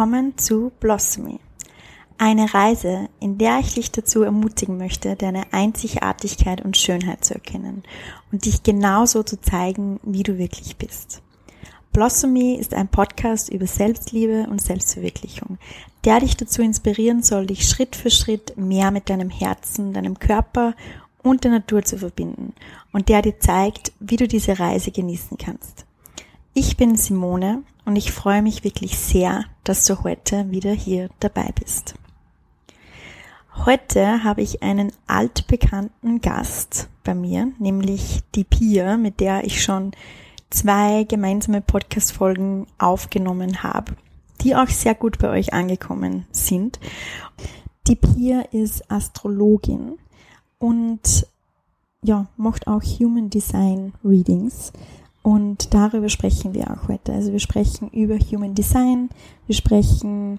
Willkommen zu Blossomy. Eine Reise, in der ich dich dazu ermutigen möchte, deine Einzigartigkeit und Schönheit zu erkennen und dich genauso zu zeigen, wie du wirklich bist. Blossomy ist ein Podcast über Selbstliebe und Selbstverwirklichung, der dich dazu inspirieren soll, dich Schritt für Schritt mehr mit deinem Herzen, deinem Körper und der Natur zu verbinden und der dir zeigt, wie du diese Reise genießen kannst. Ich bin Simone und ich freue mich wirklich sehr, dass du heute wieder hier dabei bist. Heute habe ich einen altbekannten Gast bei mir, nämlich die Pia, mit der ich schon zwei gemeinsame Podcast-Folgen aufgenommen habe, die auch sehr gut bei euch angekommen sind. Die Pia ist Astrologin und ja, macht auch Human Design Readings. Und darüber sprechen wir auch heute. Also wir sprechen über Human Design, wir sprechen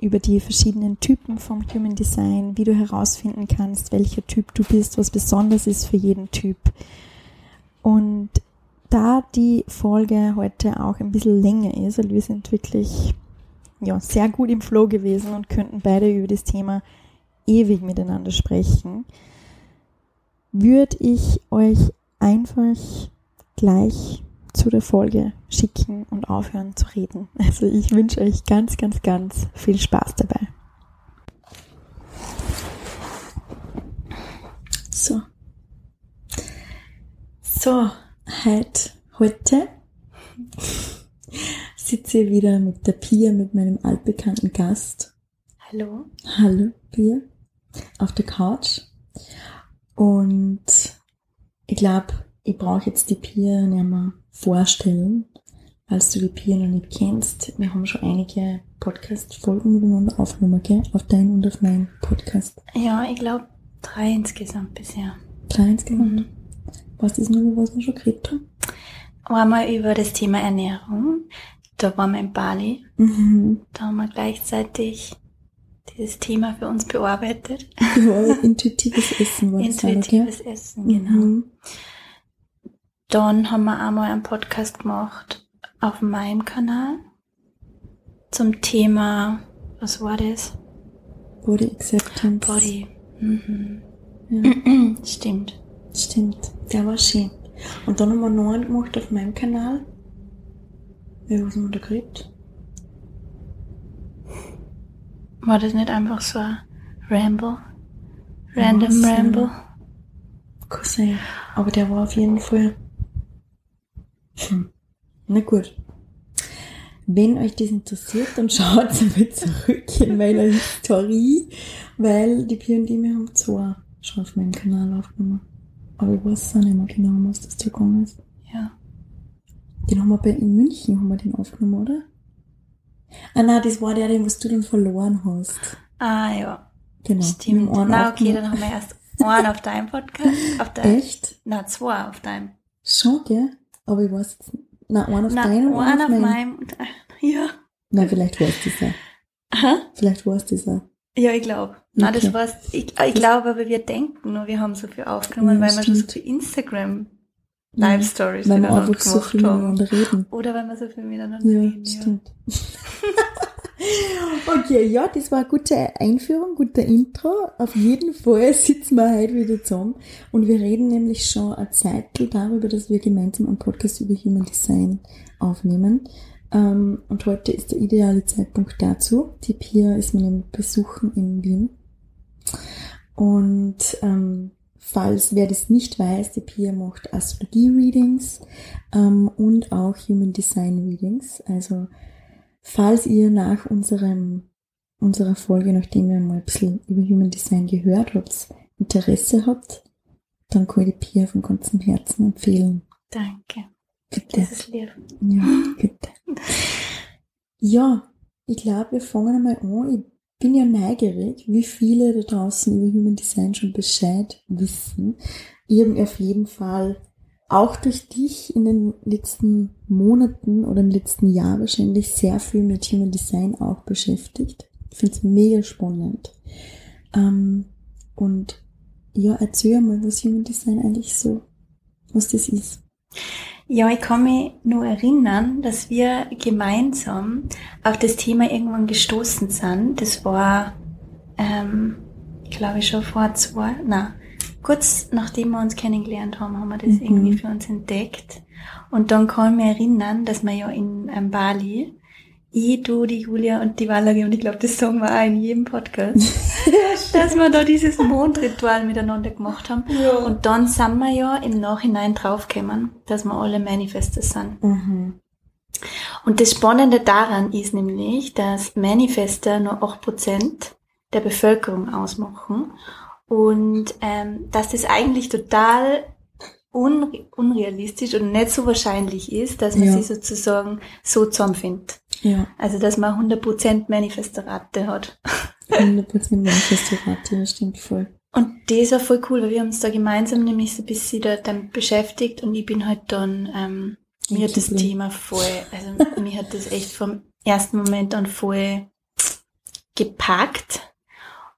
über die verschiedenen Typen vom Human Design, wie du herausfinden kannst, welcher Typ du bist, was besonders ist für jeden Typ. Und da die Folge heute auch ein bisschen länger ist, weil wir sind wirklich ja, sehr gut im Flow gewesen und könnten beide über das Thema ewig miteinander sprechen, würde ich euch einfach gleich zu der Folge schicken und aufhören zu reden. Also ich wünsche euch ganz, ganz, ganz viel Spaß dabei. So. So, halt heute sitze ich wieder mit der Pia, mit meinem altbekannten Gast. Hallo. Hallo, Pia. Auf der Couch. Und ich glaube, ich brauche jetzt die Pia nicht mehr vorstellen, falls du die Pia noch nicht kennst. Wir haben schon einige Podcast-Folgen miteinander aufgenommen, gell? Auf deinen und auf meinen Podcast. Ja, ich glaube drei insgesamt bisher. Drei insgesamt? Mhm. Was ist nur, was wir schon geredet haben? Einmal über das Thema Ernährung. Da waren wir in Bali. Mhm. Da haben wir gleichzeitig dieses Thema für uns bearbeitet. Ja, intuitives Essen war Intuitives dann, okay? Essen, genau. Mhm. Dann haben wir einmal einen Podcast gemacht auf meinem Kanal zum Thema, was war das? Body Acceptance. Body. Mhm. Ja. Stimmt. Stimmt. Der war schön. Und dann haben wir noch einen gemacht auf meinem Kanal. Ja, was haben wir da geredet? War das nicht einfach so ein Ramble? Random Ramble? Kann sein. Aber der war auf jeden Fall hm. Na gut. Wenn euch das interessiert, dann schaut mal zurück in meiner Historie, weil die Pia und ich, wir haben zwei schon auf meinem Kanal aufgenommen. Aber ich weiß auch nicht mehr genau, was das gegangen ist. Ja. Den haben wir bei, in München haben wir den aufgenommen, oder? Ah nein, das war der, den was du dann verloren hast. Ah ja. Genau. Stimmt. Na okay, dann haben wir erst einen auf deinem Podcast. Auf deinem, Echt? Na, zwei auf deinem. Schon, gell? Aber ich weiß jetzt nicht. Na, einen auf Na, deinem und einen auf auf meinem. Ja. Na, vielleicht war es dieser. Aha. Vielleicht war es dieser. Ja, ich glaube. Okay. das war's. Ich, ich glaube, aber wir denken nur, wir haben so viel aufgenommen, Ja, weil wir schon so stimmt. viel Instagram Ja, Live Stories Weil wir einfach so gemacht viel haben. miteinander reden. Oder weil wir so viel miteinander Ja, reden. stimmt. okay, ja, das war eine gute Einführung, guter Intro. Auf jeden Fall sitzen wir heute wieder zusammen und wir reden nämlich schon eine Zeit darüber, dass wir gemeinsam einen Podcast über Human Design aufnehmen. Ähm, und heute ist der ideale Zeitpunkt dazu. Die Pia ist mir nämlich besuchen in Wien. Und ähm, falls wer das nicht weiß, die Pia macht Astrologie-Readings ähm, und auch Human Design Readings. Also falls ihr nach unserem, unserer Folge, nachdem wir mal ein bisschen über Human Design gehört habt, Interesse habt, dann kann ich die Pia von ganzem Herzen empfehlen. Danke. Bitte. Das ist lieb. Ja, bitte. Ja, ich glaube, wir fangen einmal an. Ich bin ja neugierig, wie viele da draußen über Human Design schon Bescheid wissen. Ich habe auf jeden Fall auch durch dich in den letzten Monaten oder im letzten Jahr wahrscheinlich sehr viel mit Human Design auch beschäftigt. Ich finde es mega spannend. Ähm, und ja, erzähl mal, was Human Design eigentlich so, was das ist. Ja, ich kann mich nur erinnern, dass wir gemeinsam auf das Thema irgendwann gestoßen sind. Das war, ähm, glaube ich, schon vor zwei, na, kurz nachdem wir uns kennengelernt haben, haben wir das mhm. irgendwie für uns entdeckt. Und dann kann ich mich erinnern, dass wir ja in ähm, Bali ich, du, die Julia und die Valerie, und ich glaube, das sagen wir auch in jedem Podcast, dass wir da dieses Mondritual miteinander gemacht haben. Ja. Und dann sind wir ja im Nachhinein draufgekommen, dass wir alle Manifester sind. Mhm. Und das Spannende daran ist nämlich, dass Manifester nur 8% der Bevölkerung ausmachen und ähm, dass das eigentlich total unre unrealistisch und nicht so wahrscheinlich ist, dass man ja. sie sozusagen so zusammenfindet. Ja. Also, dass man 100% Manifesterate hat. 100% Manifesterate, das stimmt voll. Und das war voll cool, weil wir haben uns da gemeinsam nämlich so ein bisschen da damit beschäftigt und ich bin halt dann, ähm, mir hat das Thema voll, also mir hat das echt vom ersten Moment an voll gepackt.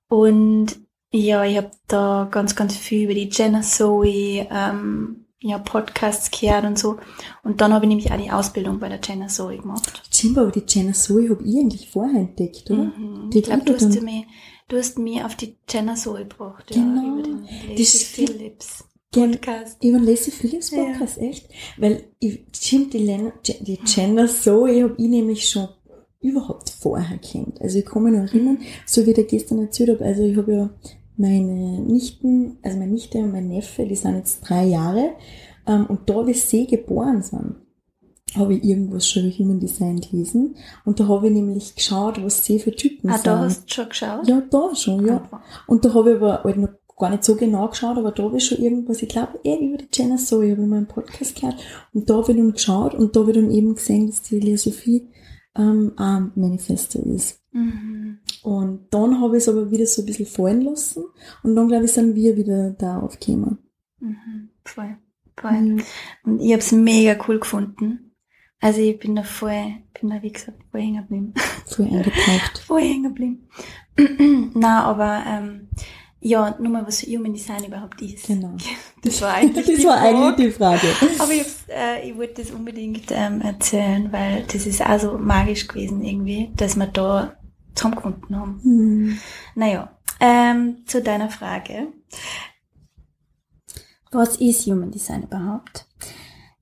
Und ja, ich habe da ganz, ganz viel über die Jenna Zoe, ähm, ja, Podcasts gehört und so. Und dann habe ich nämlich auch die Ausbildung bei der Jenna Zoe gemacht. Stimmt, aber die Jenna Zoe habe ich eigentlich vorher entdeckt, oder? Mhm. ich glaube, du, hast mich, du hast mich auf die Jenna Zoe gebracht, genau. ja, über den Lacey Phillips. Podcast. Über den Lacey Phillips Podcast, ja. echt? Weil, ich, stimmt, die, Lena, die Jenna Zoe habe ich nämlich schon überhaupt vorher kennt. Also ich kann mich noch erinnern, so wie der gestern erzählt habe, also ich habe ja meine Nichten, also meine Nichte und mein Neffe, die sind jetzt drei Jahre, ähm, und da, wie sie geboren sind, habe ich irgendwas schon über Human Design gelesen. Und da habe ich nämlich geschaut, was sie für Typen ah, sind. Ah, da hast du schon geschaut? Ja, da schon, ja. Und da habe ich aber halt noch gar nicht so genau geschaut, aber da habe ich schon irgendwas, ich glaube, eh über die Jenna Zoe habe ich mal einen Podcast gehört. Und da habe ich dann geschaut und da habe ich dann eben gesehen, dass die Lea Sophie ähm, auch Manifesto ist. Mhm. Und dann habe ich es aber wieder so ein bisschen fallen lassen und dann, glaube ich, sind wir wieder da aufgekommen. Mhm. Voll, voll. Mhm. Und ich habe es mega cool gefunden. Also ich bin da voll, bin da wie gesagt voll hängen geblieben. Voll eingetaucht. voll hängen geblieben. Na, aber ähm, ja, nur mal, was Human Design überhaupt ist. Genau. Das war eigentlich, das die, war Frage. eigentlich die Frage. Aber ich, äh, ich wollte das unbedingt ähm, erzählen, weil das ist auch so magisch gewesen irgendwie, dass wir da zusammengefunden haben. Mhm. Naja, ähm, zu deiner Frage. Was ist Human Design überhaupt?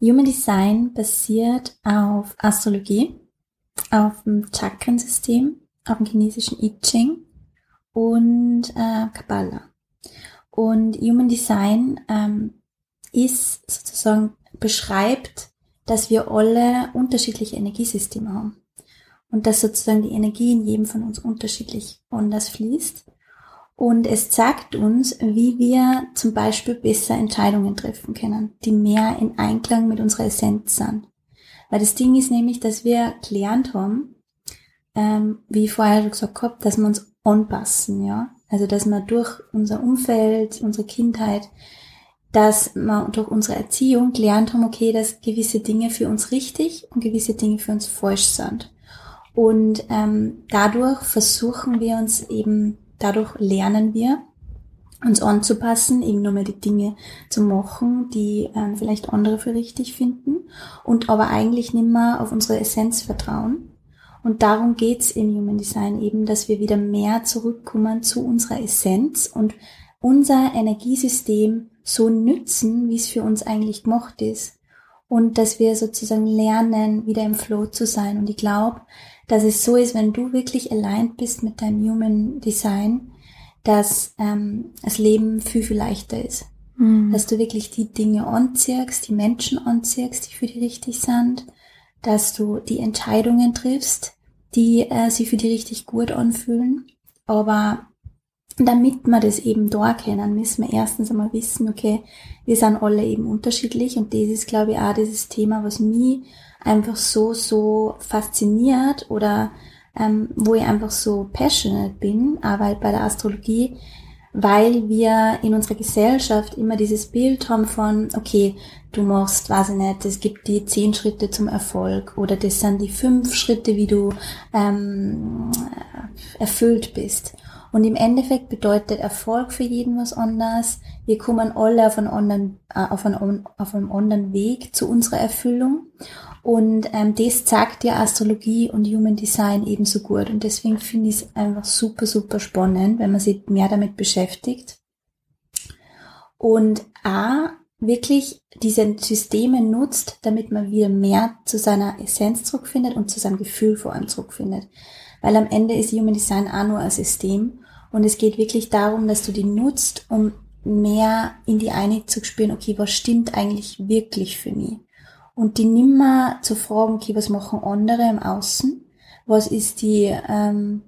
Human Design basiert auf Astrologie, auf dem Chakrensystem, auf dem chinesischen I Ching und äh, Kabbalah. Und Human Design ähm, ist sozusagen beschreibt, dass wir alle unterschiedliche Energiesysteme haben und dass sozusagen die Energie in jedem von uns unterschiedlich anders fließt. Und es zeigt uns, wie wir zum Beispiel besser Entscheidungen treffen können, die mehr in Einklang mit unserer Essenz sind. Weil das Ding ist nämlich, dass wir gelernt haben, ähm, wie ich vorher schon gesagt habe, dass wir uns anpassen, ja. Also, dass wir durch unser Umfeld, unsere Kindheit, dass wir durch unsere Erziehung gelernt haben, okay, dass gewisse Dinge für uns richtig und gewisse Dinge für uns falsch sind. Und ähm, dadurch versuchen wir uns eben, dadurch lernen wir, uns anzupassen, eben nur mal die Dinge zu machen, die ähm, vielleicht andere für richtig finden und aber eigentlich nicht mehr auf unsere Essenz vertrauen. Und darum geht's im Human Design eben, dass wir wieder mehr zurückkommen zu unserer Essenz und unser Energiesystem so nützen, wie es für uns eigentlich gemacht ist. Und dass wir sozusagen lernen, wieder im Flow zu sein. Und ich glaube, dass es so ist, wenn du wirklich allein bist mit deinem Human Design, dass ähm, das Leben viel, viel leichter ist. Mhm. Dass du wirklich die Dinge anziehst, die Menschen anziehst, die für dich richtig sind, dass du die Entscheidungen triffst, die äh, sich für dich richtig gut anfühlen. Aber damit wir das eben da kennen, müssen wir erstens einmal wissen, okay, wir sind alle eben unterschiedlich und das ist, glaube ich, auch dieses Thema, was mich einfach so, so fasziniert oder ähm, wo ich einfach so passionate bin, aber bei der Astrologie, weil wir in unserer Gesellschaft immer dieses Bild haben von, okay, du machst, weiß ich nicht, es gibt die zehn Schritte zum Erfolg oder das sind die fünf Schritte, wie du ähm, erfüllt bist. Und im Endeffekt bedeutet Erfolg für jeden was anderes, wir kommen alle auf einen anderen, äh, auf einen, auf einem anderen Weg zu unserer Erfüllung. Und ähm, das zeigt ja Astrologie und Human Design ebenso gut. Und deswegen finde ich es einfach super, super spannend, wenn man sich mehr damit beschäftigt. Und A, wirklich diese Systeme nutzt, damit man wieder mehr zu seiner Essenz zurückfindet und zu seinem Gefühl vor allem zurückfindet. Weil am Ende ist Human Design auch nur ein System und es geht wirklich darum, dass du die nutzt, um mehr in die Einheit zu spüren, okay, was stimmt eigentlich wirklich für mich? Und die nimmer zu fragen, okay, was machen andere im Außen? Was ist die, ähm,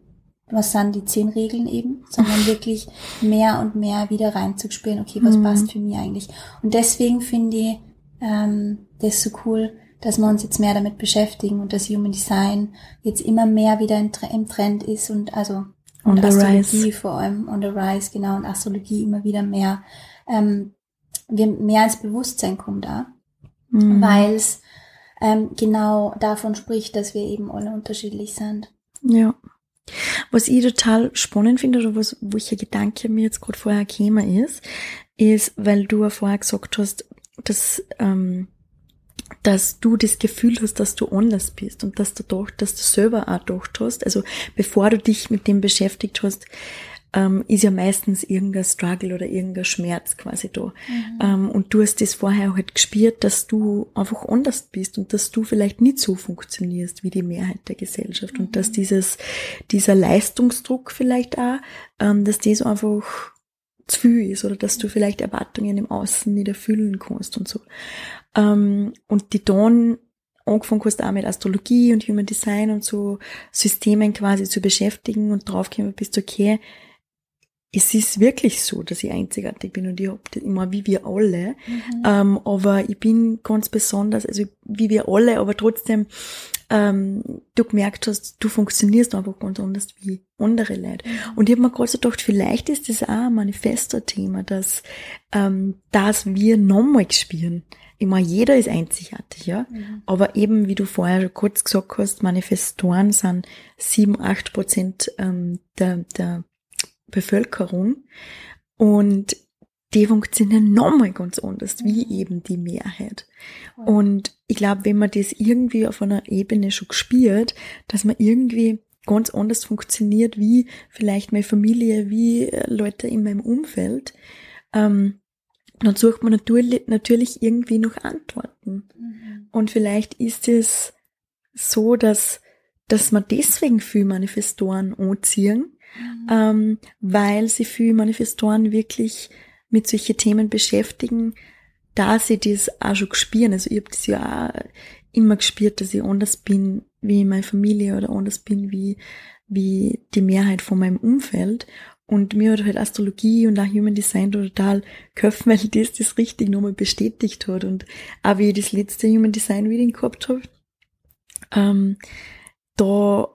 was sind die zehn Regeln eben, sondern wirklich mehr und mehr wieder reinzuspüren, okay, was mhm. passt für mich eigentlich. Und deswegen finde ich ähm, das so cool, dass wir uns jetzt mehr damit beschäftigen und dass Human Design jetzt immer mehr wieder im Trend ist und also und Astrologie vor allem on the rise, genau, und Astrologie immer wieder mehr, ähm, wir mehr ins Bewusstsein kommen da, mhm. weil es ähm, genau davon spricht, dass wir eben alle unterschiedlich sind. Ja. Was ich total spannend finde, oder was, wo ich ein Gedanke mir jetzt gerade vorher gekommen ist, ist, weil du ja vorher gesagt hast, dass, ähm, dass du das Gefühl hast, dass du anders bist und dass du doch, dass du selber auch gedacht hast, also bevor du dich mit dem beschäftigt hast, ähm, ist ja meistens irgendein Struggle oder irgendein Schmerz quasi da. Mhm. Ähm, und du hast das vorher halt gespürt, dass du einfach anders bist und dass du vielleicht nicht so funktionierst wie die Mehrheit der Gesellschaft mhm. und dass dieses, dieser Leistungsdruck vielleicht auch, ähm, dass das einfach zu viel ist oder dass du vielleicht Erwartungen im Außen nicht erfüllen kannst und so. Ähm, und die dann angefangen hast auch mit Astrologie und Human Design und so Systemen quasi zu beschäftigen und draufgekommen bist, okay, es ist wirklich so, dass ich einzigartig bin und ich habe das immer wie wir alle. Mhm. Ähm, aber ich bin ganz besonders, also wie wir alle, aber trotzdem ähm, du gemerkt hast, du funktionierst einfach ganz anders wie andere Leute. Mhm. Und ich habe mir gerade so gedacht, vielleicht ist das auch ein Manifesto-Thema, dass, ähm, dass wir nochmal spüren. Ich meine, jeder ist einzigartig, ja. Mhm. Aber eben, wie du vorher schon kurz gesagt hast, Manifestoren sind sieben, acht Prozent ähm, der, der Bevölkerung und die funktionieren nochmal ganz anders, wie mhm. eben die Mehrheit. Und ich glaube, wenn man das irgendwie auf einer Ebene schon gespürt, dass man irgendwie ganz anders funktioniert, wie vielleicht meine Familie, wie äh, Leute in meinem Umfeld, ähm, dann sucht man natürlich, natürlich irgendwie noch Antworten. Mhm. Und vielleicht ist es so, dass, dass man deswegen viel Manifestoren anziehen, mhm. ähm, weil sie viel Manifestoren wirklich mit solchen Themen beschäftigen, da sie das auch schon gespüren. Also ich habe das ja auch immer gespürt, dass ich anders bin wie meine Familie oder anders bin wie, wie die Mehrheit von meinem Umfeld. Und mir hat halt Astrologie und auch Human Design total geholfen, weil das das richtig nochmal bestätigt hat. Und auch wie ich das letzte Human Design Reading gehabt habe, ähm, da,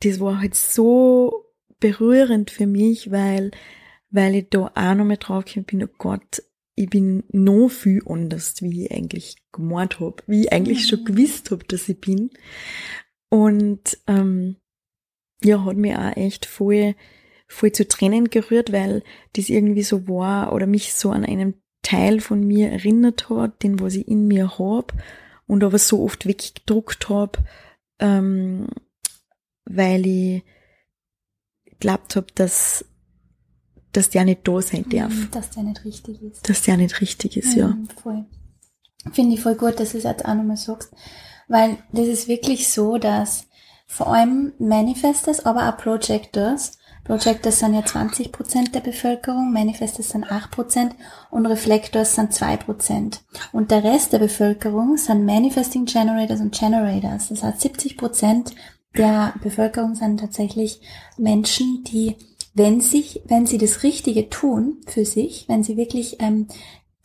das war halt so berührend für mich, weil, weil ich da auch nochmal draufgekommen bin, oh Gott, ich bin noch viel anders, wie ich eigentlich gemeint habe, wie ich eigentlich mhm. schon gewusst habe, dass ich bin. Und ähm, ja, hat mir auch echt voll, voll zu Tränen gerührt, weil das irgendwie so war oder mich so an einen Teil von mir erinnert hat, den was ich in mir hab und aber so oft weggedruckt hab, ähm, weil ich glaubt habe, dass, dass der nicht da sein darf. Mhm, dass der nicht richtig ist. Dass der nicht richtig ist, ja. Mhm, voll. Finde ich voll gut, dass du es jetzt auch nochmal sagst. Weil das ist wirklich so, dass vor allem Manifestors, aber auch Projectors, Projectors sind ja 20% der Bevölkerung, Manifestors sind 8% und Reflectors sind 2%. Und der Rest der Bevölkerung sind Manifesting Generators und Generators. Das heißt, 70% der Bevölkerung sind tatsächlich Menschen, die, wenn sich, wenn sie das Richtige tun für sich, wenn sie wirklich ähm,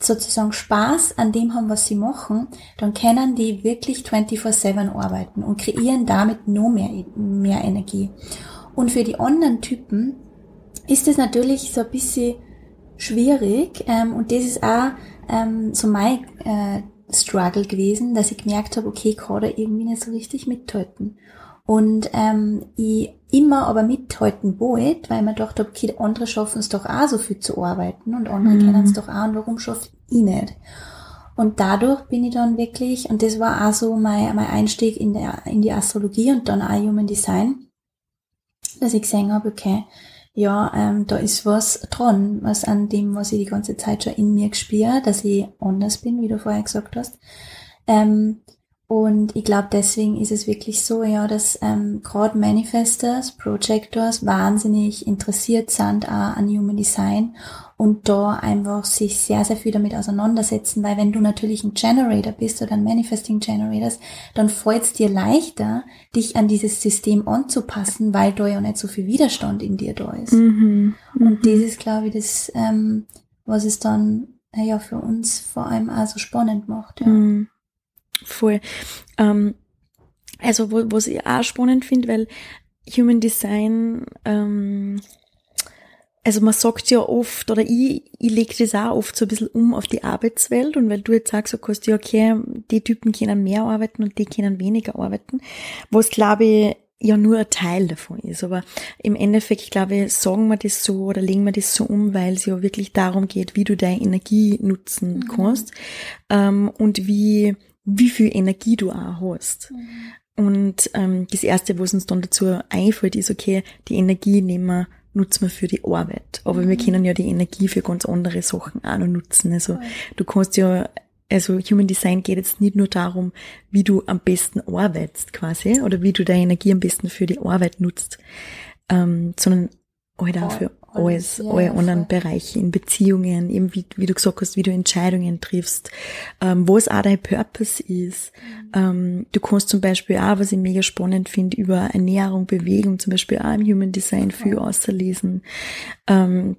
sozusagen Spaß an dem haben, was sie machen, dann können die wirklich 24-7 arbeiten und kreieren damit nur mehr, mehr Energie. Und für die anderen Typen ist es natürlich so ein bisschen schwierig ähm, und das ist auch ähm, so mein äh, Struggle gewesen, dass ich gemerkt habe, okay, ich kann da irgendwie nicht so richtig mithalten. Und ähm, ich immer aber mithalten wollte, weil man dachte, okay, andere schaffen es doch auch so viel zu arbeiten und andere mhm. kennen es doch auch und warum schafft ich nicht? Und dadurch bin ich dann wirklich, und das war auch so mein, mein Einstieg in, der, in die Astrologie und dann auch Human Design, dass ich gesehen habe, okay, ja, ähm, da ist was dran, was an dem, was ich die ganze Zeit schon in mir spüre, dass ich anders bin, wie du vorher gesagt hast. Ähm, und ich glaube, deswegen ist es wirklich so, ja, dass ähm, gerade Manifestors, Projectors wahnsinnig interessiert sind auch an Human Design und da einfach sich sehr, sehr viel damit auseinandersetzen, weil wenn du natürlich ein Generator bist oder ein Manifesting Generators, dann fällt es dir leichter, dich an dieses System anzupassen, weil da ja nicht so viel Widerstand in dir da ist. Mhm. Mhm. Und das ist, glaube ich, das, ähm, was es dann ja für uns vor allem auch so spannend macht. Ja. Mhm. Voll. Ähm, also wo, was ich auch spannend finde, weil Human Design, ähm, also man sagt ja oft, oder ich, ich lege das auch oft so ein bisschen um auf die Arbeitswelt und weil du jetzt sagst, so kannst ja, okay, die Typen können mehr arbeiten und die können weniger arbeiten, was glaube ich ja nur ein Teil davon ist. Aber im Endeffekt, glaube ich, sagen wir das so oder legen wir das so um, weil es ja wirklich darum geht, wie du deine Energie nutzen mhm. kannst ähm, und wie wie viel Energie du auch hast. Mhm. Und ähm, das Erste, was uns dann dazu einfällt, ist, okay, die Energie nehmen wir, nutzen wir für die Arbeit. Aber mhm. wir können ja die Energie für ganz andere Sachen auch noch nutzen. Also okay. du kannst ja, also Human Design geht jetzt nicht nur darum, wie du am besten arbeitest quasi oder wie du deine Energie am besten für die Arbeit nutzt, ähm, sondern halt auch für alles, ja, alle anderen voll. Bereiche in Beziehungen, eben wie, wie du gesagt hast, wie du Entscheidungen triffst, ähm, was auch dein Purpose ist. Mhm. Ähm, du kannst zum Beispiel auch, was ich mega spannend finde, über Ernährung, Bewegung, zum Beispiel auch im Human Design viel ja. auslesen. Ähm,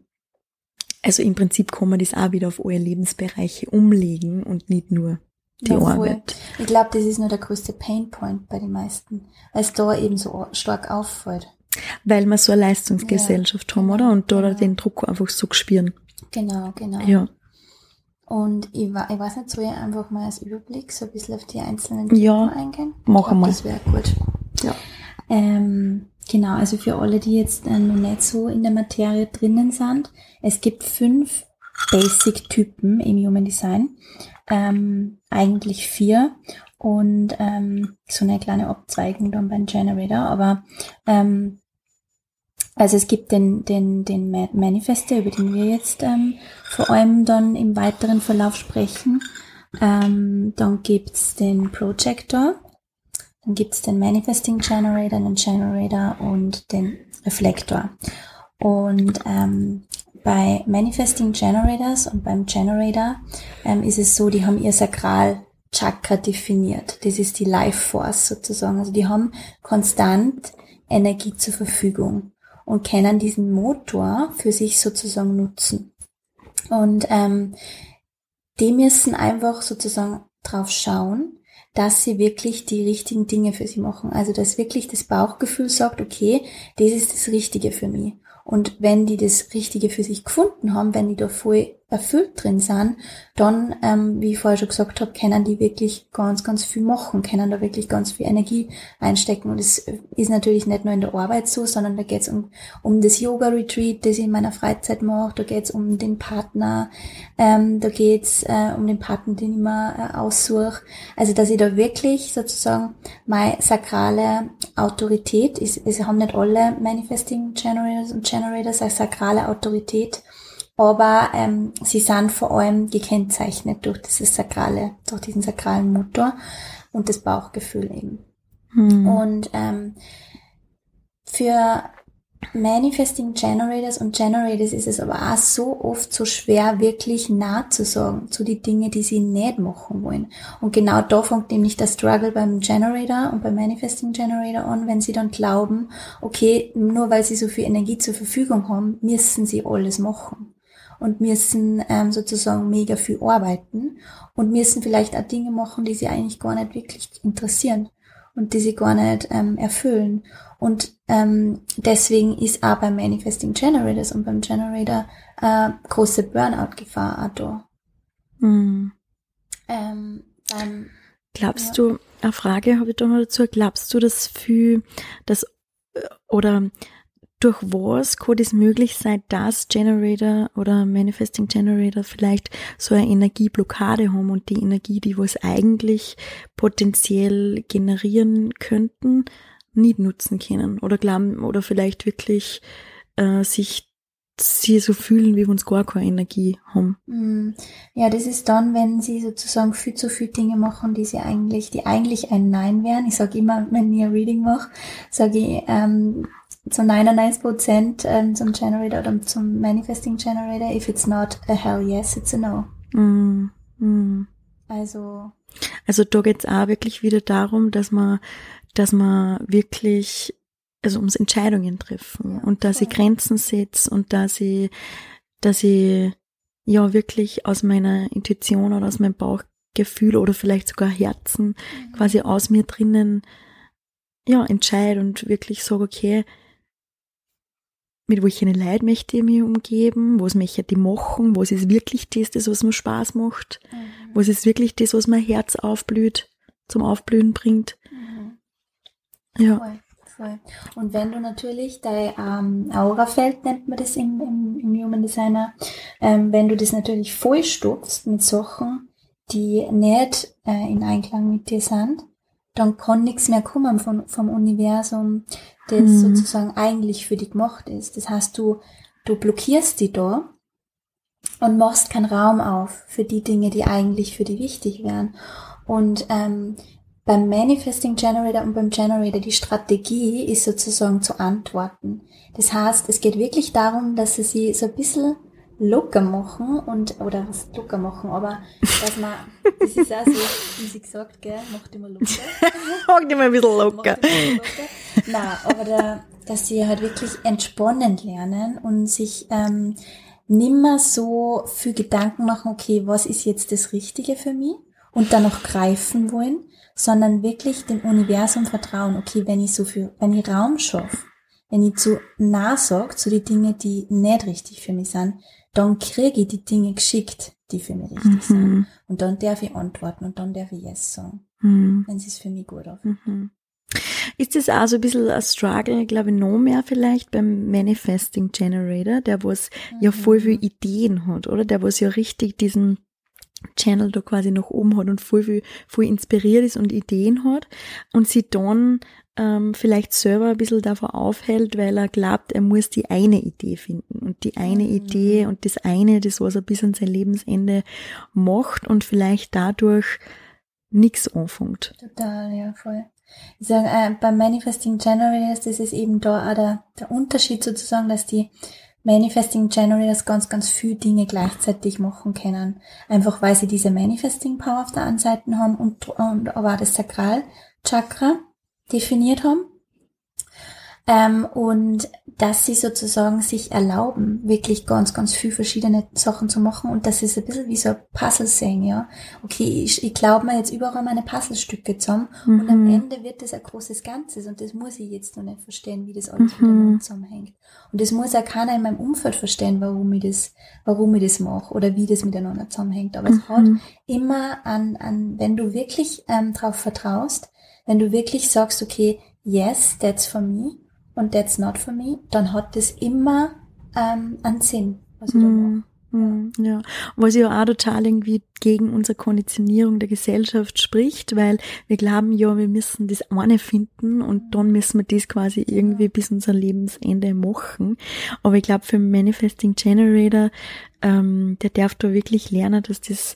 also im Prinzip kann man das auch wieder auf alle Lebensbereiche umlegen und nicht nur die ja, Arbeit. Ich glaube, das ist nur der größte Painpoint bei den meisten, weil es da eben so stark auffällt. Weil wir so eine Leistungsgesellschaft ja. haben, oder? Und da genau. den Druck einfach so gespüren. Genau, genau. Ja. Und ich, ich weiß nicht, soll ich einfach mal als Überblick so ein bisschen auf die einzelnen Typen ja, eingehen? Machen wir. Das wäre gut. Ja. Ähm, genau, also für alle, die jetzt äh, noch nicht so in der Materie drinnen sind, es gibt fünf Basic-Typen im Human Design. Ähm, eigentlich vier und ähm, so eine kleine Abzweigung dann beim Generator, aber ähm, also es gibt den, den, den Manifester, über den wir jetzt ähm, vor allem dann im weiteren Verlauf sprechen. Ähm, dann gibt's den Projector, dann gibt's den Manifesting Generator, den Generator und den Reflektor. Und ähm, bei Manifesting Generators und beim Generator ähm, ist es so, die haben ihr Sakral Chakra definiert. Das ist die Life Force sozusagen. Also die haben konstant Energie zur Verfügung und können diesen Motor für sich sozusagen nutzen. Und ähm, die müssen einfach sozusagen drauf schauen, dass sie wirklich die richtigen Dinge für sie machen. Also dass wirklich das Bauchgefühl sagt, okay, das ist das Richtige für mich. Und wenn die das Richtige für sich gefunden haben, wenn die da voll erfüllt drin sind, dann, ähm, wie ich vorher schon gesagt habe, können die wirklich ganz, ganz viel machen, können da wirklich ganz viel Energie einstecken. Und es ist natürlich nicht nur in der Arbeit so, sondern da geht es um, um das Yoga-Retreat, das ich in meiner Freizeit mache, da geht es um den Partner, ähm, da geht es äh, um den Partner, den ich mir äh, aussuche. Also, dass ich da wirklich sozusagen meine sakrale Autorität, ist, es haben nicht alle Manifesting Generators und Generators eine sakrale Autorität, aber ähm, sie sind vor allem gekennzeichnet durch dieses sakrale, durch diesen sakralen Motor und das Bauchgefühl eben. Hm. Und ähm, für Manifesting Generators und Generators ist es aber auch so oft so schwer, wirklich nah zu sagen zu die Dinge, die sie nicht machen wollen. Und genau da fängt nämlich der Struggle beim Generator und beim Manifesting Generator an, wenn sie dann glauben, okay, nur weil sie so viel Energie zur Verfügung haben, müssen sie alles machen und müssen ähm, sozusagen mega viel arbeiten und müssen vielleicht auch Dinge machen, die sie eigentlich gar nicht wirklich interessieren und die sie gar nicht ähm, erfüllen. Und ähm, deswegen ist auch beim Manifesting Generators und beim Generator äh, große Burnout-Gefahr auch da. Mhm. Ähm, beim, Glaubst ja. du, eine Frage habe ich da noch dazu. Glaubst du, dass für das äh, oder durch was kann es möglich sein, dass Generator oder Manifesting Generator vielleicht so eine Energieblockade haben und die Energie, die was eigentlich potenziell generieren könnten, nicht nutzen können oder glauben oder vielleicht wirklich äh, sich sie so fühlen, wie wir uns gar keine Energie haben. Mm. Ja, das ist dann, wenn sie sozusagen viel zu viele Dinge machen, die sie eigentlich, die eigentlich ein Nein wären. Ich sage immer, wenn ich ein Reading mache, sage ich ähm, zu 99 Prozent ähm, zum Generator oder zum Manifesting Generator, if it's not a hell yes, it's a no. Mm, mm. Also. Also da geht's auch wirklich wieder darum, dass man, dass man wirklich also ums Entscheidungen treffen ja, und dass ich Grenzen setze und dass ich, dass ich ja wirklich aus meiner Intuition oder aus meinem Bauchgefühl oder vielleicht sogar Herzen mhm. quasi aus mir drinnen ja entscheide und wirklich sage, okay, mit welchen Leid möchte ich mich umgeben, was möchte ich machen, was ist wirklich das, das was mir Spaß macht, mhm. was ist wirklich das, was mein Herz aufblüht, zum Aufblühen bringt. Mhm. Ja. Cool voll. Und wenn du natürlich dein ähm, Aurafeld, nennt man das im, im, im Human Designer, ähm, wenn du das natürlich vollstopfst mit Sachen, die nicht äh, in Einklang mit dir sind, dann kann nichts mehr kommen von, vom Universum, das mhm. sozusagen eigentlich für dich gemacht ist. Das heißt, du, du blockierst die da und machst keinen Raum auf für die Dinge, die eigentlich für dich wichtig wären. Und ähm, beim Manifesting Generator und beim Generator die Strategie ist sozusagen zu antworten. Das heißt, es geht wirklich darum, dass sie sie so ein bisschen locker machen und, oder was locker machen, aber dass man, das ist auch so, wie sie gesagt, gell, macht immer locker. macht immer ein bisschen locker. Nein, aber da, dass sie halt wirklich entspannen lernen und sich ähm, nimmer so viel Gedanken machen, okay, was ist jetzt das Richtige für mich? Und dann noch greifen wollen, sondern wirklich dem Universum vertrauen. Okay, wenn ich so viel, wenn ich Raum schaffe, wenn ich zu nah sag zu die Dinge, die nicht richtig für mich sind, dann kriege ich die Dinge geschickt, die für mich richtig mhm. sind. Und dann darf ich antworten und dann darf ich Yes sagen, mhm. wenn es für mich gut auf. Mhm. Ist das auch so ein bisschen ein Struggle, glaube ich, noch mehr vielleicht beim Manifesting Generator, der was ja voll viele mhm. Ideen hat, oder? Der was ja richtig diesen Channel da quasi nach oben hat und voll, viel, voll inspiriert ist und Ideen hat und sie dann ähm, vielleicht selber ein bisschen davor aufhält, weil er glaubt, er muss die eine Idee finden und die eine mhm. Idee und das eine, das was er bis an sein Lebensende macht und vielleicht dadurch nichts anfängt. Total, ja, voll. Ich sage, äh, beim Manifesting Generators, das ist eben da auch der, der Unterschied sozusagen, dass die Manifesting Generators ganz, ganz viele Dinge gleichzeitig machen können. Einfach weil sie diese Manifesting Power auf der einen Seite haben und, und aber auch das Sakralchakra definiert haben. Ähm, und dass sie sozusagen sich erlauben, wirklich ganz, ganz viel verschiedene Sachen zu machen und das ist ein bisschen wie so ein Puzzle sehen, ja. Okay, ich, ich glaube mir jetzt überall meine Puzzlestücke zusammen mhm. und am mhm. Ende wird das ein großes Ganzes und das muss ich jetzt noch nicht verstehen, wie das alles mhm. miteinander zusammenhängt. Und das muss auch keiner in meinem Umfeld verstehen, warum ich das, warum ich das mache oder wie das miteinander zusammenhängt. Aber mhm. es hat immer an, an, wenn du wirklich ähm, darauf vertraust, wenn du wirklich sagst, okay, yes, that's for me, und that's not for me, dann hat das immer ähm, einen Sinn, was ich mm, mache. Mm, ja, was ja auch total irgendwie gegen unsere Konditionierung der Gesellschaft spricht, weil wir glauben ja, wir müssen das eine finden und dann müssen wir das quasi irgendwie bis unser Lebensende machen. Aber ich glaube, für Manifesting Generator, ähm, der darf da wirklich lernen, dass das,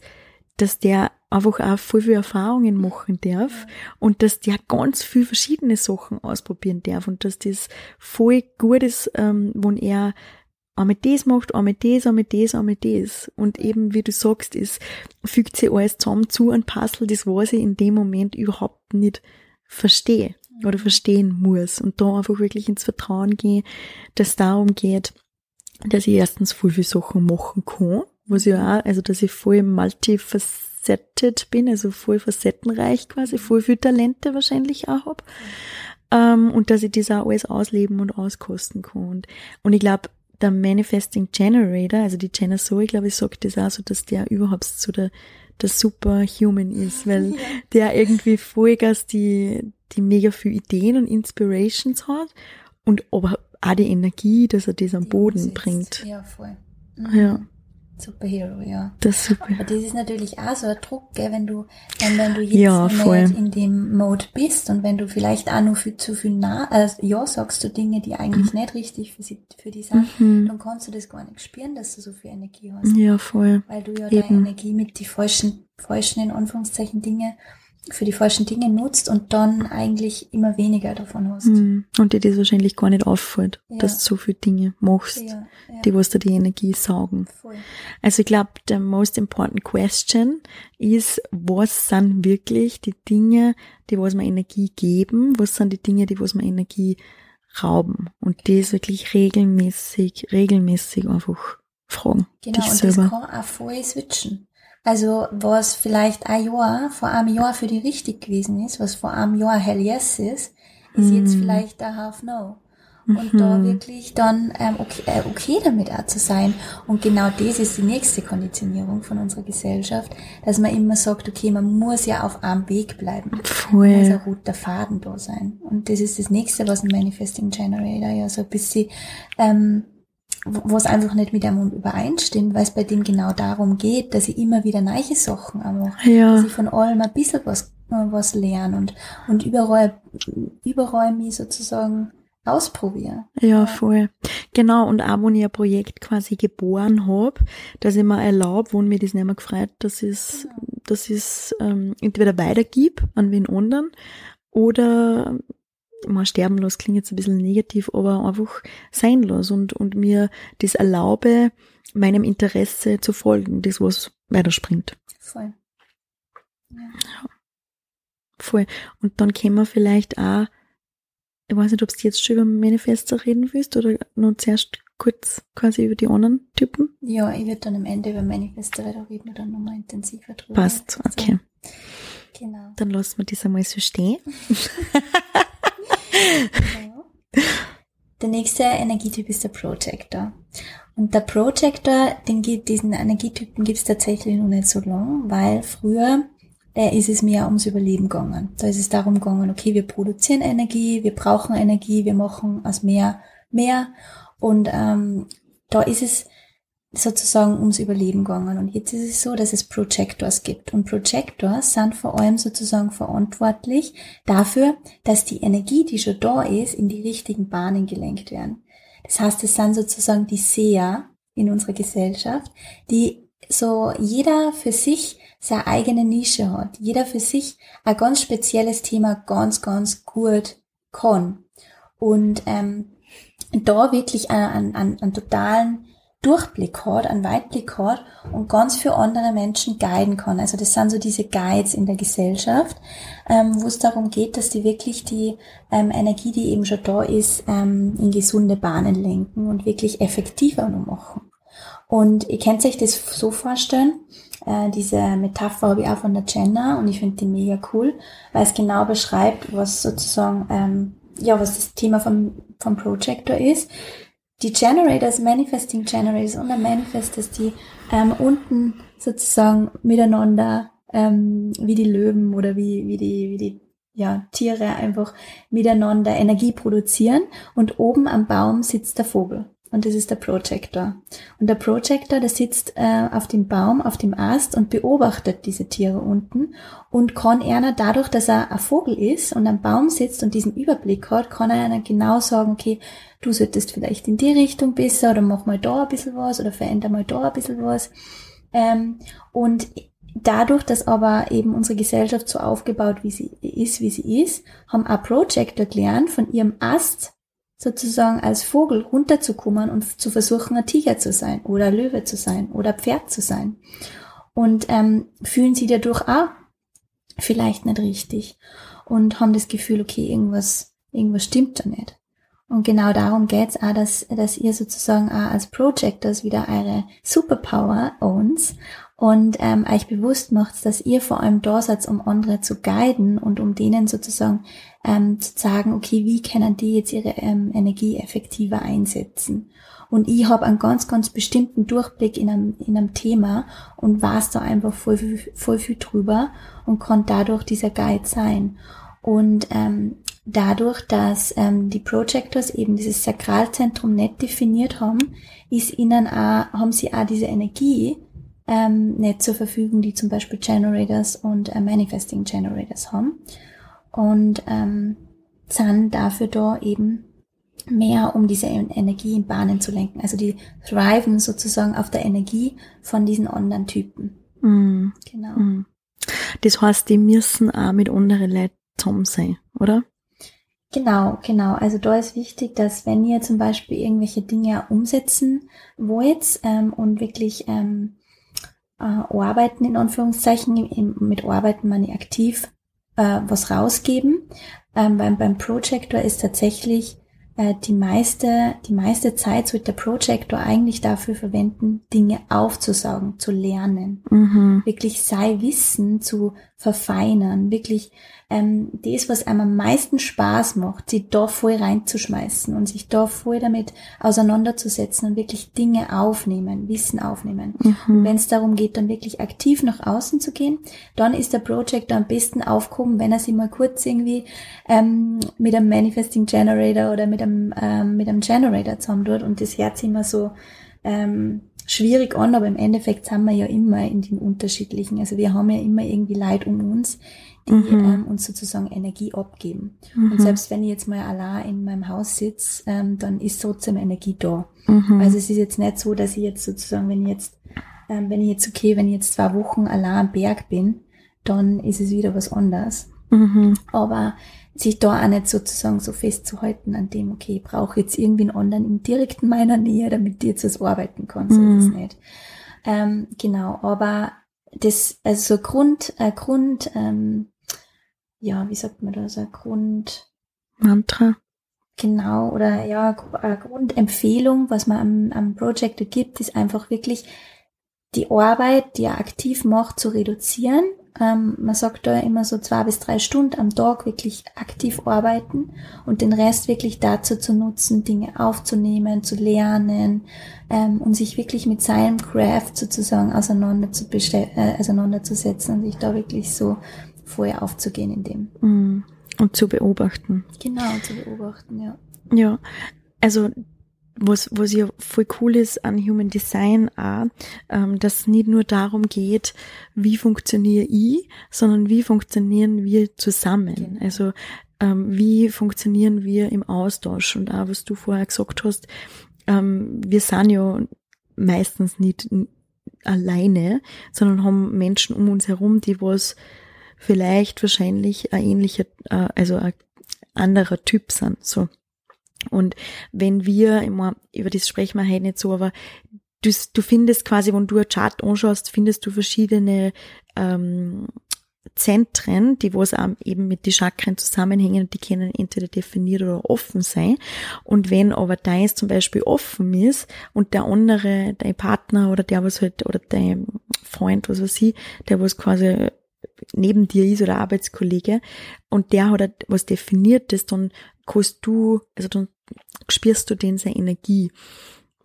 dass der einfach auch voll viel Erfahrungen machen darf und dass der ganz viel verschiedene Sachen ausprobieren darf und dass das voll gut ist, ähm, wenn er einmal das macht, einmal das, einmal das, einmal das. Und eben, wie du sagst, es fügt sich alles zusammen zu ein Puzzle, das was ich in dem Moment überhaupt nicht verstehe oder verstehen muss. Und da einfach wirklich ins Vertrauen gehen, dass es darum geht, dass ich erstens voll viele Sachen machen kann, was ja auch, also dass ich voll multifaceted facetted bin, also voll facettenreich quasi, voll viel Talente wahrscheinlich auch hab. Ähm, und dass ich das auch alles ausleben und auskosten kann. Und, und ich glaube, der Manifesting Generator, also die Jenna Zoe, glaube ich, sagt das auch so, dass der überhaupt so der, der Superhuman ist, weil ja. der irgendwie Vollgas die, die mega viel Ideen und Inspirations hat und aber auch die Energie, dass er das am die Boden umsetzt. bringt. Ja, voll. Mhm. Ja. Superhero, ja. Das ist super. Aber das ist natürlich auch so ein Druck, gell, wenn du, wenn, wenn du jetzt ja, nicht in dem Mode bist und wenn du vielleicht auch nur viel, zu viel nah, äh, ja sagst zu Dinge, die eigentlich mhm. nicht richtig für, sie, für die sind, mhm. dann kannst du das gar nicht spüren, dass du so viel Energie hast. Ja, voll. Weil du ja Eben. deine Energie mit die falschen, falschen, in Anführungszeichen, Dinge für die falschen Dinge nutzt und dann eigentlich immer weniger davon hast. Mhm. Und dir das wahrscheinlich gar nicht auffällt, ja. dass du so viele Dinge machst, ja, ja. die was dir die Energie saugen. Voll. Also ich glaube, the most important question ist, was sind wirklich die Dinge, die was mir Energie geben, was sind die Dinge, die was mir Energie rauben und das wirklich regelmäßig, regelmäßig einfach fragen. Genau, dich und selber. das kann auch voll switchen. Also was vielleicht ein Jahr, vor einem Jahr für die richtig gewesen ist, was vor einem Jahr Hell Yes ist, ist mm. jetzt vielleicht ein Half No. Und mhm. da wirklich dann ähm, okay, äh, okay damit auch zu sein. Und genau das ist die nächste Konditionierung von unserer Gesellschaft, dass man immer sagt, okay, man muss ja auf einem Weg bleiben. Voll. muss ein roter Faden da sein. Und das ist das nächste, was ein Manifesting Generator ja so ein bisschen ähm, wo es einfach nicht mit einem übereinstimmt, weil es bei dem genau darum geht, dass ich immer wieder neue Sachen mache. Ja. Dass ich von allem ein bisschen was, was lerne und, und überall, überall mich sozusagen ausprobiere. Ja, voll. Genau, und auch wenn ich ein Projekt quasi geboren hab, dass ich mir erlaube, wo mir das nicht mehr gefreut, dass ich es, genau. dass ich es ähm, entweder weitergib an wen anderen oder mal sterben los klingt jetzt ein bisschen negativ, aber einfach sein los und, und mir das erlaube, meinem Interesse zu folgen, das was weiterspringt. Voll. Ja. Voll. Und dann können wir vielleicht auch, ich weiß nicht, ob du jetzt schon über Manifester reden willst oder nur zuerst kurz quasi über die anderen Typen? Ja, ich werde dann am Ende über Manifester reden oder nochmal intensiver drüber. Passt, okay. So. Genau. Dann lassen wir das einmal so stehen. Der nächste Energietyp ist der Projector. Und der Projector, den gibt, diesen Energietypen gibt es tatsächlich noch nicht so lang, weil früher da ist es mehr ums Überleben gegangen. Da ist es darum gegangen, okay, wir produzieren Energie, wir brauchen Energie, wir machen aus mehr mehr. Und ähm, da ist es sozusagen ums Überleben gegangen. Und jetzt ist es so, dass es Projectors gibt. Und Projectors sind vor allem sozusagen verantwortlich dafür, dass die Energie, die schon da ist, in die richtigen Bahnen gelenkt werden. Das heißt, es sind sozusagen die Seher in unserer Gesellschaft, die so jeder für sich seine eigene Nische hat. Jeder für sich ein ganz spezielles Thema ganz, ganz gut kann. Und ähm, da wirklich einen, einen, einen totalen Durchblick hat, einen Weitblick hat und ganz für andere Menschen guiden kann. Also das sind so diese Guides in der Gesellschaft, ähm, wo es darum geht, dass die wirklich die ähm, Energie, die eben schon da ist, ähm, in gesunde Bahnen lenken und wirklich effektiver nur machen. Und ihr könnt euch das so vorstellen, äh, diese Metapher habe ich auch von der Jenna und ich finde die mega cool, weil es genau beschreibt, was sozusagen, ähm, ja, was das Thema vom, vom Projector ist die Generators, Manifesting Generators und der Manifestors, die ähm, unten sozusagen miteinander ähm, wie die Löwen oder wie, wie die, wie die ja, Tiere einfach miteinander Energie produzieren und oben am Baum sitzt der Vogel und das ist der Projector. Und der Projector, der sitzt äh, auf dem Baum, auf dem Ast und beobachtet diese Tiere unten und kann einer dadurch, dass er ein Vogel ist und am Baum sitzt und diesen Überblick hat, kann er einer genau sagen, okay, du solltest vielleicht in die Richtung besser oder mach mal da ein bisschen was oder veränder mal da ein bisschen was. Ähm, und dadurch, dass aber eben unsere Gesellschaft so aufgebaut wie sie ist, wie sie ist, haben auch Projector gelernt, von ihrem Ast sozusagen als Vogel runterzukommen und zu versuchen, ein Tiger zu sein oder Löwe zu sein oder Pferd zu sein. Und ähm, fühlen sie dadurch auch vielleicht nicht richtig und haben das Gefühl, okay, irgendwas, irgendwas stimmt da nicht. Und genau darum geht's auch, dass, dass ihr sozusagen auch als Projectors wieder eure Superpower owns und ähm, euch bewusst macht, dass ihr vor allem da seid, um andere zu guiden und um denen sozusagen ähm, zu sagen, okay, wie können die jetzt ihre ähm, Energie effektiver einsetzen? und ich habe einen ganz, ganz bestimmten Durchblick in einem, in einem Thema und weiß da einfach voll, voll viel drüber und kann dadurch dieser Guide sein. Und ähm, dadurch, dass ähm, die Projectors eben dieses Sakralzentrum nicht definiert haben, ist ihnen auch, haben sie auch diese Energie ähm, nicht zur Verfügung, die zum Beispiel Generators und äh, Manifesting Generators haben. Und ähm, sind dafür da eben mehr, um diese Energie in Bahnen zu lenken. Also die thriven sozusagen auf der Energie von diesen anderen Typen. Mm. Genau. Mm. Das heißt, die müssen auch mit anderen Leuten zusammen sein, oder? Genau, genau. Also da ist wichtig, dass wenn ihr zum Beispiel irgendwelche Dinge umsetzen wollt ähm, und wirklich ähm, äh, arbeiten, in Anführungszeichen, mit arbeiten meine aktiv äh, was rausgeben. Ähm, beim, beim Projector ist tatsächlich äh, die meiste, die meiste Zeit sollte der Projector eigentlich dafür verwenden, Dinge aufzusaugen, zu lernen. Mhm. Wirklich sei Wissen zu verfeinern, wirklich ähm, das, was einem am meisten Spaß macht, sich da voll reinzuschmeißen und sich da voll damit auseinanderzusetzen und wirklich Dinge aufnehmen, Wissen aufnehmen. Mhm. Wenn es darum geht, dann wirklich aktiv nach außen zu gehen, dann ist der Projector am besten aufgehoben, wenn er sich mal kurz irgendwie ähm, mit einem Manifesting Generator oder mit einem, ähm, mit einem Generator zusammen tut und das Herz immer so ähm, schwierig an, aber im Endeffekt sind wir ja immer in den unterschiedlichen. Also wir haben ja immer irgendwie Leid um uns, die mhm. ähm, uns sozusagen Energie abgeben. Mhm. Und selbst wenn ich jetzt mal allein in meinem Haus sitze, ähm, dann ist trotzdem Energie da. Mhm. Also es ist jetzt nicht so, dass ich jetzt sozusagen, wenn ich jetzt, ähm, wenn ich jetzt okay, wenn ich jetzt zwei Wochen allein am Berg bin, dann ist es wieder was anderes. Mhm. Aber sich da auch nicht sozusagen so festzuhalten an dem, okay, ich brauche jetzt irgendwie einen anderen in direkten meiner Nähe, damit die jetzt was arbeiten kann. So mhm. ist es nicht. Ähm, genau, aber das, also so Grund, äh, Grund, ähm, ja, wie sagt man das, ein Grund... Mantra. Genau, oder ja, eine Grundempfehlung, was man am, am Project gibt, ist einfach wirklich die Arbeit, die er aktiv macht, zu reduzieren. Ähm, man sagt da immer so zwei bis drei Stunden am Tag wirklich aktiv arbeiten und den Rest wirklich dazu zu nutzen, Dinge aufzunehmen, zu lernen ähm, und sich wirklich mit seinem Craft sozusagen auseinander zu äh, auseinanderzusetzen und sich da wirklich so vorher aufzugehen in dem. Mm. Und zu beobachten. Genau, zu beobachten, ja. Ja, also was, was ja voll cool ist an Human Design auch, ähm, dass es nicht nur darum geht, wie funktioniere ich, sondern wie funktionieren wir zusammen. Genau. Also ähm, wie funktionieren wir im Austausch und auch was du vorher gesagt hast, ähm, wir sind ja meistens nicht alleine, sondern haben Menschen um uns herum, die was vielleicht wahrscheinlich ein ähnlicher, äh, also ein anderer Typ sind. So. Und wenn wir, immer, über das sprechen wir heute nicht so, aber du, du findest quasi, wenn du eine Chart anschaust, findest du verschiedene ähm, Zentren, die was eben mit den Chakren zusammenhängen und die können entweder definiert oder offen sein. Und wenn aber deins zum Beispiel offen ist und der andere, dein Partner oder der was halt, oder dein Freund, was weiß ich, der was quasi neben dir ist oder Arbeitskollege und der hat halt was Definiertes, dann kannst du, also dann spürst du den seine Energie.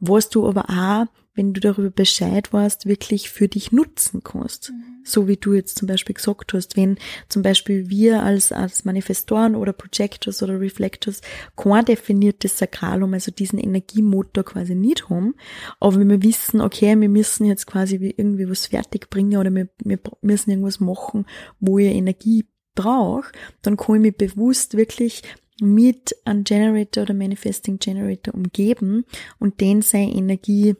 Was du aber auch, wenn du darüber Bescheid warst, wirklich für dich nutzen kannst. Mhm. So wie du jetzt zum Beispiel gesagt hast, wenn zum Beispiel wir als, als Manifestoren oder Projectors oder Reflectors kein definiertes Sakralum, also diesen Energiemotor quasi nicht haben, aber wenn wir wissen, okay, wir müssen jetzt quasi irgendwie was fertig bringen oder wir, wir müssen irgendwas machen, wo ihr Energie braucht, dann kann ich mich bewusst wirklich mit einem Generator oder Manifesting Generator umgeben und den seine Energie,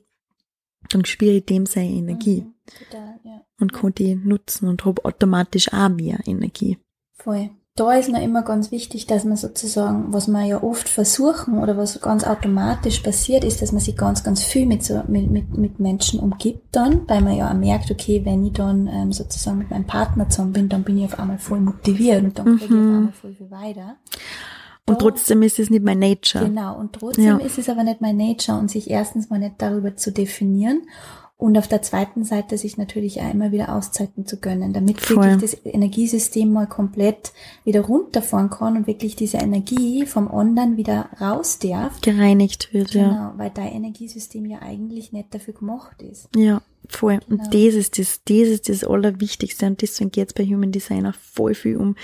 dann spüre ich dem seine Energie. Mhm, total, ja. Und kann die nutzen und habe automatisch auch mehr Energie. Voll. Da ist noch immer ganz wichtig, dass man sozusagen, was wir ja oft versuchen oder was ganz automatisch passiert, ist, dass man sich ganz, ganz viel mit, so, mit, mit, mit Menschen umgibt dann, weil man ja auch merkt, okay, wenn ich dann ähm, sozusagen mit meinem Partner zusammen bin, dann bin ich auf einmal voll motiviert und dann kriege ich mhm. auf einmal voll viel weiter. Und trotzdem ist es nicht mein Nature. Genau, und trotzdem ja. ist es aber nicht mein Nature und sich erstens mal nicht darüber zu definieren und auf der zweiten Seite sich natürlich auch immer wieder Auszeiten zu gönnen, damit Voll. wirklich das Energiesystem mal komplett wieder runterfahren kann und wirklich diese Energie vom Online wieder raus darf. Gereinigt wird, ja. Genau, weil dein Energiesystem ja eigentlich nicht dafür gemacht ist. Ja, voll. Und Genau. das ist das, das ist das Allerwichtigste. Und deswegen geht's bei Human Design auch voll viel um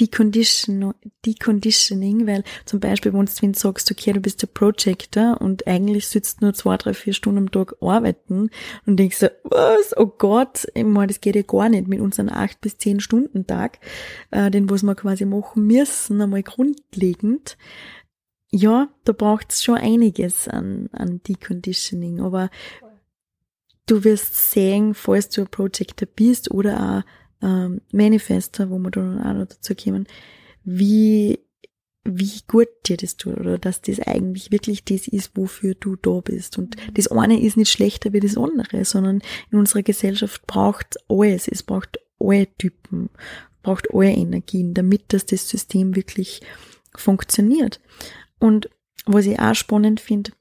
Decondition, Deconditioning, weil zum Beispiel, wenn du sagst, okay, du bist der Projector und eigentlich sitzt nur zwei, drei, vier Stunden am Tag arbeiten und denkst so, was? Oh Gott, ich meine, das geht ja gar nicht mit unserem acht bis zehn Stunden Tag, äh, den was wir quasi machen müssen, einmal grundlegend. Ja, da braucht's schon einiges an, an Deconditioning, aber du wirst sehen, falls du ein Projector bist oder auch ähm, Manifester, wo wir dann auch noch dazu kommen, wie, wie gut dir das tut oder dass das eigentlich wirklich das ist, wofür du da bist. Und das eine ist nicht schlechter wie das andere, sondern in unserer Gesellschaft braucht alles. Es braucht alle Typen, braucht alle Energien, damit dass das System wirklich funktioniert. Und was ich auch spannend finde,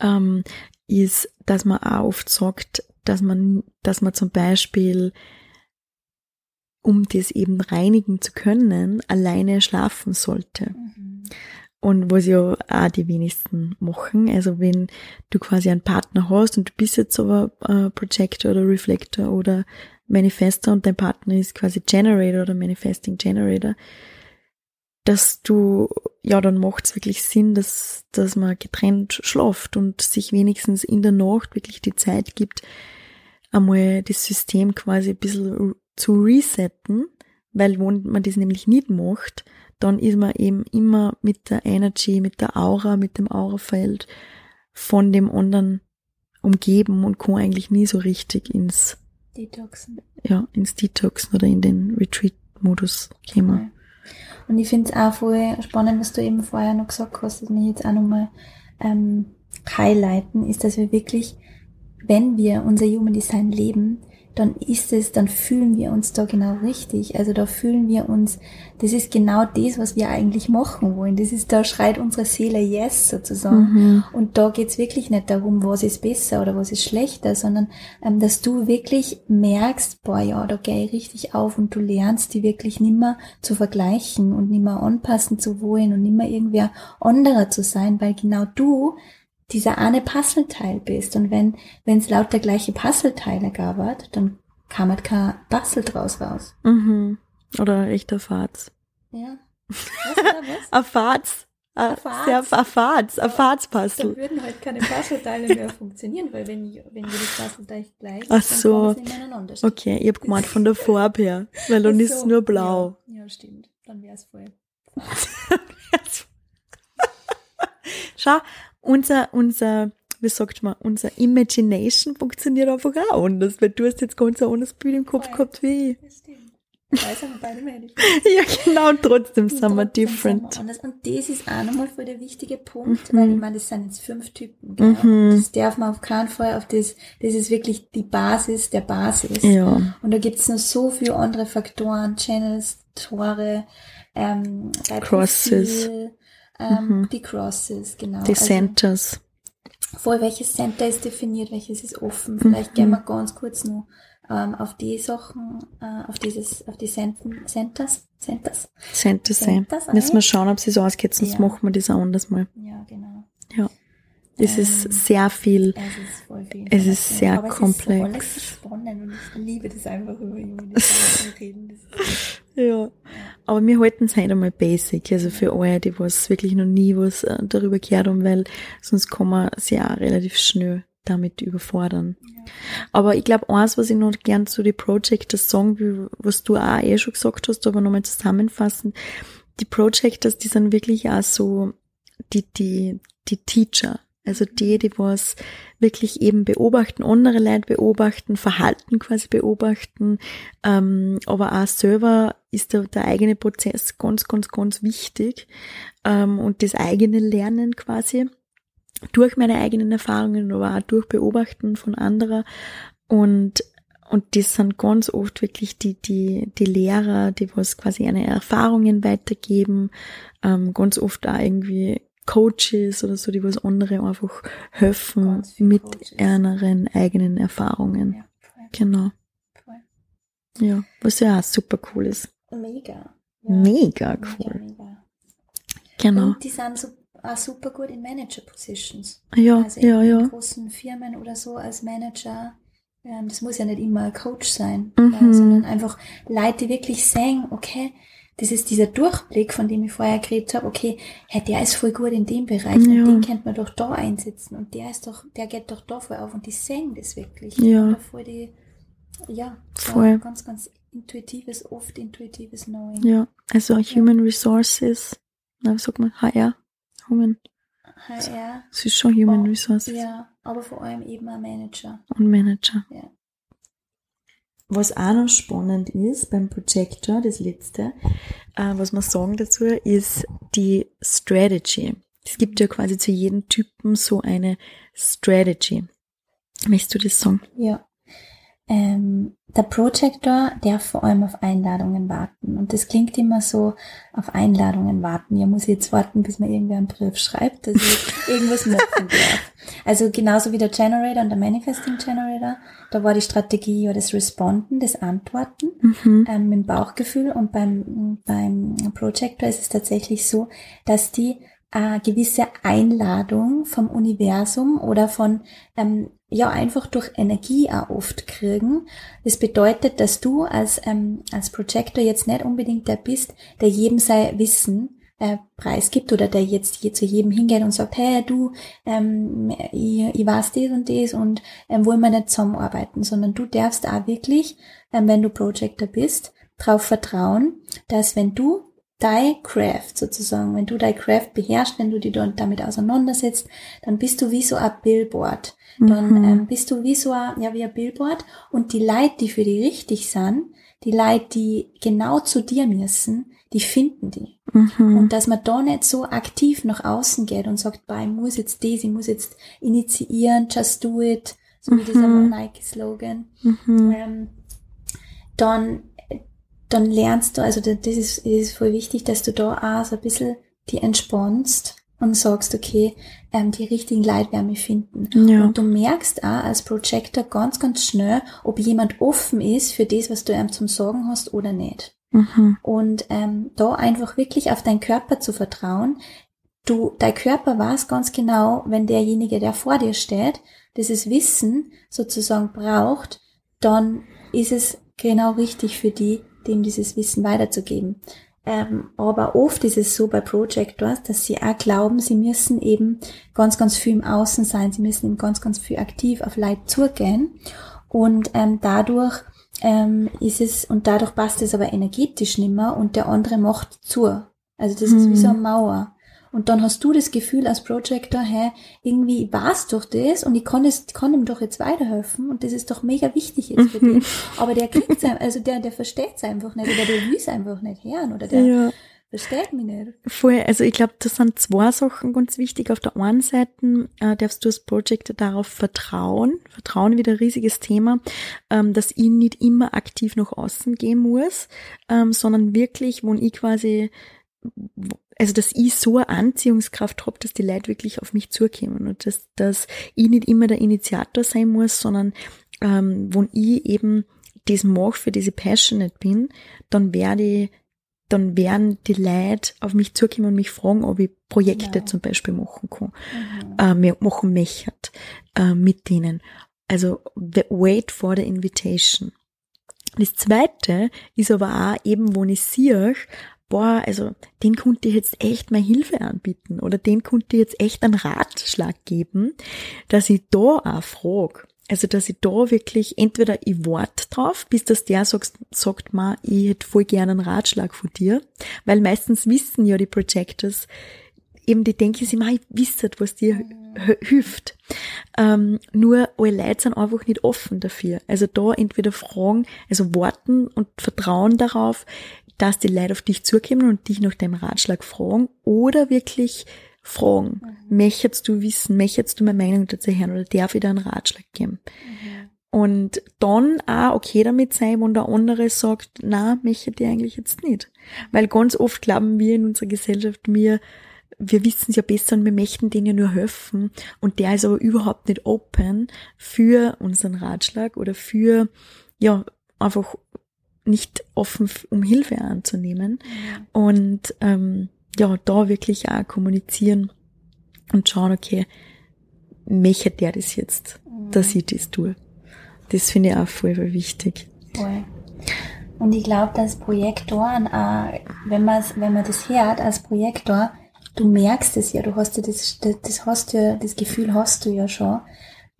ähm, ist, dass man auch oft sagt, dass man, dass man zum Beispiel, um das eben reinigen zu können, alleine schlafen sollte. Und was ja auch die wenigsten machen. Also wenn du quasi einen Partner hast und du bist jetzt aber äh, Projector oder Reflector oder Manifester und dein Partner ist quasi Generator oder Manifesting Generator, dass du, ja, dann macht es wirklich Sinn, dass, dass man getrennt schlaft und sich wenigstens in der Nacht wirklich die Zeit gibt, einmal das System quasi ein bisschen zu resetten, weil wenn man das nämlich nicht macht, dann ist man eben immer mit der Energy, mit der Aura, mit dem Aurafeld von dem anderen umgeben und kann eigentlich nie so richtig ins, Detoxen. ja, ins Detoxen oder in den Retreat-Modus kommen. Und ich finde es auch voll spannend, was du eben vorher noch gesagt hast, dass wir jetzt auch nochmal ähm, highlighten, ist, dass wir wirklich, wenn wir unser Human Design leben, dann ist es, dann fühlen wir uns da genau richtig. Also da fühlen wir uns, das ist genau das, was wir eigentlich machen wollen. Das ist, da schreit unsere Seele Yes sozusagen. Mhm. Und da geht's wirklich nicht darum, was ist besser oder was ist schlechter, sondern ähm, dass du wirklich merkst, boah ja, da gehe ich richtig auf und du lernst, die wirklich nimmer zu vergleichen und nimmer anpassen zu wollen und nimmer irgendwer anderer zu sein, weil genau du dieser eine Puzzleteil bist. Und wenn wenn es lauter gleiche Puzzleteile gab, dann kam halt kein Puzzle draus raus. Mhm. Oder echt ein Faz. Ja. Was oder was? Ein Faz. Ein Faz. sehr- ein Faz. Ein Da würden halt keine Puzzleteile mehr funktionieren, weil wenn, wenn jedes Puzzleteil gleich ist, Ach so. dann stehen. Okay, ich hab gemeint von der Farbe her, weil dann ist es so, nur blau. Ja, ja stimmt. Dann wäre es voll. Schau, unser, unser, wie sagt man, unser Imagination funktioniert einfach auch anders, weil du hast jetzt ganz ein anderes Bild im Kopf Voll. gehabt wie ich. Das stimmt. Sind wir beide. Ja, genau, und trotzdem sind wir Trotzdem different. sind wir anders. Und das ist auch nochmal voll der wichtige Punkt, Mhm. weil ich meine, das sind jetzt fünf Typen. Gell? Mhm. Das darf man auf keinen Fall auf das, das ist wirklich die Basis der Basis. Ja, Und da gibt es noch so viele andere Faktoren, Channels, Tore, ähm, Crosses. Profil, ähm, Mhm. die Crosses, genau. die Also, Centers. voll welches Center ist definiert, welches ist offen. Vielleicht gehen Mhm. wir ganz kurz noch ähm, auf die Sachen, äh, auf dieses, auf die Centen, Centers, Centers. Centers. Centers Müssen wir ein? schauen, ob sie so ausgeht, sonst Ja. machen wir das auch anders mal. Ja, genau. Es Ähm, ist sehr viel. Es ist sehr Aber komplex. Es ist so spannend und ich liebe das einfach über zu reden. Ja. Aber wir halten es heute einmal basic, also für alle, die was wirklich noch nie was äh, darüber gehört haben, weil sonst kann man sich auch relativ schnell damit überfordern. ja. Aber ich glaube, eins, was ich noch gern zu den Projectors sagen will, was du auch eh schon gesagt hast, aber nochmal zusammenfassen, die Projectors, die sind wirklich auch so die, die, die Teacher. Also die, die was wirklich eben beobachten, andere Leute beobachten, Verhalten quasi beobachten, ähm, aber auch selber ist der, der eigene Prozess ganz, ganz, ganz wichtig ähm, und das eigene Lernen quasi durch meine eigenen Erfahrungen, aber auch durch Beobachten von anderer. Und und das sind ganz oft wirklich die, die, die Lehrer, die was quasi eine Erfahrungen weitergeben, ähm, ganz oft auch irgendwie Coaches oder so, die was andere einfach helfen mit Coaches. ihren eigenen Erfahrungen. Ja, Genau. voll. Ja, was ja auch super cool ist. Mega. Ja. Mega Mega, cool. mega. Genau. Und die sind so, auch super gut in Manager-Positions. Ja, also ja, in ja. großen Firmen oder so als Manager. Ähm, das muss ja nicht immer ein Coach sein, Mhm. sondern einfach Leute, die wirklich sehen, okay, das ist dieser Durchblick, von dem ich vorher geredet habe, okay, hey, der ist voll gut in dem Bereich Ja. und den könnte man doch da einsetzen und der ist doch, der geht doch da voll auf und die sehen das wirklich. Ja. Voll die, ja, Voll. ganz, ganz intuitives, oft intuitives Knowing. Ja, also Human Resources, na, wie sagt man, HR, Human, HR, es ist schon Human Oh, Resources ja, aber vor allem eben ein Manager. und Manager. Ja. Was auch noch spannend ist beim Projector, das letzte, äh, was wir sagen dazu, ist die Strategy. Es gibt ja quasi zu jedem Typen so eine Strategy. Möchtest du das sagen? Ja. Ähm, der Projector darf vor allem auf Einladungen warten. Und das klingt immer so, auf Einladungen warten. Ja, muss ich jetzt warten, bis mir irgendwer einen Brief schreibt, dass ich irgendwas machen darf. Also genauso wie der Generator und der Manifesting Generator, da war die Strategie ja das Responden, das Antworten Mhm. ähm, mit dem Bauchgefühl und beim, beim Projector ist es tatsächlich so, dass die äh, gewisse Einladung vom Universum oder von, ähm, ja, einfach durch Energie auch oft kriegen. Das bedeutet, dass du als, ähm, als Projector jetzt nicht unbedingt der bist, der jedem sein Wissen äh, preisgibt oder der jetzt je, zu jedem hingeht und sagt, hey, du, ähm, ich, ich weiß das und das und ähm, wollen wir nicht zusammenarbeiten, sondern du darfst auch wirklich, ähm, wenn du Projector bist, darauf vertrauen, dass wenn du dein Craft sozusagen, wenn du dein Craft beherrschst, wenn du dich damit auseinandersetzt, dann bist du wie so ein Billboard. Dann Mhm. ähm, bist du wie so ein, ja, wie ein Billboard und die Leute, die für die richtig sind, die Leute, die genau zu dir müssen, die finden die. Mhm. Und dass man da nicht so aktiv nach außen geht und sagt, bah, ich muss jetzt das, ich muss jetzt initiieren, just do it, so wie dieser Mhm. Nike-Slogan Mhm. ähm, dann, dann lernst du, also das ist, das ist voll wichtig, dass du da auch so ein bisschen die entspannst und sagst, okay, ähm, die richtigen mich finden. Ja. Und du merkst auch als Projector ganz, ganz schnell, ob jemand offen ist für das, was du ihm zum Sagen hast oder nicht. Mhm. Und ähm, da einfach wirklich auf deinen Körper zu vertrauen. Du, dein Körper weiß ganz genau, wenn derjenige, der vor dir steht, dieses Wissen sozusagen braucht, dann ist es genau richtig für die, dem dieses Wissen weiterzugeben. Ähm, aber oft ist es so bei Projectors, dass sie auch glauben, sie müssen eben ganz, ganz viel im Außen sein, sie müssen eben ganz, ganz viel aktiv auf Leid zugehen. Und ähm, dadurch ähm, ist es, und dadurch passt es aber energetisch nimmer und der andere macht zu. Also das ist wie so eine Mauer. Und dann hast du das Gefühl als Projector, hä, irgendwie weiß doch das und ich kann es, kann ihm doch jetzt weiterhelfen und das ist doch mega wichtig jetzt für dich. Aber der kriegt's also der, der versteht's einfach nicht oder der will's einfach nicht hören oder der Ja. versteht mich nicht. Voll, also ich glaube, das sind zwei Sachen ganz wichtig. Auf der einen Seite äh, darfst du als Projector darauf vertrauen. Vertrauen wieder ein riesiges Thema, ähm, dass ich nicht immer aktiv nach außen gehen muss, ähm, sondern wirklich, wo ich quasi, also dass ich so eine Anziehungskraft habe, dass die Leute wirklich auf mich zukommen und dass, dass ich nicht immer der Initiator sein muss, sondern ähm, wo ich eben das mache, für diese passionate bin, dann werde ich dann werden die Leute auf mich zukommen und mich fragen, ob ich Projekte Genau. zum Beispiel machen kann, Mhm. äh, machen möchte äh, mit denen. Also wait for the invitation. Das zweite ist aber auch eben, wo ich sehe, boah, also den konnte ich jetzt echt meine Hilfe anbieten oder den konnte ich jetzt echt einen Ratschlag geben, dass ich da auch frage. Also, dass ich da wirklich entweder ich warte drauf, bis das der sagt, sagt ma, ich hätte voll gerne einen Ratschlag von dir, weil meistens wissen ja die Projectors, eben die denken sich, ich wisse, was dir h- hilft. Ähm, nur alle Leute sind einfach nicht offen dafür. Also da entweder fragen, also warten und vertrauen darauf, dass die Leute auf dich zukommen und dich nach deinem Ratschlag fragen oder wirklich fragen, möchtest du wissen, möchtest du meine Meinung dazu hören oder darf ich dir einen Ratschlag geben? Mhm. Und dann auch okay damit sein, wenn der andere sagt, na, möchte ich eigentlich jetzt nicht. Weil ganz oft glauben wir in unserer Gesellschaft, wir wir wissen es ja besser und wir möchten denen ja nur helfen und der ist aber überhaupt nicht open für unseren Ratschlag oder für, ja, einfach nicht offen, um Hilfe anzunehmen. Und ähm, ja, da wirklich auch kommunizieren und schauen, okay, möchte der das jetzt, mhm. dass ich das tue. Das finde ich auch voll, voll wichtig. Voll. Und ich glaube, dass Projektoren, auch, wenn man wenn man das hört als Projektor, du merkst es ja, du hast ja das, das, das hast ja, das Gefühl hast du ja schon.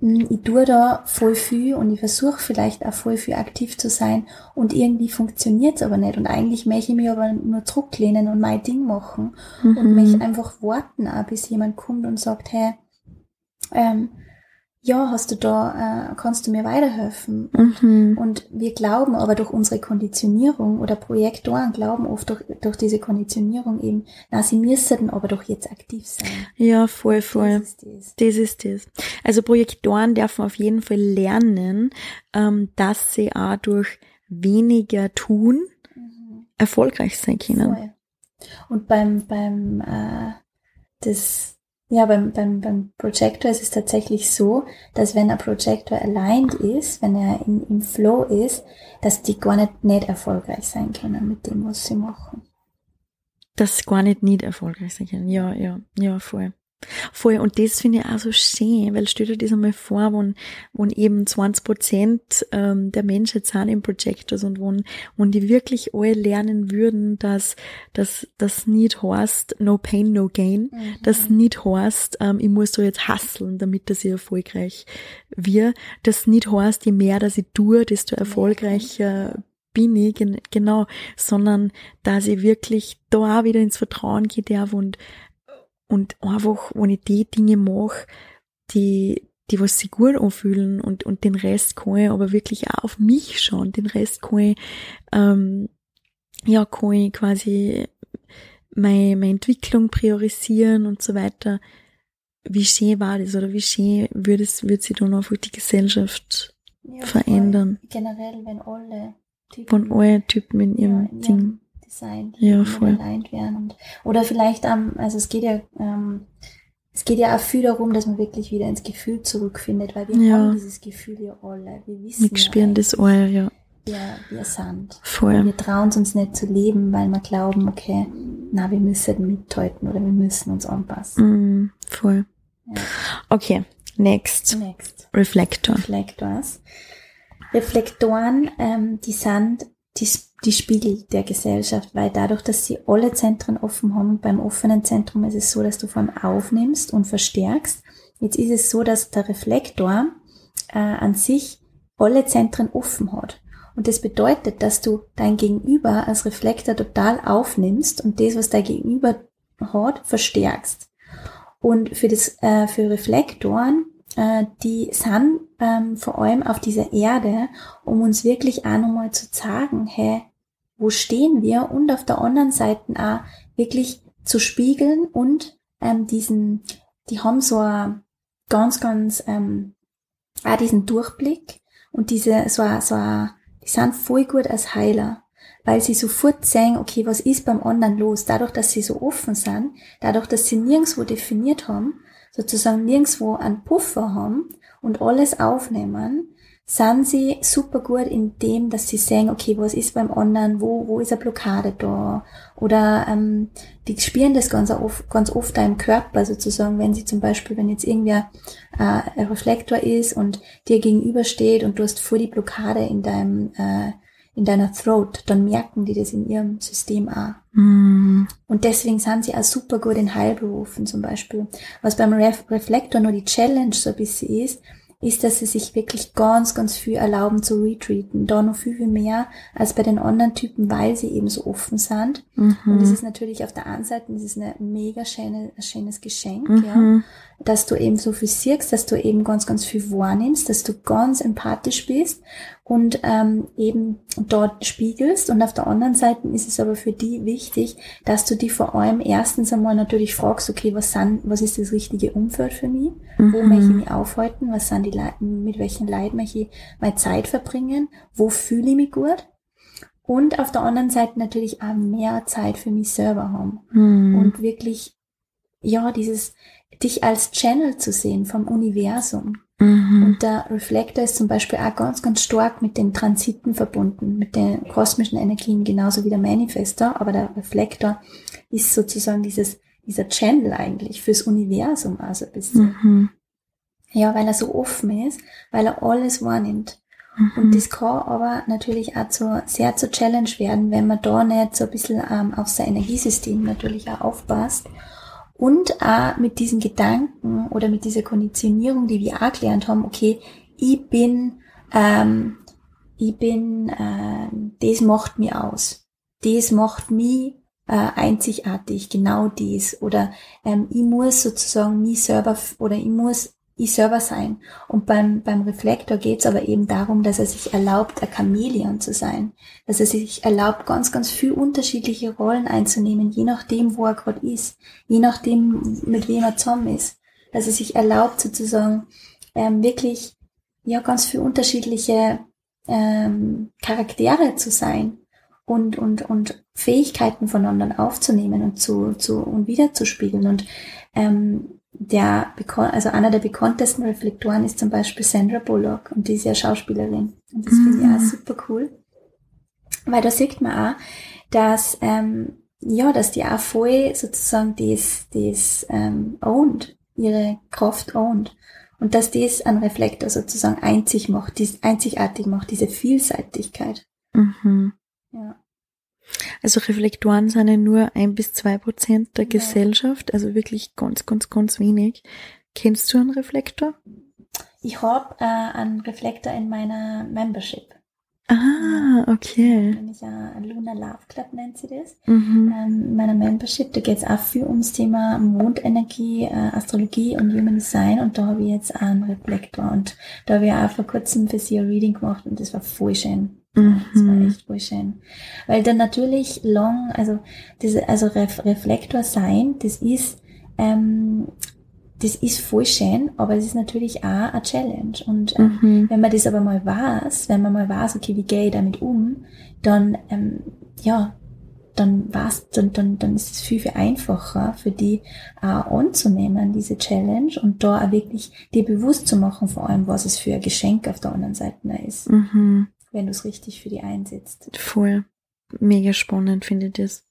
Hm, ich tue da voll viel und ich versuche vielleicht auch voll viel aktiv zu sein und irgendwie funktioniert es aber nicht und eigentlich möchte ich mich aber nur zurücklehnen und mein Ding machen mhm. und mich einfach warten, auch, bis jemand kommt und sagt, hey, ähm, ja, hast du da, äh, kannst du mir weiterhelfen? Mhm. Und wir glauben aber durch unsere Konditionierung oder Projektoren glauben oft durch, durch diese Konditionierung eben, na, sie müssten aber doch jetzt aktiv sein. Ja, voll, voll. Das ist das. das ist das. Also Projektoren dürfen auf jeden Fall lernen, ähm, dass sie auch durch weniger tun mhm. erfolgreich sein können. Voll. Und beim, beim, äh, das, ja, beim, beim, beim Projector ist es tatsächlich so, dass wenn ein Projector aligned ist, wenn er in, im Flow ist, dass die gar nicht, nicht erfolgreich sein können mit dem, was sie machen. Dass sie gar nicht nicht erfolgreich sein können. Ja, ja, ja, voll. Voll, und das finde ich auch so schön, weil stell dir das einmal vor, wo, wo eben 20 Prozent ähm, der Menschen sind im Projectors und wo, wo die wirklich alle lernen würden, dass das das nicht heißt, no pain, no gain, mhm. das nicht heißt, ähm, ich muss so jetzt hustlen, damit das ich erfolgreich wird, das nicht heißt, je mehr dass ich tue, desto erfolgreicher bin ich, genau, sondern dass ich wirklich da auch wieder ins Vertrauen gehe darf und und einfach, wenn ich die Dinge mache, die, die was sich gut anfühlen und, und den Rest kann ich aber wirklich auch auf mich schauen. Den Rest kann ich, ähm, ja, kann ich quasi meine, meine Entwicklung priorisieren und so weiter. Wie schön war das oder wie schön würde es, würde sich dann einfach die Gesellschaft ja, verändern? Generell, wenn alle Typen, von alle Typen in ihrem ja, in Ding Design ja, voll. aligned werden. Und, oder vielleicht, ähm, also es geht ja, ähm, es geht ja auch viel darum, dass man wirklich wieder ins Gefühl zurückfindet, weil wir ja. haben dieses Gefühl ja alle. Wir wissen wir spüren das alle, ja. Wir, wir sind. Voll. wir trauen uns nicht zu leben, weil wir glauben, okay, na, wir müssen mithalten oder wir müssen uns anpassen. Mm, voll. Ja. Okay, next. Next. Reflektor. Reflektors. Reflektoren, ähm, die sind die die Spiegel der Gesellschaft, weil dadurch, dass sie alle Zentren offen haben, beim offenen Zentrum ist es so, dass du von aufnimmst und verstärkst. Jetzt ist es so, dass der Reflektor äh, an sich alle Zentren offen hat. Und das bedeutet, dass du dein Gegenüber als Reflektor total aufnimmst und das, was dein Gegenüber hat, verstärkst. Und für das, äh, für Reflektoren, äh, die sind ähm, vor allem auf dieser Erde, um uns wirklich auch nochmal zu sagen, hey, wo stehen wir? Und auf der anderen Seite auch wirklich zu spiegeln und ähm, diesen, die haben so a ganz, ganz, ähm, auch diesen Durchblick und diese, so a, so a, die sind voll gut als Heiler, weil sie sofort sehen, okay, was ist beim anderen los? Dadurch, dass sie so offen sind, dadurch, dass sie nirgendwo definiert haben, sozusagen nirgendwo einen Puffer haben und alles aufnehmen, sind sie super gut in dem, dass sie sehen, okay, was ist beim anderen, wo, wo ist eine Blockade da? Oder ähm, die spüren das ganz oft, ganz oft da im Körper sozusagen, wenn sie zum Beispiel, wenn jetzt irgendwer äh, ein Reflektor ist und dir gegenübersteht und du hast vor die Blockade in deinem äh, in deiner Throat, dann merken die das in ihrem System auch. Mm. Und deswegen sind sie auch super gut in Heilberufen zum Beispiel. Was beim Ref Reflektor nur die Challenge so ein bisschen ist, ist, dass sie sich wirklich ganz, ganz viel erlauben zu retreaten. Da noch viel, viel mehr als bei den anderen Typen, weil sie eben so offen sind. Mhm. Und das ist natürlich auf der einen Seite, das ist eine mega schöne, ein schönes Geschenk, mhm. ja, dass du eben so viel siehst, dass du eben ganz, ganz viel wahrnimmst, dass du ganz empathisch bist und ähm, eben dort spiegelst. Und auf der anderen Seite ist es aber für die wichtig, dass du die vor allem erstens einmal natürlich fragst, okay, was sind, was ist das richtige Umfeld für mich? Mhm. Wo möchte ich mich aufhalten? Was sind die Leute, mit welchen Leuten möchte ich meine Zeit verbringen? Wo fühle ich mich gut? Und auf der anderen Seite natürlich auch mehr Zeit für mich selber haben. Mhm. Und wirklich ja, dieses, dich als Channel zu sehen vom Universum. Mhm. Und der Reflektor ist zum Beispiel auch ganz, ganz stark mit den Transiten verbunden, mit den kosmischen Energien, genauso wie der Manifestor. Aber der Reflektor ist sozusagen dieses, dieser Channel eigentlich fürs Universum, also ein bisschen. Mhm. Ja, weil er so offen ist, weil er alles wahrnimmt. Mhm. Und das kann aber natürlich auch zu, sehr zur Challenge werden, wenn man da nicht so ein bisschen ähm, auf sein Energiesystem natürlich auch aufpasst. Und auch mit diesen Gedanken oder mit dieser Konditionierung, die wir auch gelernt haben, okay, ich bin, ähm, ich bin, äh, das macht mir aus. Das macht mich äh, einzigartig, genau dies. Oder ähm, ich muss sozusagen mich selber oder ich muss ich selber sein. Und beim, beim Reflektor geht es aber eben darum, dass er sich erlaubt, ein Chamäleon zu sein. Dass er sich erlaubt, ganz, ganz viel unterschiedliche Rollen einzunehmen, je nachdem, wo er gerade ist, je nachdem, mit wem er zusammen ist. Dass er sich erlaubt, sozusagen ähm, wirklich ja ganz viel unterschiedliche ähm, Charaktere zu sein und, und, und Fähigkeiten von anderen aufzunehmen und zu, zu und wiederzuspiegeln. Und ähm, der, also einer der bekanntesten Reflektoren ist zum Beispiel Sandra Bullock und die ist ja Schauspielerin. Und das finde ich auch Mhm. super cool. Weil da sieht man auch, dass, ähm, ja, dass die auch voll sozusagen das, das ähm, owned, ihre Kraft owned. Und dass das einen Reflektor sozusagen einzig macht, dies einzigartig macht, diese Vielseitigkeit. Mhm. Ja. Also Reflektoren sind ja nur ein bis zwei Prozent der Ja. Gesellschaft, also wirklich ganz, ganz, ganz wenig. Kennst du einen Reflektor? Ich habe äh, einen Reflektor in meiner Membership. Ah, okay. Nämlich ein Lunar Love Club nennt sie das. Mhm. Ähm, in meiner Membership, da geht es auch viel ums Thema Mondenergie, äh, Astrologie und Human Design und da habe ich jetzt auch einen Reflektor und da habe ich auch vor kurzem für sie ein Reading gemacht und das war voll schön. Das war Mhm. echt voll schön. Weil dann natürlich long, also diese, also Ref Reflektor sein, das ist, ähm, das ist voll schön, aber es ist natürlich auch eine Challenge. Und ähm, Mhm. wenn man das aber mal weiß, wenn man mal weiß, okay, wie gehe ich damit um, dann, ähm, ja, dann war's, dann, dann, dann ist es viel, viel einfacher für die auch anzunehmen, diese Challenge und da auch wirklich dir bewusst zu machen, vor allem, was es für ein Geschenk auf der anderen Seite ist, Mhm. Wenn du es richtig für die einsetzt. Voll. Mega spannend finde ich das.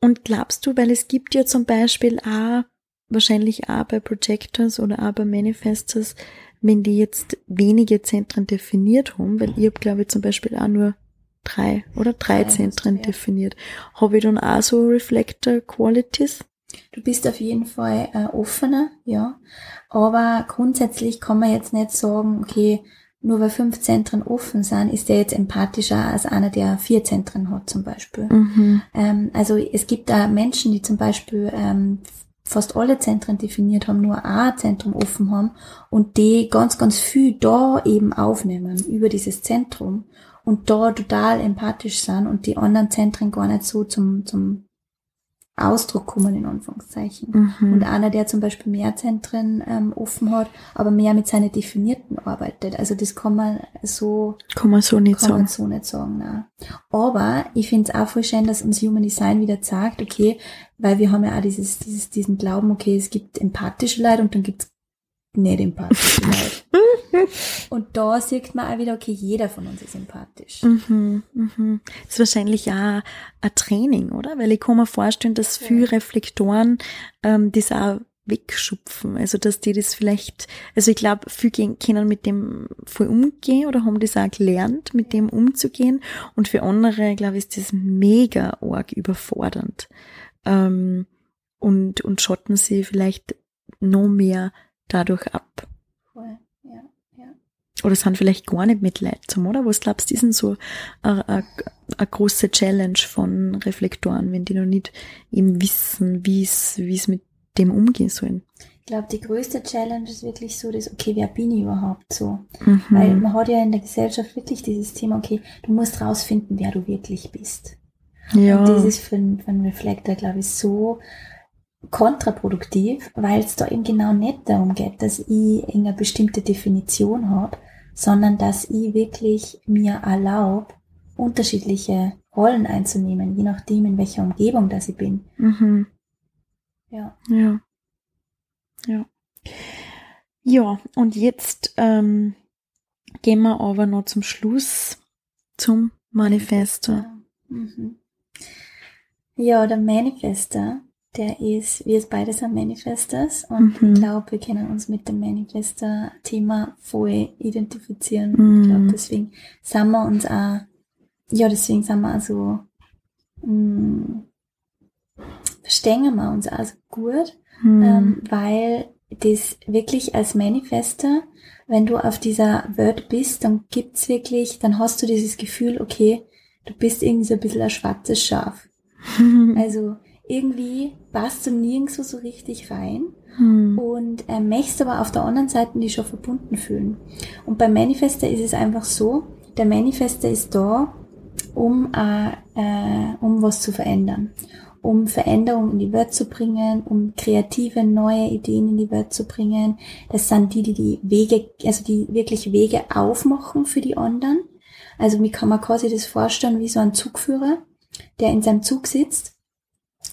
Und glaubst du, weil es gibt ja zum Beispiel auch, wahrscheinlich auch bei Projectors oder auch bei Manifestors, wenn die jetzt wenige Zentren definiert haben, weil ich habe glaube ich zum Beispiel auch nur drei oder drei Drei Zentren ja. definiert. Habe ich dann auch so Reflector Qualities? Du bist auf jeden Fall äh, offener, ja. Aber grundsätzlich kann man jetzt nicht sagen, okay, nur weil fünf Zentren offen sind, ist der jetzt empathischer als einer, der vier Zentren hat zum Beispiel. Mhm. Ähm, also es gibt da Menschen, die zum Beispiel ähm, fast alle Zentren definiert haben, nur ein Zentrum offen haben und die ganz, ganz viel da eben aufnehmen über dieses Zentrum und da total empathisch sind und die anderen Zentren gar nicht so zum, zum Ausdruck kommen, in Anführungszeichen. Mhm. Und einer, der zum Beispiel mehr Zentren ähm, offen hat, aber mehr mit seinen Definierten arbeitet. Also das kann man so Kann man so nicht kann man sagen. so nicht sagen, nein. Aber ich finde es auch voll schön, dass uns Human Design wieder sagt, okay, weil wir haben ja auch dieses, dieses, diesen Glauben, okay, es gibt empathische Leute und dann gibt's nicht empathische Leute. Und da sieht man auch wieder, okay, jeder von uns ist empathisch. Mhm, mhm. Das ist wahrscheinlich auch ein Training, oder? Weil ich kann mir vorstellen, dass Ja. viele Reflektoren ähm, das auch wegschupfen. Also dass die das vielleicht, also ich glaube, viele können mit dem voll umgehen oder haben das auch gelernt, mit dem umzugehen. Und für andere, glaube ich, ist das mega arg überfordernd. Ähm, und, und schotten sie vielleicht noch mehr dadurch ab. Voll, ja, ja. Oder sind vielleicht gar nicht mit Leid zum, oder? Was glaubst du, ist denn so eine, große Challenge von Reflektoren, wenn die noch nicht eben wissen, wie es, wie es mit dem umgehen sollen? Ich glaube, die größte Challenge ist wirklich so, das, okay, wer bin ich überhaupt so? Mhm. Weil man hat ja in der Gesellschaft wirklich dieses Thema, okay, du musst rausfinden, wer du wirklich bist. ja. Und das ist für einen Reflektor, glaube ich, so kontraproduktiv, weil es da eben genau nicht darum geht, dass ich eine bestimmte Definition habe, sondern dass ich wirklich mir erlaube, unterschiedliche Rollen einzunehmen, je nachdem, in welcher Umgebung das ich bin. mhm. Ja. Ja. Ja. Ja, und jetzt ähm, gehen wir aber noch zum Schluss zum Manifesto. Mhm. Ja, der Manifester, der ist, wir beide sind Manifestors und Mhm. ich glaube, wir können uns mit dem Manifester-Thema voll identifizieren. Mhm. Ich glaube, deswegen sind wir uns auch, ja, deswegen sind wir auch so, mh, verstehen wir uns auch so gut, Hm. ähm, weil das wirklich als Manifester, wenn du auf dieser Welt bist, dann gibt's wirklich, dann hast du dieses Gefühl, okay, du bist irgendwie so ein bisschen ein schwarzes Schaf. Also irgendwie passt du nirgendwo so richtig rein Hm. und äh, möchtest aber auf der anderen Seite dich schon verbunden fühlen. Und beim Manifester ist es einfach so, der Manifester ist da, um, äh, äh, um was zu verändern. Um Veränderung in die Welt zu bringen, um kreative, neue Ideen in die Welt zu bringen. Das sind die, die die Wege, also die wirklich Wege aufmachen für die anderen. Also wie kann man quasi das vorstellen wie so ein Zugführer, der in seinem Zug sitzt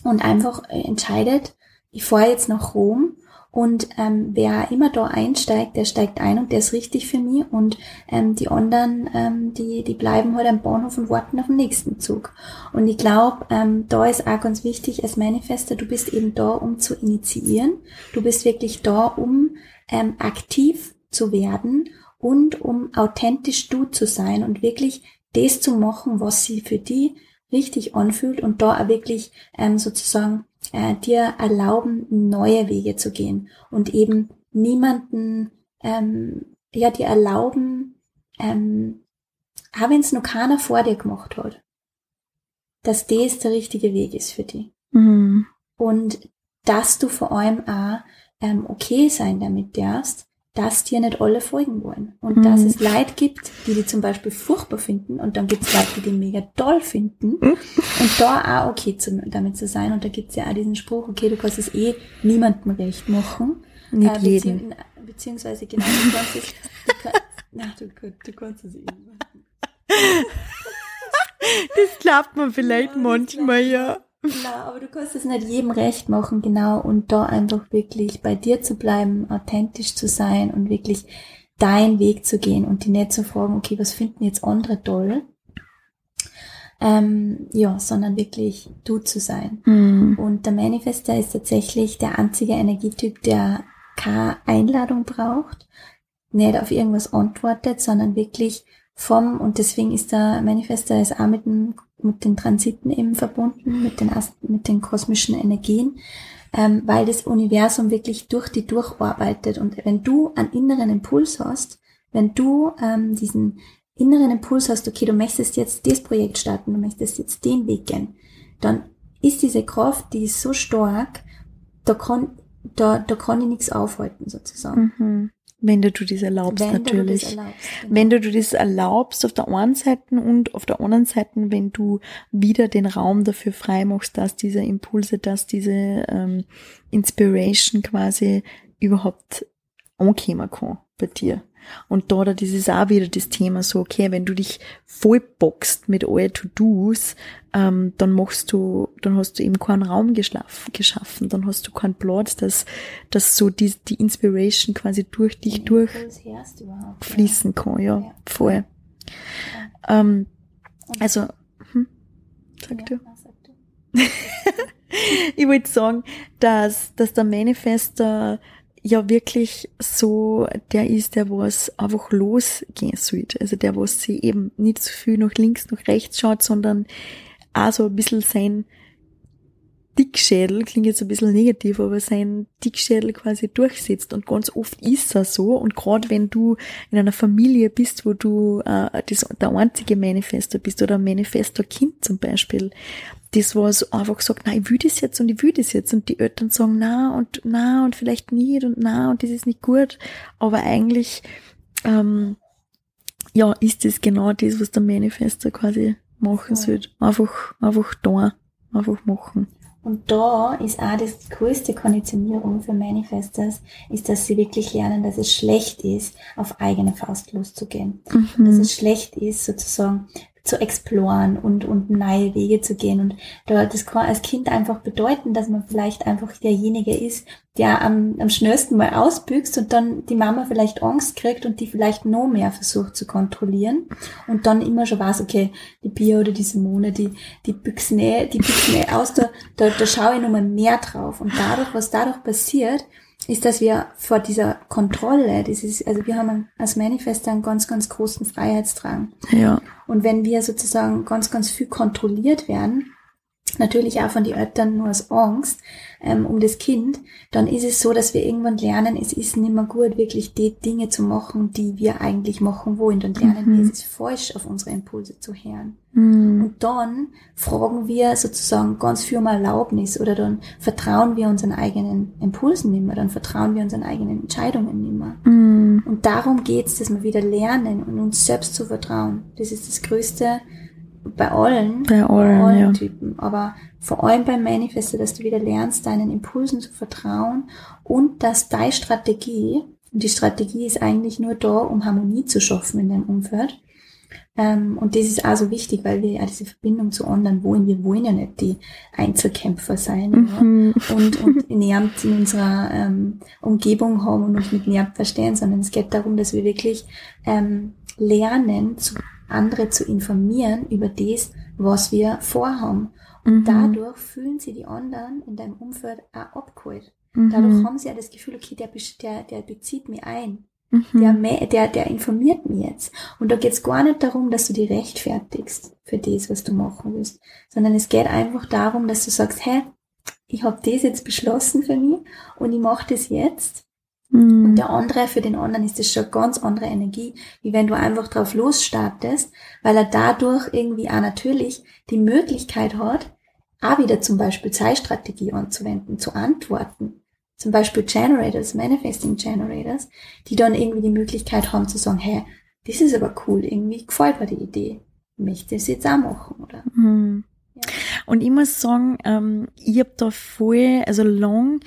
und einfach äh, entscheidet, ich fahre jetzt nach Rom und ähm, wer immer da einsteigt, der steigt ein und der ist richtig für mich und ähm, die anderen, ähm, die, die bleiben halt am Bahnhof und warten auf den nächsten Zug. Und ich glaube, ähm, da ist auch ganz wichtig als Manifester, du bist eben da, um zu initiieren. Du bist wirklich da, um ähm, aktiv zu werden und um authentisch du zu sein und wirklich das zu machen, was sie für die richtig anfühlt und da auch wirklich ähm, sozusagen äh, dir erlauben, neue Wege zu gehen und eben niemanden, ähm, ja, dir erlauben, ähm, auch wenn es noch keiner vor dir gemacht hat, dass das der richtige Weg ist für dich. Hm. Und dass du vor allem auch ähm, okay sein damit darfst, dass dir nicht alle folgen wollen. Und Mhm. dass es Leute gibt, die die zum Beispiel furchtbar finden und dann gibt es Leute, die die mega toll finden. Mhm. Und da auch okay zu, damit zu sein. Und da gibt es ja auch diesen Spruch, okay, du kannst es eh niemandem recht machen. Nicht Äh, jeden. bezieh- beziehungsweise genau, du kannst es, du, kann, na, du, du kannst es eh machen. Das klappt mir vielleicht Ja, manchmal, ja. Genau, aber du kannst es nicht jedem recht machen, genau, und da einfach wirklich bei dir zu bleiben, authentisch zu sein und wirklich deinen Weg zu gehen und die nicht zu fragen, okay, was finden jetzt andere toll? Ähm, ja, sondern wirklich du zu sein. Hm. Und der Manifester ist tatsächlich der einzige Energietyp, der keine Einladung braucht, nicht auf irgendwas antwortet, sondern wirklich vom, und deswegen ist der Manifester ist auch mit, dem, mit den Transiten eben verbunden, mit den, mit den kosmischen Energien, ähm, weil das Universum wirklich durch die durcharbeitet. Und wenn du einen inneren Impuls hast, wenn du ähm, diesen inneren Impuls hast, okay, du möchtest jetzt das Projekt starten, du möchtest jetzt den Weg gehen, dann ist diese Kraft, die ist so stark, da kann, da, da kann ich nichts aufhalten, sozusagen. Mhm. Wenn du das erlaubst, Wenn natürlich. du das erlaubst. genau. Wenn du dir das erlaubst auf der einen Seite und auf der anderen Seite, wenn du wieder den Raum dafür frei machst, dass diese Impulse, dass diese ähm, Inspiration quasi überhaupt ankommen kann bei dir. Und da, da das ist auch wieder das Thema so, okay, wenn du dich vollboxt mit all To-Dos, ähm, dann machst du, dann hast du eben keinen Raum geschaffen, dann hast du keinen Platz, dass, dass so die, die Inspiration quasi durch dich Den durch Impuls hörst du überhaupt, ja. fließen kann, ja, Ja. voll. Ähm, Und- also, hm, sag ja, du. na, sag du. Ich wollte sagen, dass, dass der Manifester ja wirklich so der ist, der was einfach losgehen sollte. Also der, was sie eben nicht so viel nach links, nach rechts schaut, sondern auch so ein bisschen sein Dickschädel, klingt jetzt ein bisschen negativ, aber sein Dickschädel quasi durchsetzt. Und ganz oft ist er so. Und gerade wenn du in einer Familie bist, wo du äh, das, der einzige Manifester bist oder ein Manifestor-Kind zum Beispiel, das was einfach sagt, na, ich will das jetzt und ich will das jetzt. Und die Eltern sagen, na und na und vielleicht nicht und na und das ist nicht gut. Aber eigentlich, ähm, ja, ist das genau das, was der Manifester quasi machen Voll. sollte. Einfach, einfach da, einfach machen. Und da ist auch das größte Konditionierung für Manifestors, ist, dass sie wirklich lernen, dass es schlecht ist, auf eigene Faust loszugehen. Dass Mhm. es schlecht ist, sozusagen zu exploren und, und neue Wege zu gehen. Und das kann als Kind einfach bedeuten, dass man vielleicht einfach derjenige ist, der am, am schnellsten mal ausbüchst und dann die Mama vielleicht Angst kriegt und die vielleicht noch mehr versucht zu kontrollieren und dann immer schon weiß, okay, die Pia oder die Simone, die, die büchsen eh, die büchsen eh aus, da, da, da schaue ich nochmal mehr drauf. Und dadurch, was dadurch passiert, ist, dass wir vor dieser Kontrolle, dieses, also wir haben als Manifest einen ganz, ganz großen Freiheitsdrang. Ja. Und wenn wir sozusagen ganz, ganz viel kontrolliert werden, natürlich auch von den Eltern nur aus Angst ähm, um das Kind, dann ist es so, dass wir irgendwann lernen, es ist nicht mehr gut, wirklich die Dinge zu machen, die wir eigentlich machen wollen. Dann lernen mhm. wir, es ist falsch, auf unsere Impulse zu hören. Mhm. Und dann fragen wir sozusagen ganz viel um Erlaubnis oder dann vertrauen wir unseren eigenen Impulsen nicht mehr, dann vertrauen wir unseren eigenen Entscheidungen nicht mehr. Mhm. Und darum geht's, dass wir wieder lernen und uns selbst zu vertrauen. Das ist das größte bei allen, bei allen, bei allen ja. Typen, aber vor allem beim Manifesto, dass du wieder lernst, deinen Impulsen zu vertrauen und dass deine Strategie, und die Strategie ist eigentlich nur da, um Harmonie zu schaffen in deinem Umfeld. Ähm, und das ist also wichtig, weil wir ja diese Verbindung zu anderen wollen. Wir wollen ja nicht die Einzelkämpfer sein Mhm. ja, und, und nähernd in unserer ähm, Umgebung haben und uns mit nähernd verstehen, sondern es geht darum, dass wir wirklich ähm, lernen, zu andere zu informieren über das, was wir vorhaben. Und Mhm. dadurch fühlen sie die anderen in deinem Umfeld auch abgeholt. Mhm. Dadurch haben sie ja das Gefühl, okay, der, der, der bezieht mich ein. Mhm. Der, der, der informiert mich jetzt. Und da geht es gar nicht darum, dass du dich rechtfertigst für das, was du machen willst, sondern es geht einfach darum, dass du sagst, hey, ich habe das jetzt beschlossen für mich und ich mache das jetzt Mhm. und der andere, für den anderen ist das schon ganz andere Energie, wie wenn du einfach drauf losstartest, weil er dadurch irgendwie auch natürlich die Möglichkeit hat, auch wieder zum Beispiel Zeitstrategie anzuwenden, zu antworten. Zum Beispiel Generators, Manifesting Generators, die dann irgendwie die Möglichkeit haben zu sagen, hey, das ist aber cool, irgendwie gefällt mir die Idee. Ich möchte das jetzt auch machen, oder? Mhm. Ja. Und ich muss sagen, ähm, ich habe da voll, also lang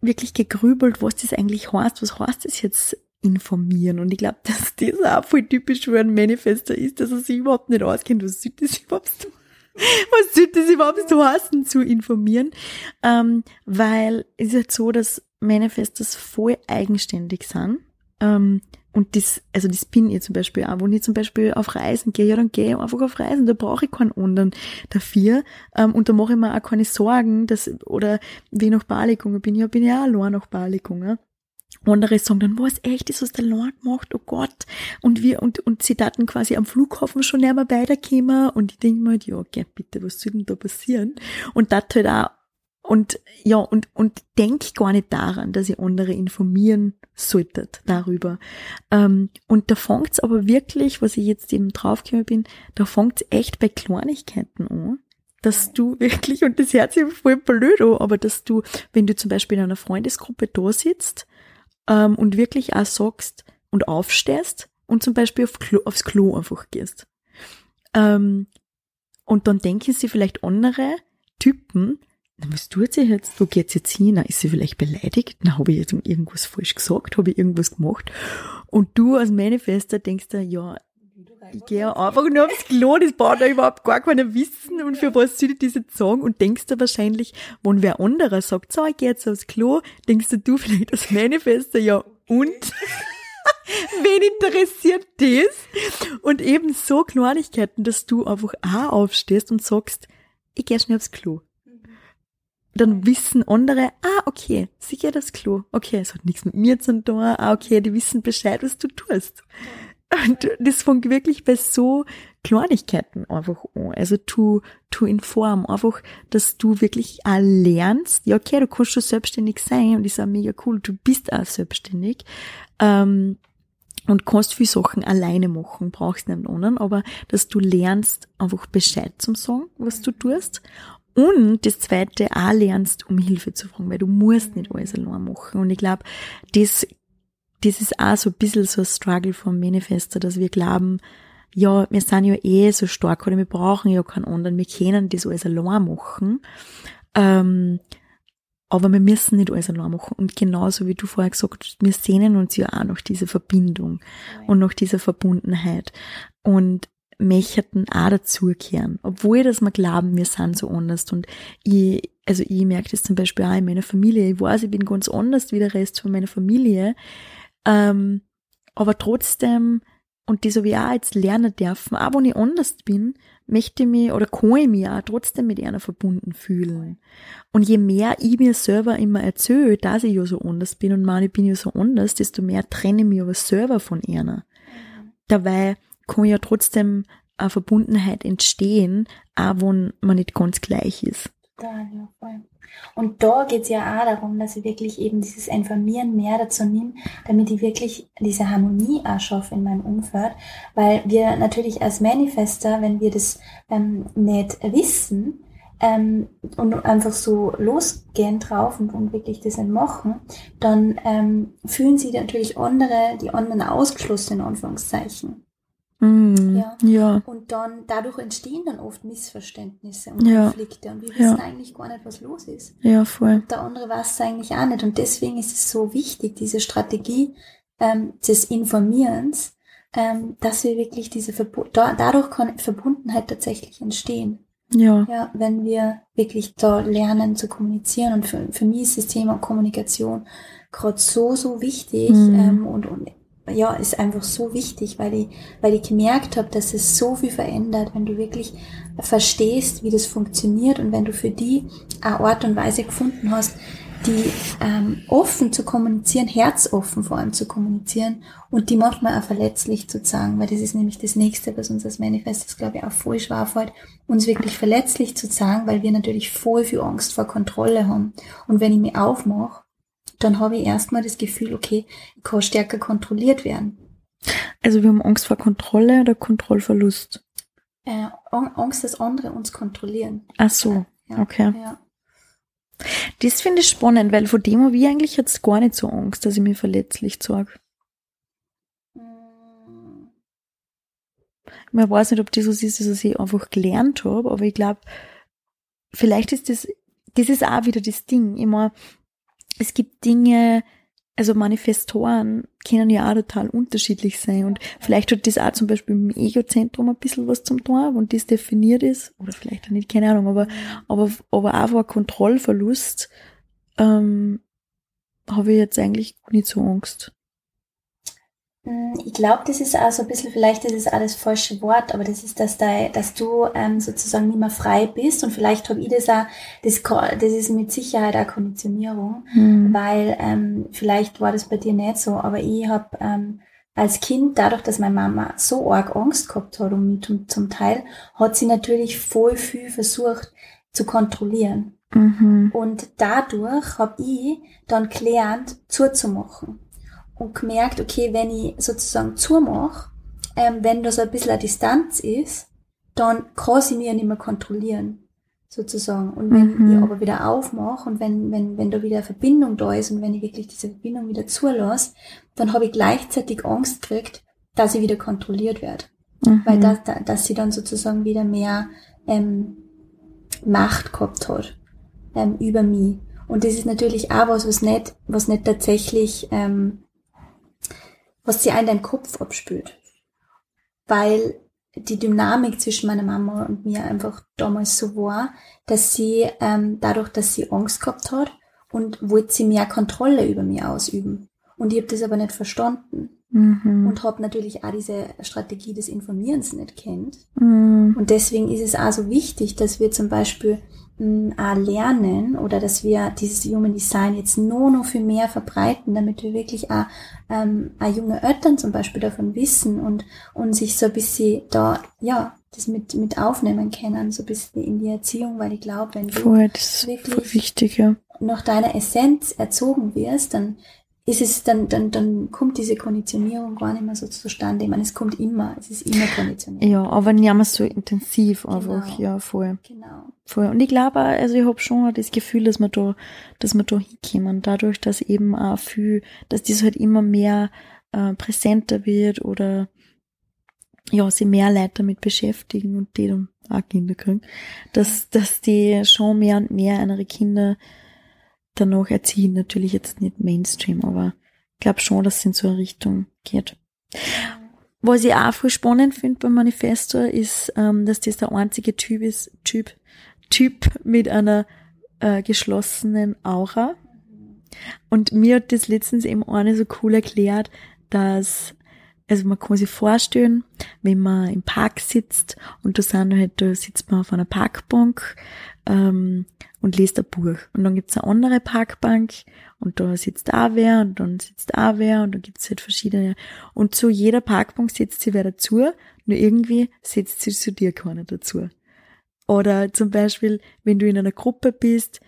wirklich gegrübelt, was das eigentlich heißt. Was heißt das jetzt informieren? Und ich glaube, dass das auch voll typisch für einen Manifester ist, dass er sich überhaupt nicht auskennt, was soll das überhaupt so, was soll das überhaupt so heißen, zu informieren? Ähm, weil es ist halt so, dass Manifestors voll eigenständig sind. Ähm, und das, also das bin ich zum Beispiel auch, wenn ich zum Beispiel auf Reisen gehe, ja, dann gehe ich einfach auf Reisen, da brauche ich keinen anderen dafür. Ähm, und da mache ich mir auch keine Sorgen, dass, oder wie ich nach Bali gegangen bin, ja, bin ich auch allein nach Bali gegangen. Andere sagen dann, was echt ist, was der Lord macht, oh Gott. Und wir, und, und sie daten quasi am Flughafen schon näher weiterkommen. Und ich denke mir halt, ja, okay, bitte, was soll denn da passieren? Und das halt auch, und, ja, und, und denk gar nicht daran, dass ihr andere informieren solltet darüber. Ähm, und da fängt's aber wirklich, was ich jetzt eben draufgekommen bin, da fängt's echt bei Kleinigkeiten an dass du wirklich, und das hört sich voll blöd an, aber dass du, wenn du zum Beispiel in einer Freundesgruppe da sitzt ähm, und wirklich auch sagst und aufstehst und zum Beispiel auf Klo, aufs Klo einfach gehst. Ähm, und dann denken sie vielleicht andere Typen, na, was tut sie jetzt? Wo geht sie jetzt hin? Na, ist sie vielleicht beleidigt? Na, habe ich jetzt irgendwas falsch gesagt? Habe ich irgendwas gemacht? Und du als Manifester denkst da, ja, ich gehe einfach nur aufs Klo, das braucht ja überhaupt gar keiner wissen und für was soll ich das jetzt und denkst du wahrscheinlich, wenn wer anderer sagt, so, ich gehe jetzt aufs Klo, denkst du, du vielleicht als Manifester, ja und? Wen interessiert das? Und eben so Kleinigkeiten, dass du einfach auch aufstehst und sagst, ich gehe schnell aufs Klo. Dann wissen andere, ah, okay, sie geht aufs Klo. Okay, es hat nichts mit mir zu tun. Ah, okay, die wissen Bescheid, was du tust. Und das fängt wirklich bei so Kleinigkeiten einfach an. Also tu, tu in Form. Einfach, dass du wirklich auch lernst. Ja, okay, du kannst schon selbstständig sein und das ist auch mega cool. Du bist auch selbstständig. Ähm, und kannst viel Sachen alleine machen, brauchst nicht anderen, aber dass du lernst, einfach Bescheid zum sagen, was du tust. Und das zweite auch lernst, um Hilfe zu fragen, weil du musst nicht alles allein machen. Und ich glaube, das das ist auch so ein bisschen so ein Struggle vom Manifester, dass wir glauben, ja, wir sind ja eh so stark oder wir brauchen ja keinen anderen, wir können das alles allein machen. Ähm, aber wir müssen nicht alles allein machen. Und genauso wie du vorher gesagt hast, wir sehnen uns ja auch nach dieser Verbindung und nach dieser Verbundenheit. Und möchten auch dazukehren. Obwohl, dass wir glauben, wir sind so anders. Und ich, also ich merke das zum Beispiel auch in meiner Familie. Ich weiß, ich bin ganz anders wie der Rest von meiner Familie. Ähm, aber trotzdem, und das habe ich auch jetzt lernen dürfen, auch wenn ich anders bin, möchte ich mich oder kann ich mich auch trotzdem mit einer verbunden fühlen. Und je mehr ich mir selber immer erzähle, dass ich ja so anders bin und meine, ich bin ja so anders, desto mehr trenne ich mich aber selber von einer. Mhm. Dabei kann ja trotzdem eine Verbundenheit entstehen, auch wenn man nicht ganz gleich ist. Da, ja, voll. Und da geht es ja auch darum, dass ich wirklich eben dieses Informieren mehr dazu nehme, damit ich wirklich diese Harmonie auch schaffe in meinem Umfeld. Weil wir natürlich als Manifester, wenn wir das ähm, nicht wissen, ähm, und einfach so losgehen drauf und, und wirklich das nicht machen, dann ähm, fühlen sie natürlich andere, die anderen ausgeschlossen in Anführungszeichen. Mm, ja. ja. Und dann, dadurch entstehen dann oft Missverständnisse und ja. Konflikte und wir wissen ja. eigentlich gar nicht, was los ist. Ja, voll. Und der andere weiß es eigentlich auch nicht. Und deswegen ist es so wichtig, diese Strategie ähm, des Informierens, ähm, dass wir wirklich diese Verbu da, dadurch kann Verbundenheit tatsächlich entstehen. Ja. Ja, wenn wir wirklich da lernen zu kommunizieren. Und für, für mich ist das Thema Kommunikation gerade so, so wichtig mhm. ähm, und, und ja, ist einfach so wichtig, weil ich, weil ich gemerkt habe, dass es so viel verändert, wenn du wirklich verstehst, wie das funktioniert und wenn du für die eine Art und Weise gefunden hast, die ähm, offen zu kommunizieren, herzoffen vor allem zu kommunizieren und die manchmal auch verletzlich zu sagen, weil das ist nämlich das Nächste, was uns als Manifest, glaube ich, auch voll schwer fällt, uns wirklich verletzlich zu sagen, weil wir natürlich voll viel Angst vor Kontrolle haben. Und wenn ich mich aufmache, dann habe ich erstmal das Gefühl, okay, ich kann stärker kontrolliert werden. Also wir haben Angst vor Kontrolle oder Kontrollverlust? Äh, Angst, dass andere uns kontrollieren. Ach so, ja, okay. Ja. Das finde ich spannend, weil vor dem habe ich eigentlich jetzt gar nicht so Angst, dass ich mich verletzlich zeige. Mm. Ich weiß nicht, ob das was ist, was ich einfach gelernt habe, aber ich glaube, vielleicht ist das, das ist auch wieder das Ding. Immer, es gibt Dinge, also Manifestoren können ja auch total unterschiedlich sein und vielleicht hat das auch zum Beispiel im Egozentrum ein bisschen was zum tun, und das definiert ist, oder vielleicht auch nicht, keine Ahnung, aber, aber, aber einfach ein Kontrollverlust, ähm, habe ich jetzt eigentlich nicht so Angst. Mm, ich glaube, das ist auch so ein bisschen, vielleicht ist es auch das falsche Wort, aber das ist, dass, da, dass du ähm, sozusagen nicht mehr frei bist und vielleicht habe ich das auch, das, das ist mit Sicherheit auch Konditionierung, mhm. weil ähm, vielleicht war das bei dir nicht so, aber ich habe ähm, als Kind, dadurch, dass meine Mama so arg Angst gehabt hat um mich zum, zum Teil, hat sie natürlich voll viel versucht zu kontrollieren. Mhm. Und dadurch habe ich dann gelernt, zuzumachen und gemerkt, okay, wenn ich sozusagen zumache, ähm, wenn da so ein bisschen eine Distanz ist, dann kann sie mir nicht mehr kontrollieren, sozusagen. Und wenn mhm. ich aber wieder aufmache und wenn, wenn, wenn da wieder eine Verbindung da ist und wenn ich wirklich diese Verbindung wieder zulasse, dann habe ich gleichzeitig Angst gekriegt, dass ich wieder kontrolliert werde. Mhm. Weil da, da, dass sie dann sozusagen wieder mehr ähm, Macht gehabt hat ähm, über mich. Und das ist natürlich auch was, was nicht, was nicht tatsächlich ähm, was sie in deinen Kopf abspült. Weil die Dynamik zwischen meiner Mama und mir einfach damals so war, dass sie ähm, dadurch, dass sie Angst gehabt hat und wollte sie mehr Kontrolle über mich ausüben. Und ich habe das aber nicht verstanden. Mhm. Und habe natürlich auch diese Strategie des Informierens nicht kennt. Mhm. Und deswegen ist es auch so wichtig, dass wir zum Beispiel lernen oder dass wir dieses Human Design jetzt nur noch viel mehr verbreiten, damit wir wirklich auch, ähm, auch junge Eltern zum Beispiel davon wissen und, und sich so ein bisschen da, ja, das mit, mit aufnehmen können, so ein bisschen in die Erziehung, weil ich glaube, wenn du voll, wirklich wichtig, ja. nach deiner Essenz erzogen wirst, dann ist es dann, dann, dann kommt diese Konditionierung gar nicht mehr so zustande. Ich meine, es kommt immer, es ist immer Konditionierung. Ja, aber nicht mehr so intensiv einfach, genau. ja, voll. Genau. Voll. Und ich glaube, also ich habe schon das Gefühl, dass wir da, dass wir da hinkommen, dadurch, dass eben auch viel, dass das halt immer mehr äh, präsenter wird oder ja, sie mehr Leute damit beschäftigen und die dann auch Kinder kriegen, dass, dass die schon mehr und mehr andere Kinder danach erziehen. Natürlich jetzt nicht Mainstream, aber ich glaube schon, dass es in so eine Richtung geht. was ich auch voll spannend finde beim Manifesto ist, ähm, dass das der einzige Typ ist, Typ, Typ mit einer äh, geschlossenen Aura. Und mir hat das letztens eben eine so cool erklärt, dass also man kann sich vorstellen, wenn man im Park sitzt und da sind halt, da sitzt man auf einer Parkbank ähm, und liest ein Buch. Und dann gibt's eine andere Parkbank und da sitzt auch wer und dann sitzt auch wer und dann gibt's halt verschiedene. Und zu jeder Parkbank sitzt sie wer dazu, nur irgendwie setzt sie zu dir keiner dazu. Oder zum Beispiel, wenn du in einer Gruppe bist,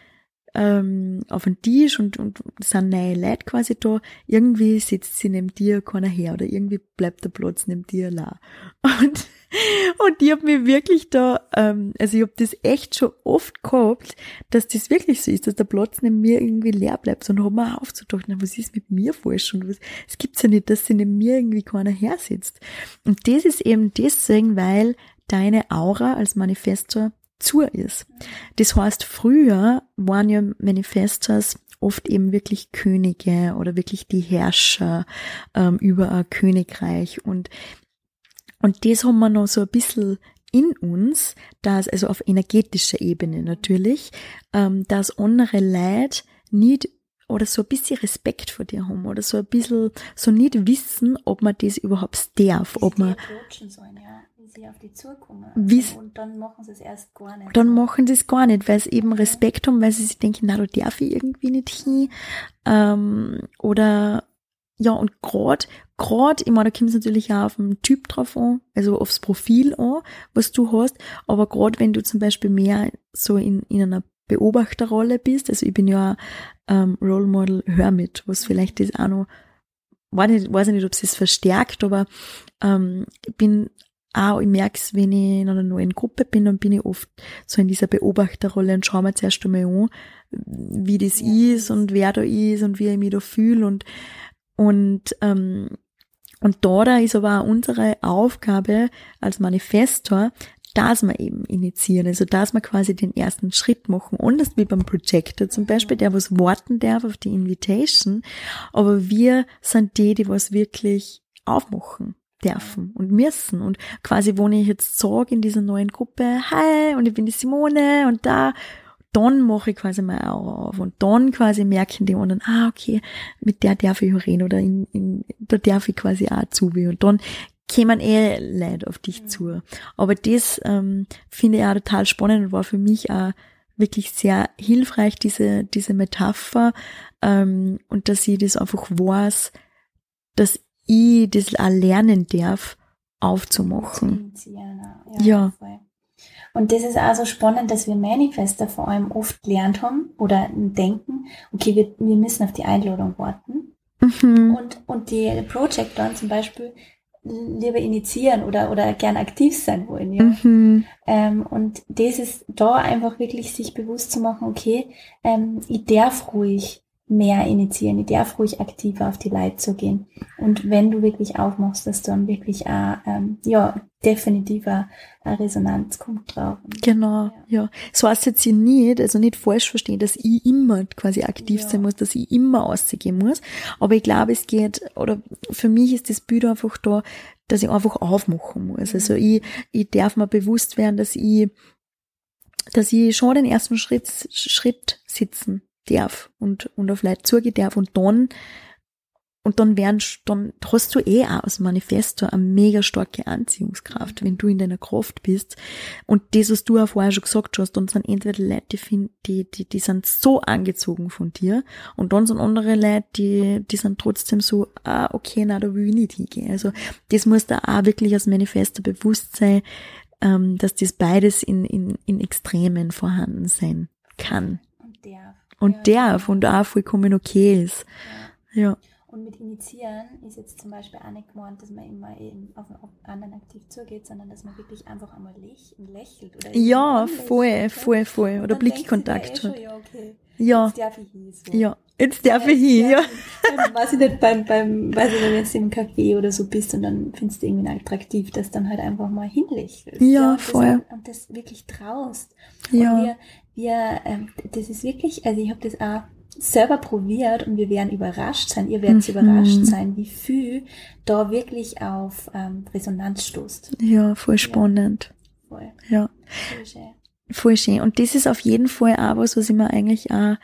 ähm, auf den Tisch und, und sind neue Leute quasi da, irgendwie sitzt sie neben dir keiner her oder irgendwie bleibt der Platz neben dir la. Und, und ich hab mir wirklich da, ähm, also ich hab das echt schon oft gehabt, dass das wirklich so ist, dass der Platz neben mir irgendwie leer bleibt. Und hab mir aufzudacht, na, was ist mit mir falsch und was, es gibt's ja nicht, dass sie neben mir irgendwie keiner her sitzt. Und das ist eben deswegen, weil deine Aura als Manifestor zu ist. Das heißt, früher waren ja Manifestos oft eben wirklich Könige oder wirklich die Herrscher ähm, über ein Königreich und und das haben wir noch so ein bisschen in uns, dass also auf energetischer Ebene natürlich, ähm, dass andere Leute nicht oder so ein bisschen Respekt vor dir haben oder so ein bisschen so nicht wissen, ob man das überhaupt darf, ob man sollen, ja sie auf die zukommen. Wie's, und dann machen sie es erst gar nicht. Dann machen sie es gar nicht, weil sie eben Respekt haben, weil sie sich denken, na, da darf ich irgendwie nicht hin. Ähm, oder ja, und gerade, gerade, ich meine, da kommt es natürlich auch auf den Typ drauf an, also aufs Profil an, was du hast, aber gerade wenn du zum Beispiel mehr so in, in einer Beobachterrolle bist, also ich bin ja ähm, Role Model Hermit, was vielleicht das auch noch, weiß, nicht, weiß nicht, ob es das verstärkt, aber ähm, ich bin auch, ich merke es, wenn ich in einer neuen Gruppe bin, dann bin ich oft so in dieser Beobachterrolle und schaue mir zuerst einmal an, wie das ist und wer da ist und wie ich mich da fühle und, und, ähm, und da, da ist aber auch unsere Aufgabe als Manifestor, dass wir eben initiieren, also dass wir quasi den ersten Schritt machen. Und das wie beim Projector zum Beispiel, der was warten darf auf die Invitation, aber wir sind die, die was wirklich aufmachen dürfen und müssen. Und quasi, wo ich jetzt sage in dieser neuen Gruppe, hi, und ich bin die Simone und da, dann mache ich quasi mal auf und dann quasi merken die anderen, ah, okay, mit der darf ich reden oder in, in, da darf ich quasi auch zu und dann kämen eh Leute auf dich mhm. zu. Aber das ähm, finde ich auch total spannend und war für mich auch wirklich sehr hilfreich, diese, diese Metapher ähm, und dass ich das einfach weiß, dass ich das auch lernen darf, aufzumachen. Ja. ja. Und das ist auch so spannend, dass wir Manifester vor allem oft gelernt haben oder denken, okay, wir, wir müssen auf die Einladung warten. Mhm. Und, und die Project dann zum Beispiel lieber initiieren oder, oder gern aktiv sein wollen. Ja? Mhm. Ähm, und das ist da einfach wirklich sich bewusst zu machen, okay, ähm, ich darf ruhig mehr initiieren. Ich darf ruhig aktiver auf die Leute zu gehen. Und wenn du wirklich aufmachst, dass dann wirklich auch, ähm, ja, definitiver Resonanz kommt drauf. Genau, ja. ja. So heißt jetzt sie nicht, also nicht falsch verstehen, dass ich immer quasi aktiv ja. sein muss, dass ich immer ausgehen muss. Aber ich glaube, es geht, oder für mich ist das Bild einfach da, dass ich einfach aufmachen muss. Also mhm. ich, ich darf mir bewusst werden, dass ich, dass ich schon den ersten Schritt, Schritt sitzen darf und, und auf Leute zugehen darf und dann, und dann werden, dann hast du eh auch als Manifesto eine mega starke Anziehungskraft, wenn du in deiner Kraft bist. Und das, was du auch vorher schon gesagt hast, dann sind entweder Leute, die, die, die, die sind so angezogen von dir, und dann sind andere Leute, die, die sind trotzdem so, ah, okay, na, da will ich nicht hingehen. Also, das muss da auch wirklich als Manifesto bewusst sein, ähm, dass das beides in, in, in Extremen vorhanden sein kann. Und ja, darf und auch vollkommen okay ist. Ja. ja. Und mit Initiieren ist jetzt zum Beispiel auch nicht gemeint, dass man immer eben auf einen anderen aktiv zugeht, sondern dass man wirklich einfach einmal lächelt. Oder ja, voll, voll, voll. Oder Blickkontakt eh hat. ja, okay. Ja. Jetzt darf ich hin. So. Ja, jetzt darf ja, ich hin, ja. Beim, weiß ich nicht, beim, beim, weiß ich, wenn du jetzt im Café oder so bist und dann findest du irgendwie attraktiv, dass dann halt einfach mal hinlächelst. Ja, ja und voll. Und das wirklich traust. Ja. Und wir, wir, ähm, das ist wirklich, also ich habe das auch selber probiert und wir werden überrascht sein, ihr werdet mhm. überrascht sein, wie viel da wirklich auf ähm, Resonanz stoßt. Ja, voll spannend. Ja. Voll. Ja. Voll schön. Voll schön. Und das ist auf jeden Fall auch was, was ich mir eigentlich auch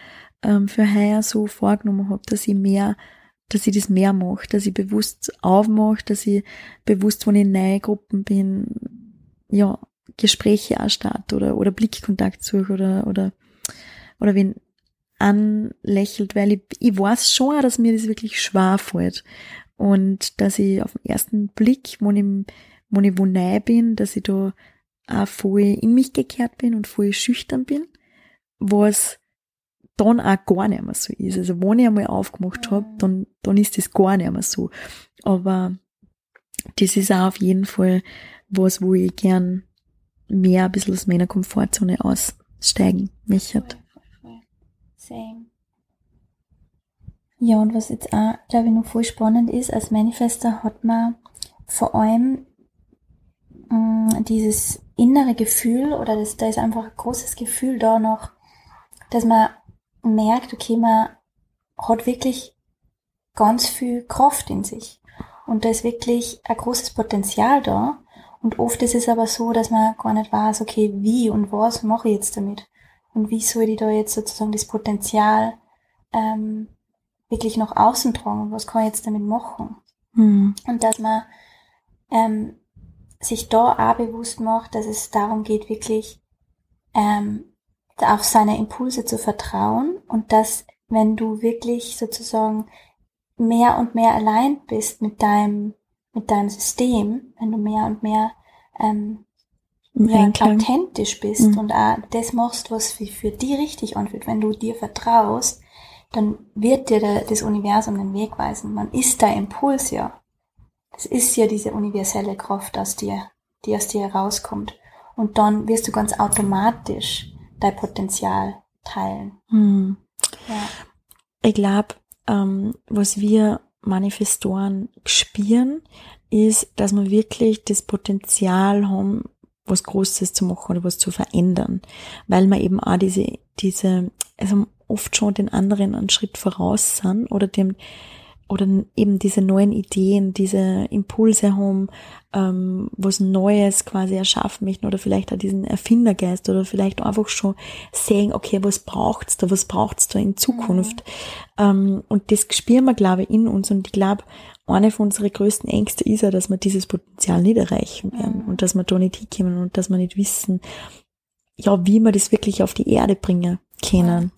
ähm, für heuer so vorgenommen habe, dass ich mehr, dass ich das mehr mache, dass ich bewusst aufmache, dass ich bewusst, wenn ich in neue Gruppen bin, ja, Gespräche auch starte oder, oder Blickkontakt suche oder, oder, oder wenn anlächelt, weil ich, ich weiß schon, dass mir das wirklich schwer fällt. Und dass ich auf den ersten Blick, wo ich, wo ich wo neu bin, dass ich da auch voll in mich gekehrt bin und voll schüchtern bin, was dann auch gar nicht mehr so ist. Also wenn ich einmal aufgemacht habe, mhm. dann, dann ist das gar nicht mehr so. Aber das ist auch auf jeden Fall was, wo ich gern mehr ein bisschen aus meiner Komfortzone aussteigen möchte. Same. Ja, und was jetzt auch, glaube ich, noch voll spannend ist, als Manifester hat man vor allem mh, mm, dieses innere Gefühl oder das, da ist einfach ein großes Gefühl da noch, dass man merkt, okay, man hat wirklich ganz viel Kraft in sich. Und da ist wirklich ein großes Potenzial da. Und oft ist es aber so, dass man gar nicht weiß, okay, wie und was mache ich jetzt damit? Und wie soll ich da jetzt sozusagen das Potenzial ähm, wirklich nach außen tragen? Was kann ich jetzt damit machen? Mhm. Und dass man ähm, sich da auch bewusst macht, dass es darum geht, wirklich ähm, auf seine Impulse zu vertrauen und dass, wenn du wirklich sozusagen mehr und mehr allein bist mit deinem, mit deinem System, wenn du mehr und mehr ähm, ja, authentisch bist mhm. und auch das machst, was für, für die richtig anfühlt, wenn du dir vertraust, dann wird dir der, das Universum den Weg weisen. Man ist der Impuls ja. Das ist ja diese universelle Kraft aus dir, die aus dir herauskommt. Und dann wirst du ganz automatisch dein Potenzial teilen. Mhm. Ja. Ich glaube, ähm, was wir Manifestoren spüren, ist, dass wir wirklich das Potenzial haben, was Großes zu machen oder was zu verändern, weil wir eben auch diese, diese, also oft schon den anderen einen Schritt voraus sind oder dem, oder eben diese neuen Ideen, diese Impulse haben, ähm, was Neues quasi erschaffen möchten oder vielleicht auch diesen Erfindergeist oder vielleicht einfach schon sehen, okay, was braucht's da, was braucht's da in Zukunft. Mhm. Ähm, und das spüren wir, glaube ich, in uns und ich glaube, eine von unseren größten Ängste ist ja, dass wir dieses Potenzial nicht erreichen werden mhm. und dass wir da nicht hinkommen und dass wir nicht wissen, ja, wie wir das wirklich auf die Erde bringen können.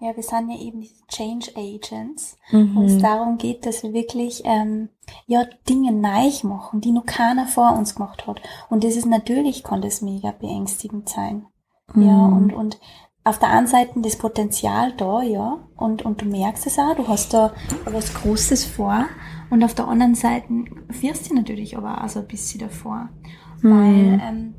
Ja, wir sind ja eben diese Change Agents, mhm. wo es darum geht, dass wir wirklich ähm, ja Dinge neu machen, die noch keiner vor uns gemacht hat. Und das ist natürlich, kann das mega beängstigend sein. Mhm. Ja, und, und auf der einen Seite das Potenzial da, ja, und, und du merkst es auch, du hast da was Großes vor. Und auf der anderen Seite wirst du natürlich aber auch so ein bisschen davor. Mhm. Weil ähm,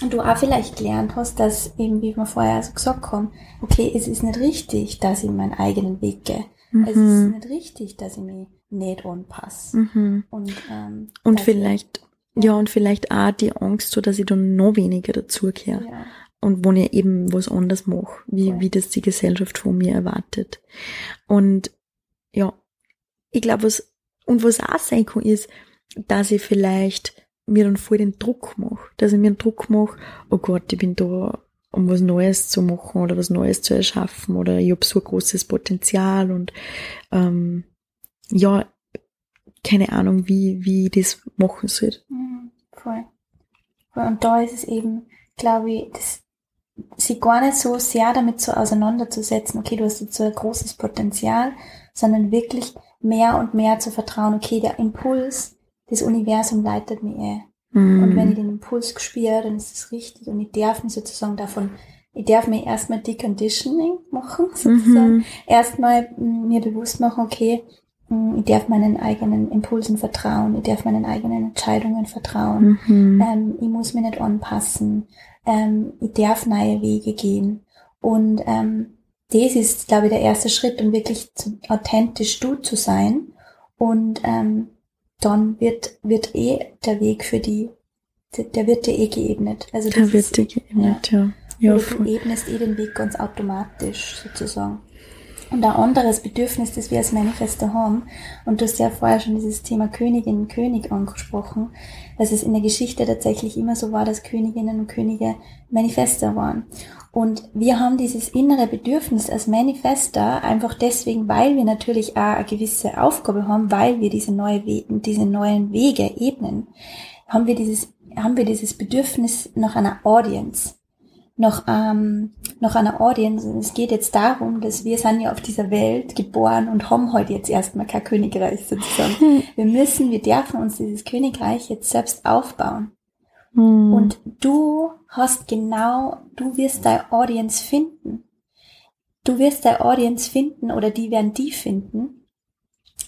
du auch vielleicht gelernt hast, dass eben, wie wir vorher so gesagt haben, okay, es ist nicht richtig, dass ich meinen eigenen Weg gehe. Mhm. Es ist mhm. nicht richtig, dass ich mich nicht anpasse. Mhm. Und, ähm, und vielleicht, ich, ja. ja, und vielleicht auch die Angst, so dass ich dann noch weniger dazugehöre. Ja. Und wo ich eben was anderes mache, wie, wie das die Gesellschaft von mir erwartet. Und ja, ich glaube, was und was auch sein kann, ist, dass ich vielleicht mir dann voll den Druck mache. Dass ich mir einen Druck mache, oh Gott, ich bin da, um was Neues zu machen oder was Neues zu erschaffen oder ich habe so großes Potenzial und ähm, ja, keine Ahnung, wie, wie ich das machen soll. Mhm, voll. Und da ist es eben, glaube ich, das, sich gar nicht so sehr damit so auseinanderzusetzen, okay, du hast jetzt so ein großes Potenzial, sondern wirklich mehr und mehr zu vertrauen, okay, der Impuls, das Universum leitet mich eh. Mhm. Und wenn ich den Impuls spüre, dann ist es richtig und ich darf mich sozusagen davon, ich darf mir erstmal Deconditioning machen, sozusagen. Mhm. Erstmal mm, mir bewusst machen, okay, mm, ich darf meinen eigenen Impulsen vertrauen, ich darf meinen eigenen Entscheidungen vertrauen, mhm. ähm, ich muss mich nicht anpassen, ähm, ich darf neue Wege gehen. Und ähm, das ist, glaube ich, der erste Schritt, um wirklich zu, authentisch du zu sein. Und ähm, dann wird, wird eh der Weg für die, der, wird dir eh geebnet. Also der wird dir geebnet, ja. ja. ja du ebnest eh den Weg ganz automatisch, sozusagen. Und ein anderes Bedürfnis, das wir als Manifester haben, und du hast ja vorher schon dieses Thema Königin und König angesprochen, dass es in der Geschichte tatsächlich immer so war, dass Königinnen und Könige Manifester waren. Und wir haben dieses innere Bedürfnis als Manifester einfach deswegen, weil wir natürlich auch eine gewisse Aufgabe haben, weil wir diese, neue We diese neuen Wege ebnen, haben wir dieses, haben wir dieses Bedürfnis nach einer Audience noch, ähm, noch einer Audience. Und es geht jetzt darum, dass wir sind ja auf dieser Welt geboren und haben heute jetzt erstmal kein Königreich sozusagen. Hm. Wir müssen, wir dürfen uns dieses Königreich jetzt selbst aufbauen. Hm. Und du hast genau, du wirst deine Audience finden. Du wirst deine Audience finden oder die werden die finden.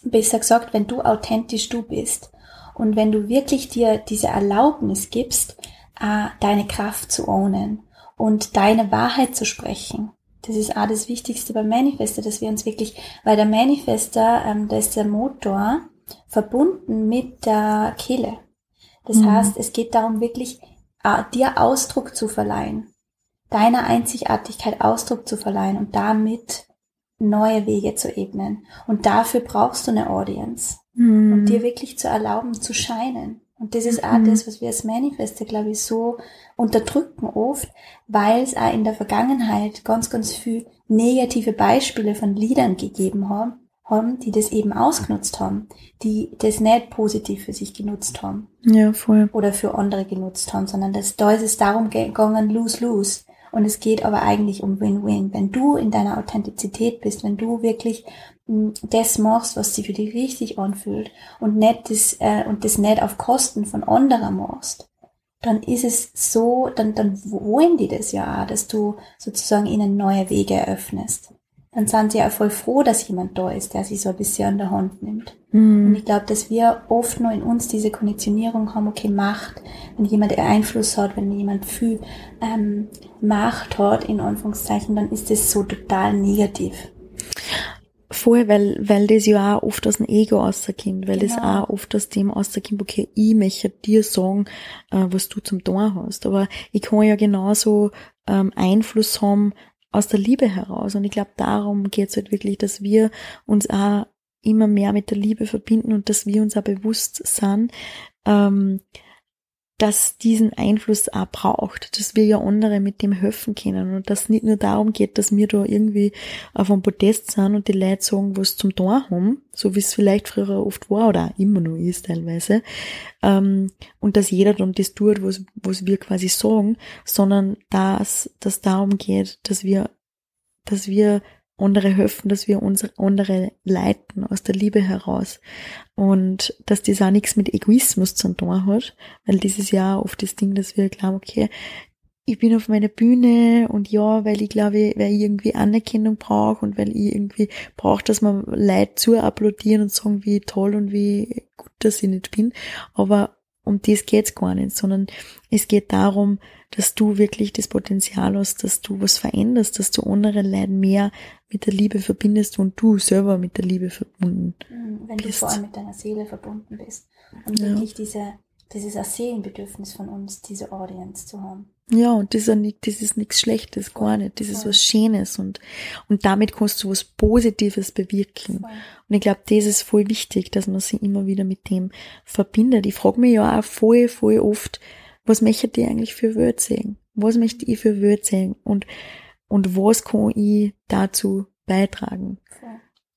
Besser gesagt, wenn du authentisch du bist. Und wenn du wirklich dir diese Erlaubnis gibst, äh, deine Kraft zu ownen und deine Wahrheit zu sprechen. Das ist auch das Wichtigste beim Manifester, dass wir uns wirklich, weil der Manifester, ähm, da ist der Motor verbunden mit der Kehle. Das mhm. heißt, es geht darum, wirklich äh, dir Ausdruck zu verleihen, deiner Einzigartigkeit Ausdruck zu verleihen und damit neue Wege zu ebnen. Und dafür brauchst du eine Audience, mhm. um dir wirklich zu erlauben, zu scheinen. Und das ist auch mhm. das, was wir als Manifeste, glaube ich, so unterdrücken oft, weil es auch in der Vergangenheit ganz, ganz viel negative Beispiele von Liedern gegeben haben, haben, die das eben ausgenutzt haben, die das nicht positiv für sich genutzt haben. Ja, voll. Oder für andere genutzt haben, sondern das, da ist es darum gegangen, lose, lose. Und es geht aber eigentlich um Win-Win. Wenn du in deiner Authentizität bist, wenn du wirklich hm, das machst, was sich für dich richtig anfühlt und nicht das, äh, und das nicht auf Kosten von anderen machst, dann ist es so, dann, dann wollen die das ja auch, dass du sozusagen ihnen neue Wege eröffnest. Dann sind sie ja voll froh, dass jemand da ist, der sie so ein bisschen an der Hand nimmt. Mhm. Und ich glaube, dass wir oft nur in uns diese Konditionierung haben, okay, Macht, wenn jemand Einfluss hat, wenn jemand viel ähm, Macht hat, in Anführungszeichen, dann ist das so total negativ. Voll, weil, weil das ja auch oft aus dem Ego rauskommt, weil genau. das auch oft aus dem rauskommt, okay, ich möchte dir sagen, äh, was du zum Tor hast. Aber ich kann ja genauso ähm, Einfluss haben aus der Liebe heraus. Und ich glaube, darum geht es halt wirklich, dass wir uns auch immer mehr mit der Liebe verbinden und dass wir uns auch bewusst sind, ähm, dass diesen Einfluss auch braucht, dass wir ja andere mit dem helfen können und dass nicht nur darum geht, dass wir da irgendwie auf einem Podest sind und die Leute sagen, was zum Tor haben, so wie es vielleicht früher oft war oder auch immer noch ist teilweise, ähm, und dass jeder dann das tut, was, was wir quasi sagen, sondern dass das darum geht, dass wir, dass wir andere helfen, dass wir unsere andere leiten aus der Liebe heraus. Und dass das auch nichts mit Egoismus zu tun hat, weil dieses Jahr oft das Ding, dass wir glauben, okay, ich bin auf meiner Bühne und ja, weil ich glaube, weil ich irgendwie Anerkennung brauche und weil ich irgendwie brauche, dass man Leute zu applaudieren und sagen, wie toll und wie gut, dass ich nicht bin. Aber um das geht's gar nicht, sondern es geht darum, dass du wirklich das Potenzial hast, dass du was veränderst, dass du andere Leute mehr mit der Liebe verbindest und du selber mit der Liebe verbunden mhm, Wenn bist. du vor allem mit deiner Seele verbunden bist und ja. wirklich diese, dieses Seelenbedürfnis von uns, diese Audience zu haben. Ja, und das ist, nicht, das ist nichts Schlechtes, Voll. gar nicht. Das ist was Schönes und, und damit kannst du was Positives bewirken. Voll. Und ich glaube, das ist voll wichtig, dass man sich immer wieder mit dem verbindet. Ich frage mich ja auch voll, voll oft, was möchte ich eigentlich für Wörter sehen? Was möchte ich für Wörter sehen? Und, und was kann ich dazu beitragen?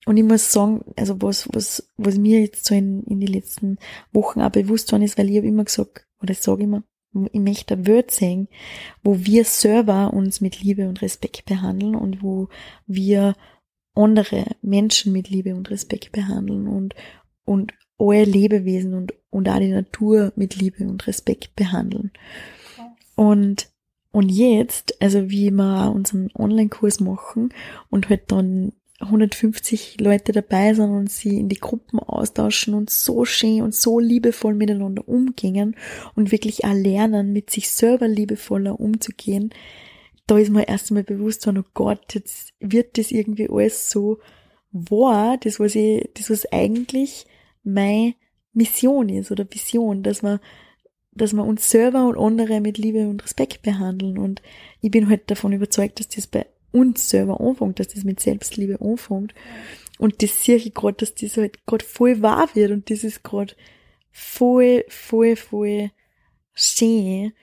Und ich muss sagen, also was, was, was mir jetzt so in, in den letzten Wochen auch bewusst worden ist, weil ich habe immer gesagt, oder ich sage immer, ich möchte ein Word sehen, wo wir selber uns mit Liebe und Respekt behandeln und wo wir andere Menschen mit Liebe und Respekt behandeln und, und alle Lebewesen und, und auch die Natur mit Liebe und Respekt behandeln. Und, und jetzt, also wie wir unseren Online-Kurs machen und halt dann 150 Leute dabei sind und sie in die Gruppen austauschen und so schön und so liebevoll miteinander umgehen und wirklich auch lernen, mit sich selber liebevoller umzugehen, da ist mir erst einmal bewusst, oh Gott, jetzt wird das irgendwie alles so wahr, das was ich, das was eigentlich meine Mission ist oder Vision, dass wir, dass wir uns selber und andere mit Liebe und Respekt behandeln und ich bin halt davon überzeugt, dass das bei uns selber anfängt, dass das mit Selbstliebe anfängt. Und das sehe ich gerade, dass das halt gerade voll wahr wird und das ist gerade voll, voll, voll schön.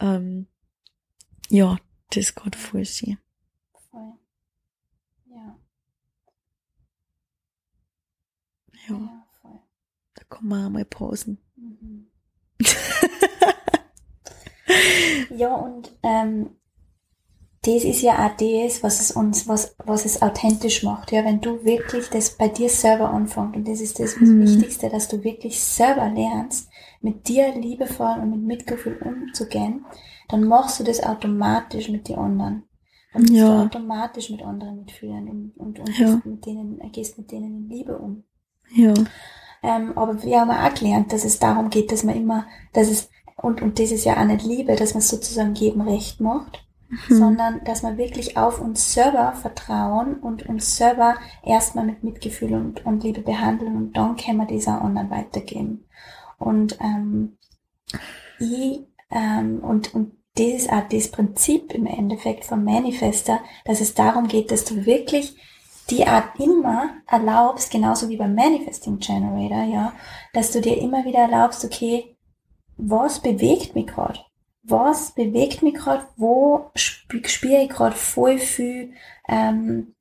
Ähm, ja, das ist gerade voll schön. Voll. Ja. Ja. Kann man auch mal pausen. Mhm. ja, und ähm, das ist ja auch das, was es uns, was, was es authentisch macht. Ja, wenn du wirklich das bei dir selber anfängst und das ist das mhm. Wichtigste, dass du wirklich selber lernst, mit dir liebevoll und mit Mitgefühl umzugehen, dann machst du das automatisch mit den anderen. Dann bist ja. du automatisch mit anderen mitfühlen und, und, und ja. mit denen, gehst mit denen in Liebe um. Ja. Ähm, aber wir haben auch gelernt, dass es darum geht, dass man immer, dass es, und, und das ist ja auch nicht Liebe, dass man sozusagen jedem recht macht, mhm. sondern dass man wirklich auf uns selber vertrauen und uns selber erstmal mit Mitgefühl und, und Liebe behandeln und dann können wir das auch anderen weitergeben. Und ähm, ich, ähm, und, und das ist auch das Prinzip im Endeffekt vom Manifester, dass es darum geht, dass du wirklich die Art immer erlaubst, genauso wie beim Manifesting Generator, ja, dass du dir immer wieder erlaubst, okay, was bewegt mich gerade? Was bewegt mich gerade? Wo spüre ich gerade voll viel ähm,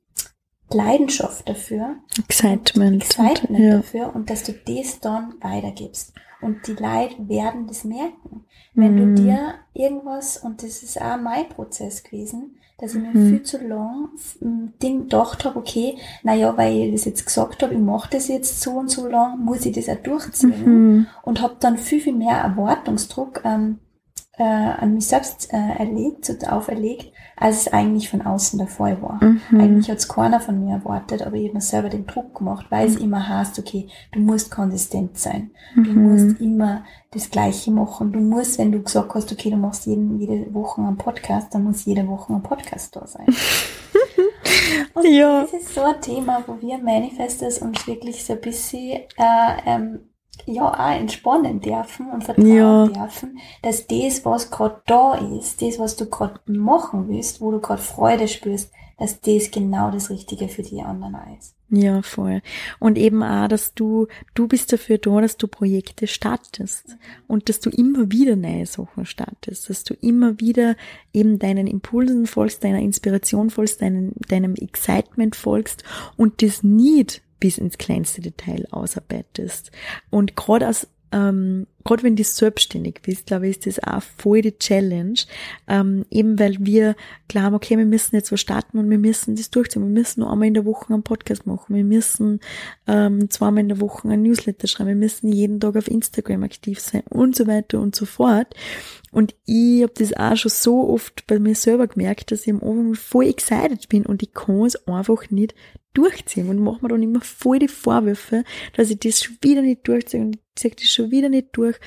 Leidenschaft dafür? Excitement. Excitement ja. dafür und dass du das dann weitergibst. Und die Leute werden das merken. Wenn mm. du mhm. dir irgendwas, und das ist auch mein Prozess gewesen, dass ich mir mhm. viel zu lang Ding gedacht habe, okay, naja, weil ich das jetzt gesagt habe, ich mache das jetzt so und so lang, muss ich das auch durchziehen. Mhm. Und habe dann viel, viel mehr Erwartungsdruck ähm, äh, an mich selbst äh, erlegt, auferlegt, als es eigentlich von außen der Fall war. Mhm. Eigentlich hat es keiner von mir erwartet, aber ich habe mir selber den Druck gemacht, weil es mhm. immer heißt, okay, du musst konsistent sein. Mhm. Du musst immer das Gleiche machen. Du musst, wenn du gesagt hast, okay, du machst jeden, jede Woche einen Podcast, dann muss jede Woche ein Podcast da sein. Und ja. das ist so ein Thema, wo wir Manifestors uns wirklich so ein bisschen äh, ähm, ja auch entspannen dürfen und vertrauen ja. dürfen, dass das, was gerade da ist, das, was du gerade machen willst, wo du gerade Freude spürst, dass das genau das Richtige für die anderen ist. Ja, voll. Und eben auch, dass du, du bist dafür da, dass du Projekte startest mhm. und dass du immer wieder neue Sachen startest, dass du immer wieder eben deinen Impulsen folgst, deiner Inspiration folgst, deinen, deinem Excitement folgst und das nicht bis ins kleinste Detail ausarbeitest. Und gerade aus ähm, gerade wenn du selbstständig bist, glaube ich, ist das auch voll die Challenge. Ähm, eben weil wir glauben, okay, wir müssen jetzt was starten und wir müssen das durchziehen. Wir müssen nur einmal in der Woche einen Podcast machen. Wir müssen ähm, zweimal in der Woche ein Newsletter schreiben. Wir müssen jeden Tag auf Instagram aktiv sein und so weiter und so fort. Und ich habe das auch schon so oft bei mir selber gemerkt, dass ich am Anfang voll excited bin und ich kann es einfach nicht durchziehen und mache mir dann immer voll die Vorwürfe, dass ich das schon wieder nicht durchziehe und ich ziehe das schon wieder nicht durch.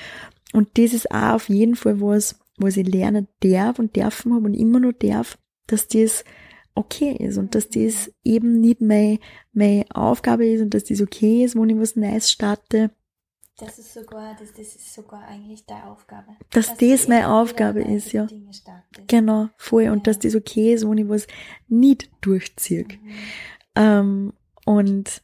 Und das ist auch auf jeden Fall was, was ich lernen darf und dürfen habe und immer noch darf, dass das okay ist und dass das eben nicht meine, meine Aufgabe ist und dass das okay ist, wenn ich was Neues starte, das ist sogar, das, das ist sogar eigentlich deine Aufgabe. Dass, dass das meine Aufgabe ist, ja. Genau, voll. Ja. Und dass das okay ist, wenn ich was nicht durchziehe. Mhm. Ähm, und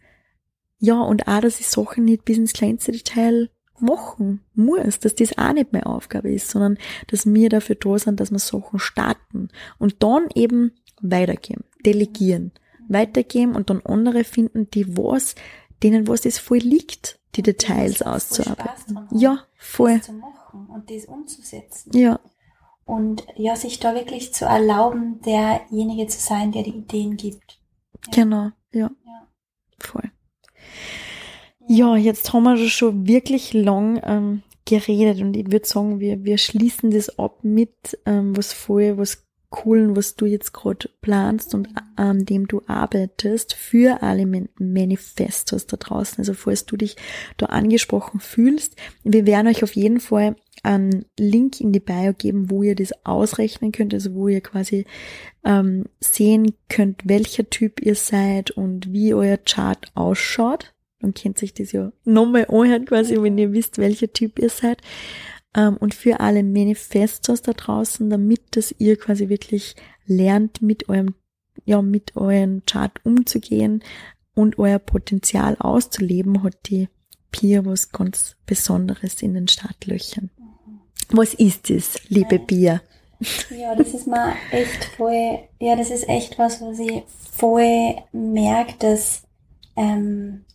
ja, und auch, dass ich Sachen nicht bis ins kleinste Detail machen muss, dass das auch nicht meine Aufgabe ist, sondern dass wir dafür da sind, dass wir Sachen starten und dann eben weitergeben, delegieren, weitergeben und dann andere finden, die was, denen was das voll liegt die Details auszuarbeiten. Ja, voll. Das zu machen und das umzusetzen. Ja. Und ja, sich da wirklich zu erlauben, derjenige zu sein, der die Ideen gibt. Genau, ja. ja. Voll. Ja, jetzt haben wir schon wirklich lang ähm, geredet und ich würde sagen, wir, wir schließen das ab mit ähm, was voll, was Coolen, was du jetzt gerade planst und an dem du arbeitest für alle Manifestos da draußen. Also falls du dich da angesprochen fühlst, wir werden euch auf jeden Fall einen Link in die Bio geben, wo ihr das ausrechnen könnt, also wo ihr quasi ähm, sehen könnt, welcher Typ ihr seid und wie euer Chart ausschaut. Dann kennt sich das ja nochmal anhören, quasi, wenn ihr wisst, welcher Typ ihr seid ähm, und für alle Manifestos da draußen, damit dass ihr quasi wirklich lernt, mit eurem ja, mit euren Chart umzugehen und euer Potenzial auszuleben, hat die Pia was ganz Besonderes in den Startlöchern. Was ist es, liebe Pia? Ja, das ist mal echt voll, ja, das ist echt was, was ich voll merke, dass, ähm,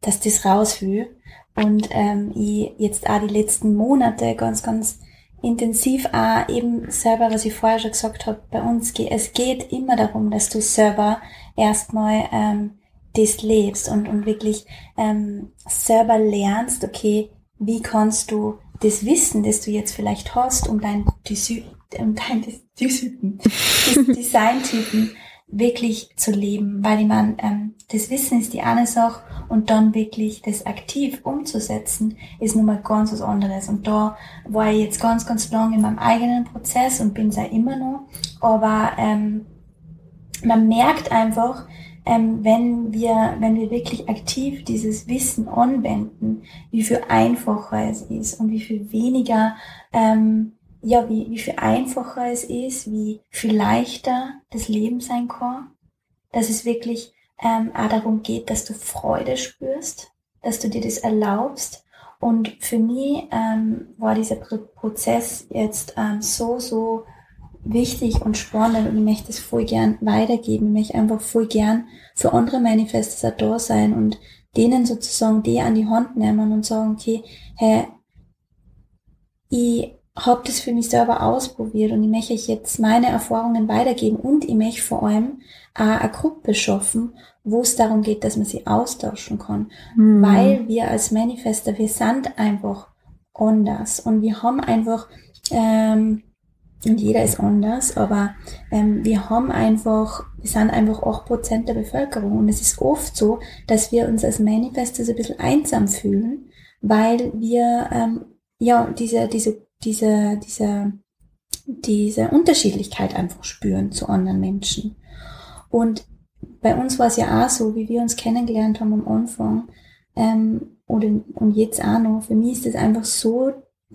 dass das raus will. Und ähm, ich jetzt auch die letzten Monate ganz, ganz intensiv auch eben selber, was ich vorher schon gesagt habe, bei uns geht es geht immer darum, dass du selber erstmal ähm, das lebst und, und wirklich ähm, selber lernst, okay, wie kannst du das Wissen, das du jetzt vielleicht hast, um dein, um dein Designtypen wirklich zu leben, weil ich meine, ähm, das Wissen ist die eine Sache und dann wirklich das aktiv umzusetzen, ist nun mal ganz was anderes. Und da war ich jetzt ganz, ganz lang in meinem eigenen Prozess und bin es ja immer noch, aber ähm, man merkt einfach, ähm, wenn wir, wenn wir wirklich aktiv dieses Wissen anwenden, wie viel einfacher es ist und wie viel weniger, ähm, ja, wie, wie viel einfacher es ist, wie viel leichter das Leben sein kann, dass es wirklich ähm, auch darum geht, dass du Freude spürst, dass du dir das erlaubst. Und für mich ähm, war dieser Prozess jetzt ähm, so, so wichtig und spannend und ich möchte es voll gern weitergeben. Ich möchte einfach voll gern für andere Manifestes auch da sein und denen sozusagen die an die Hand nehmen und sagen, okay, hey, ich habe das für mich selber ausprobiert und ich möchte euch jetzt meine Erfahrungen weitergeben und ich möchte vor allem auch eine Gruppe schaffen, wo es darum geht, dass man sie austauschen kann. Mhm. Weil wir als Manifester, wir sind einfach anders und wir haben einfach ähm, und jeder ist anders, aber ähm, wir haben einfach, wir sind einfach 8% der Bevölkerung und es ist oft so, dass wir uns als Manifestors ein bisschen einsam fühlen, weil wir ähm, ja diese, diese, diese, diese, diese Unterschiedlichkeit einfach spüren zu anderen Menschen. Und bei uns war es ja auch so, wie wir uns kennengelernt haben am Anfang, ähm, oder, und jetzt auch noch, für mich ist es einfach so,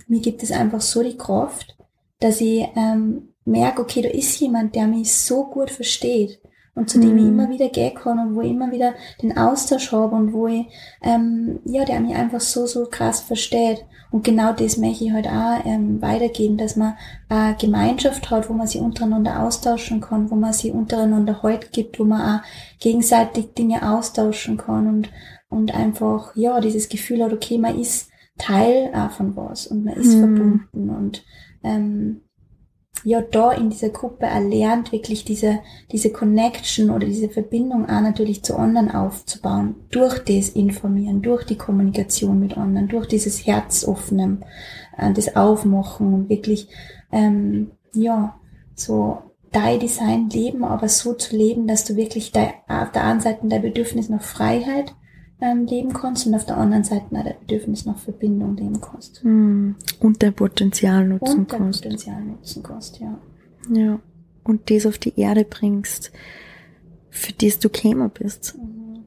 mir gibt es einfach so die Kraft, dass ich ähm, merke, okay, da ist jemand, der mich so gut versteht und zu dem ich mhm. immer wieder gehen kann und wo ich immer wieder den Austausch habe und wo ich, ähm, ja, der mich einfach so, so krass versteht. Und genau das möchte ich halt auch ähm, weitergeben, dass man eine Gemeinschaft hat, wo man sich untereinander austauschen kann, wo man sich untereinander Halt gibt, wo man auch gegenseitig Dinge austauschen kann und, und einfach, ja, dieses Gefühl hat, okay, man ist Teil auch von was und man ist mhm. verbunden und ähm, ja da in dieser Gruppe erlernt, wirklich diese, diese Connection oder diese Verbindung auch natürlich zu anderen aufzubauen, durch das Informieren, durch die Kommunikation mit anderen, durch dieses Herzoffenen, äh, das Aufmachen und wirklich, ähm, ja, so dein Design leben, aber so zu leben, dass du wirklich dein, auf der einen Seite dein Bedürfnis nach Freiheit ähm, leben kannst und auf der anderen Seite auch dein Bedürfnis nach Verbindung leben kannst. Mm. Und dein Potenzial nutzen und kannst. dein Potenzial nutzen kannst, ja. Ja. Und das auf die Erde bringst, für das du gekommen bist. Mhm.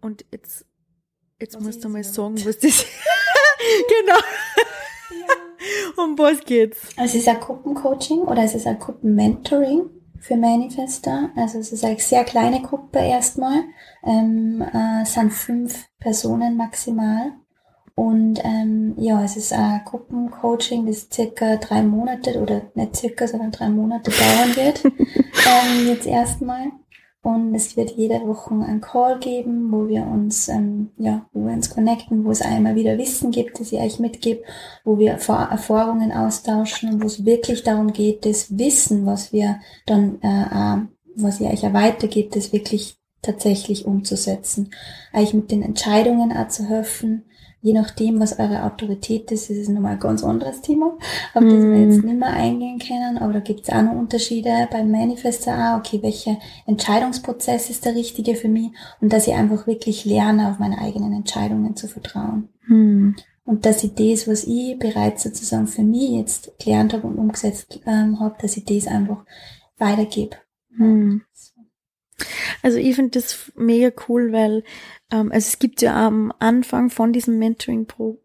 Und jetzt, jetzt was musst du mal sagen, was das genau. Ja. um was geht's? Also es ist ein Gruppencoaching oder es ist ein Gruppenmentoring für Manifester. Also es ist eine sehr kleine Gruppe erstmal. Ähm, äh, sind fünf Personen maximal. Und ähm, ja, es ist ein Gruppencoaching, das circa drei Monate oder nicht circa, sondern drei Monate dauern wird. ähm, jetzt erstmal. Und es wird jede Woche einen Call geben, wo wir uns, ähm, ja, wo wir uns connecten, wo es einmal wieder Wissen gibt, das ich euch mitgebe, wo wir Erfahrungen austauschen und wo es wirklich darum geht, das Wissen, was wir dann, äh, äh, was ihr euch ja weitergibt, das wirklich tatsächlich umzusetzen. Euch mit den Entscheidungen auch zu helfen, je nachdem, was eure Autorität ist, ist es nochmal ein ganz anderes Thema, auf das wir jetzt mhm. nicht mehr eingehen können, aber da gibt es auch noch Unterschiede beim Manifester auch, okay, welcher Entscheidungsprozess ist der richtige für mich und dass ich einfach wirklich lerne, auf meine eigenen Entscheidungen zu vertrauen. Mhm. Und dass ich das, was ich bereits sozusagen für mich jetzt gelernt habe und umgesetzt ähm, habe, dass ich das einfach weitergebe. Mhm. Also ich finde das mega cool, weil ähm, also es gibt ja am Anfang von diesem Mentoring-Programm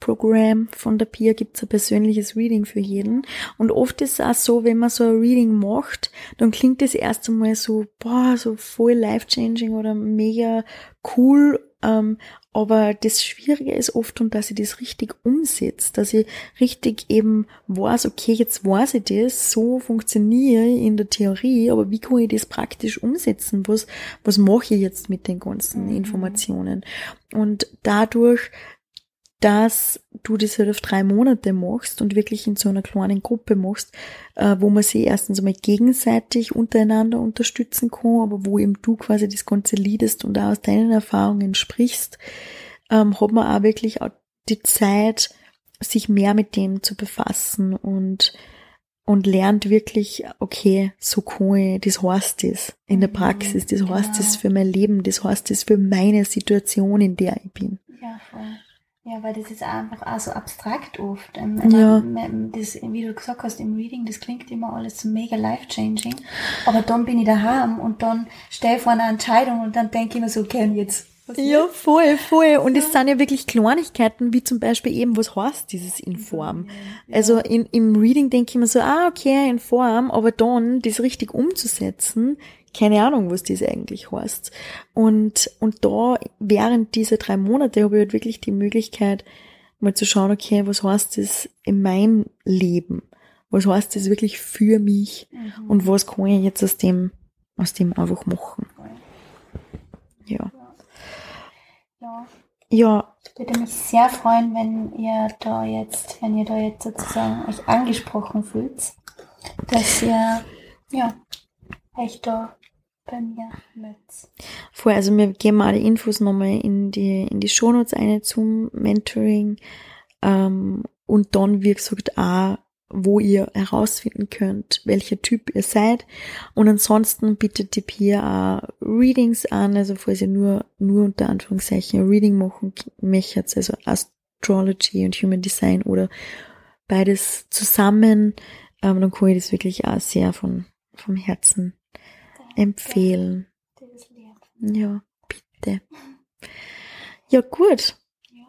Programm von der Pia gibt's ein persönliches Reading für jeden. Und oft ist es auch so, wenn man so ein Reading macht, dann klingt es erst einmal so, boah, so voll life-changing oder mega cool. Ähm, aber das Schwierige ist oft, und dass ich das richtig umsetze, dass ich richtig eben weiß, okay, jetzt weiß ich das, so funktioniere ich in der Theorie, aber wie kann ich das praktisch umsetzen? Was, was mache ich jetzt mit den ganzen mhm. Informationen? Und dadurch dass du das halt auf drei Monate machst und wirklich in so einer kleinen Gruppe machst, äh, wo man sich erstens einmal gegenseitig untereinander unterstützen kann, aber wo eben du quasi das Ganze liedest und auch aus deinen Erfahrungen sprichst, ähm, hat man auch wirklich auch die Zeit, sich mehr mit dem zu befassen und und lernt wirklich, okay, so ich, das heißt das in der mhm. Praxis, das heißt das für mein Leben, das heißt das für meine Situation, in der ich bin. Ja, voll. Ja, weil das ist einfach auch so abstrakt oft. Ähm, ja. Das, wie du gesagt hast, im Reading, das klingt immer alles so mega life-changing. Aber dann bin ich daheim und dann stehe ich vor einer Entscheidung und dann denke ich mir so, okay, und jetzt ja, voll, voll. Und es sind ja wirklich Kleinigkeiten, wie zum Beispiel eben, was heißt dieses in Form? Ja. Also in, im Reading denke ich mir so, ah, okay, in Form, aber dann das richtig umzusetzen, keine Ahnung, was das eigentlich heißt. Und, und da, während dieser drei Monate, habe ich halt wirklich die Möglichkeit, mal zu schauen, okay, was heißt das in meinem Leben? Was heißt das wirklich für mich? Mhm. Und was kann ich jetzt aus dem, aus dem einfach machen? Ja. Ja. Ja. Ich würde mich sehr freuen, wenn ihr da jetzt, wenn ihr da jetzt sozusagen euch angesprochen fühlt, dass ihr, ja, euch da bei mir mit. Vorher, also wir geben mal die Infos nochmal in die, in die Shownotes eine zum Mentoring. Ähm, und dann, wie gesagt, auch, wo ihr herausfinden könnt, welcher Typ ihr seid. Und ansonsten bietet die Pia auch Readings an, also falls ihr nur, nur unter Anführungszeichen Reading machen möchtet, also Astrology und Human Design oder beides zusammen, ähm, dann kann ich das wirklich auch sehr von, vom Herzen empfehlen. Ja, bitte. Ja, gut.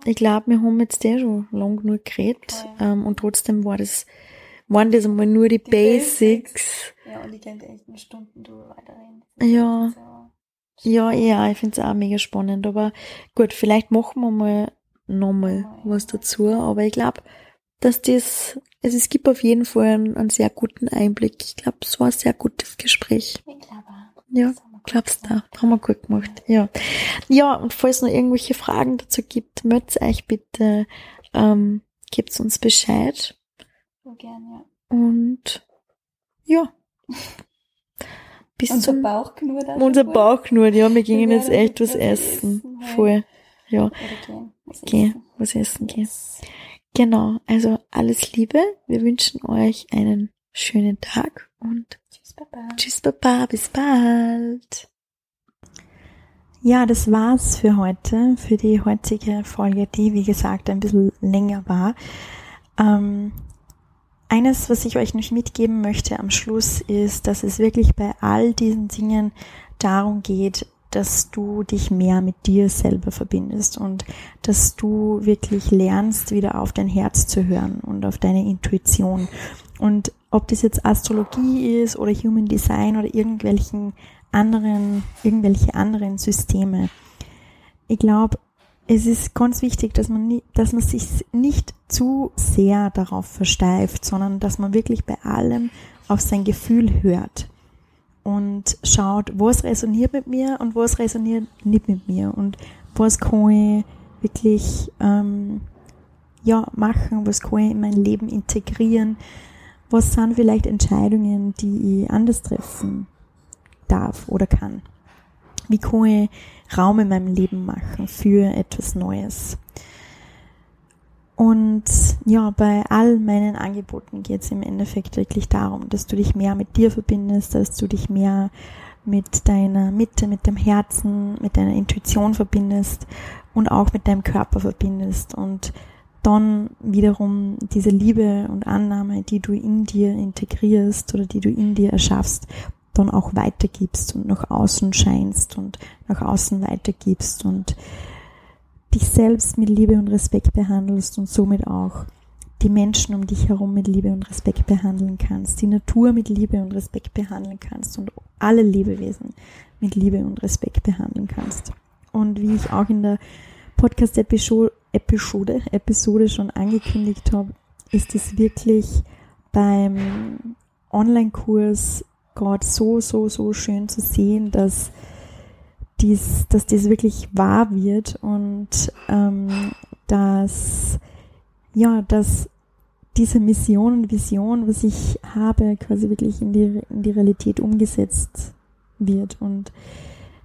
Ich glaube, wir haben jetzt eh schon lang genug geredet. Ähm, und trotzdem war das, waren das einmal nur die, die Basics. Basics. Ja, und ich könnte echt eine Stunde drüber weiterreden. Ja. Ja, ja, ich finde es auch mega spannend. Aber gut, vielleicht machen wir mal nochmal was dazu. Aber ich glaube, dass das, also es gibt auf jeden Fall einen, einen sehr guten Einblick. Ich glaube, es war ein sehr gutes Gespräch. Ich glaube ja, glaubst du, haben wir gut gemacht. Ja. Ja, und falls es noch irgendwelche Fragen dazu gibt, meldet euch bitte, ähm, gebt uns Bescheid. So gern, ja. Und ja. Bis unser zum, Bauch knurrt. Unser Bauch knurrt, ja, wir gingen jetzt echt was essen. essen. Voll. Ja. Essen. was essen gehen. Genau, also alles Liebe. Wir wünschen euch einen schönen Tag und Baba. Tschüss, Baba. Bis bald. Ja, das war's für heute, für die heutige Folge, die wie gesagt ein bisschen länger war. Ähm, eines, was ich euch noch mitgeben möchte am Schluss, ist, dass es wirklich bei all diesen Dingen darum geht, dass du dich mehr mit dir selber verbindest und dass du wirklich lernst, wieder auf dein Herz zu hören und auf deine Intuition. Und ob das jetzt Astrologie ist oder Human Design oder irgendwelchen anderen, irgendwelche anderen Systeme. Ich glaube, es ist ganz wichtig, dass man, nie, dass man sich nicht zu sehr darauf versteift, sondern dass man wirklich bei allem auf sein Gefühl hört und schaut, was resoniert mit mir und was resoniert nicht mit mir und was kann ich wirklich ähm, ja machen, was kann ich in mein Leben integrieren was sind vielleicht Entscheidungen, die ich anders treffen darf oder kann? Wie kann ich Raum in meinem Leben machen für etwas Neues? Und ja, bei all meinen Angeboten geht es im Endeffekt wirklich darum, dass du dich mehr mit dir verbindest, dass du dich mehr mit deiner Mitte, mit dem Herzen, mit deiner Intuition verbindest und auch mit deinem Körper verbindest. Und dann wiederum diese Liebe und Annahme, die du in dir integrierst oder die du in dir erschaffst, dann auch weitergibst und nach außen scheinst und nach außen weitergibst. Und dich selbst mit Liebe und Respekt behandelst und somit auch die Menschen um dich herum mit Liebe und Respekt behandeln kannst, die Natur mit Liebe und Respekt behandeln kannst und alle Lebewesen mit Liebe und Respekt behandeln kannst. Und wie ich auch in der Podcast-Episode Episode, schon angekündigt habe, ist es wirklich beim Online-Kurs Gott so, so, so schön zu sehen, dass dies, dass das wirklich wahr wird und ähm, dass ja, dass diese Mission und Vision, was ich habe, quasi wirklich in die, in die Realität umgesetzt wird. Und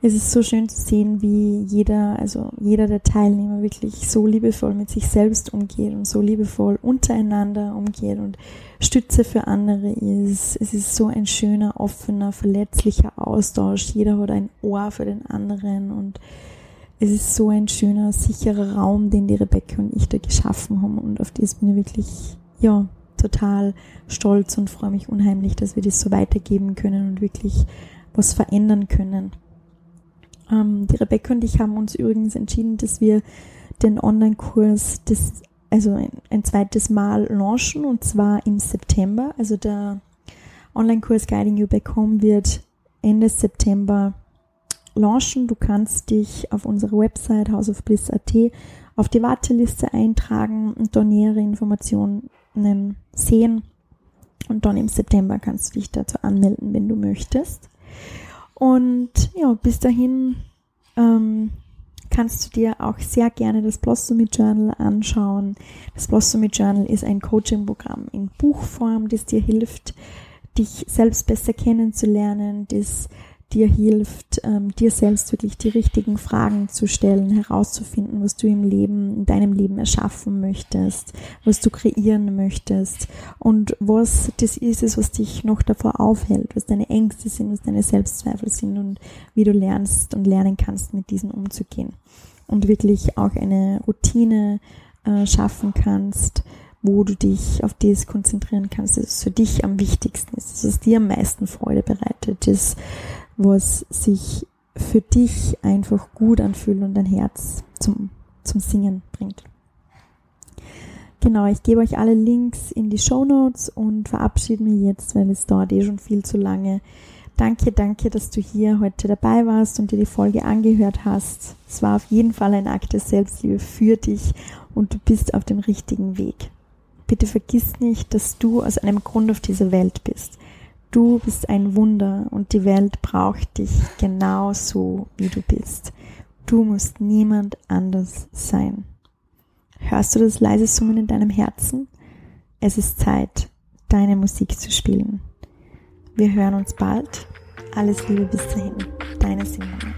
es ist so schön zu sehen, wie jeder, also jeder der Teilnehmer wirklich so liebevoll mit sich selbst umgeht und so liebevoll untereinander umgeht und Stütze für andere ist. Es ist so ein schöner, offener, verletzlicher Austausch. Jeder hat ein Ohr für den anderen und es ist so ein schöner, sicherer Raum, den die Rebecca und ich da geschaffen haben und auf das bin ich wirklich, ja, total stolz und freue mich unheimlich, dass wir das so weitergeben können und wirklich was verändern können. Ähm, die Rebecca und ich haben uns übrigens entschieden, dass wir den Online-Kurs also ein, ein, zweites Mal launchen und zwar im September. Also der Online-Kurs Guiding You Back Home wird Ende September launchen. Du kannst dich auf unserer Website houseofbliss.at auf die Warteliste eintragen und dort nähere Informationen sehen. Und dann im September kannst du dich dazu anmelden, wenn du möchtest. Und ja, bis dahin ähm, kannst du dir auch sehr gerne das Blossomy Journal anschauen. Das Blossomy Journal ist ein Coaching-Programm in Buchform, das dir hilft, dich selbst besser kennenzulernen, das dir hilft, ähm, dir selbst wirklich die richtigen Fragen zu stellen, herauszufinden, was du im Leben, in deinem Leben erschaffen möchtest, was du kreieren möchtest und was das ist es, was dich noch davor aufhält, was deine Ängste sind, was deine Selbstzweifel sind und wie du lernst und lernen kannst, mit diesen umzugehen und wirklich auch eine Routine äh, schaffen kannst, wo du dich auf das konzentrieren kannst, das für dich am wichtigsten ist, dass es dir am meisten Freude bereitet, das was sich für dich einfach gut anfühlt und dein Herz zum, zum Singen bringt. Genau, ich gebe euch alle Links in die Show Notes und verabschiede mich jetzt, weil es dauert eh schon viel zu lange. Danke, danke, dass du hier heute dabei warst und dir die Folge angehört hast. Es war auf jeden Fall ein Akt der Selbstliebe für dich und du bist auf dem richtigen Weg. Bitte vergiss nicht, dass du aus einem Grund auf dieser Welt bist. Du bist ein Wunder und die Welt braucht dich genauso, wie du bist. Du musst niemand anders sein. Hörst du das leise Summen in deinem Herzen? Es ist Zeit, deine Musik zu spielen. Wir hören uns bald. Alles Liebe bis dahin. Deine Simone.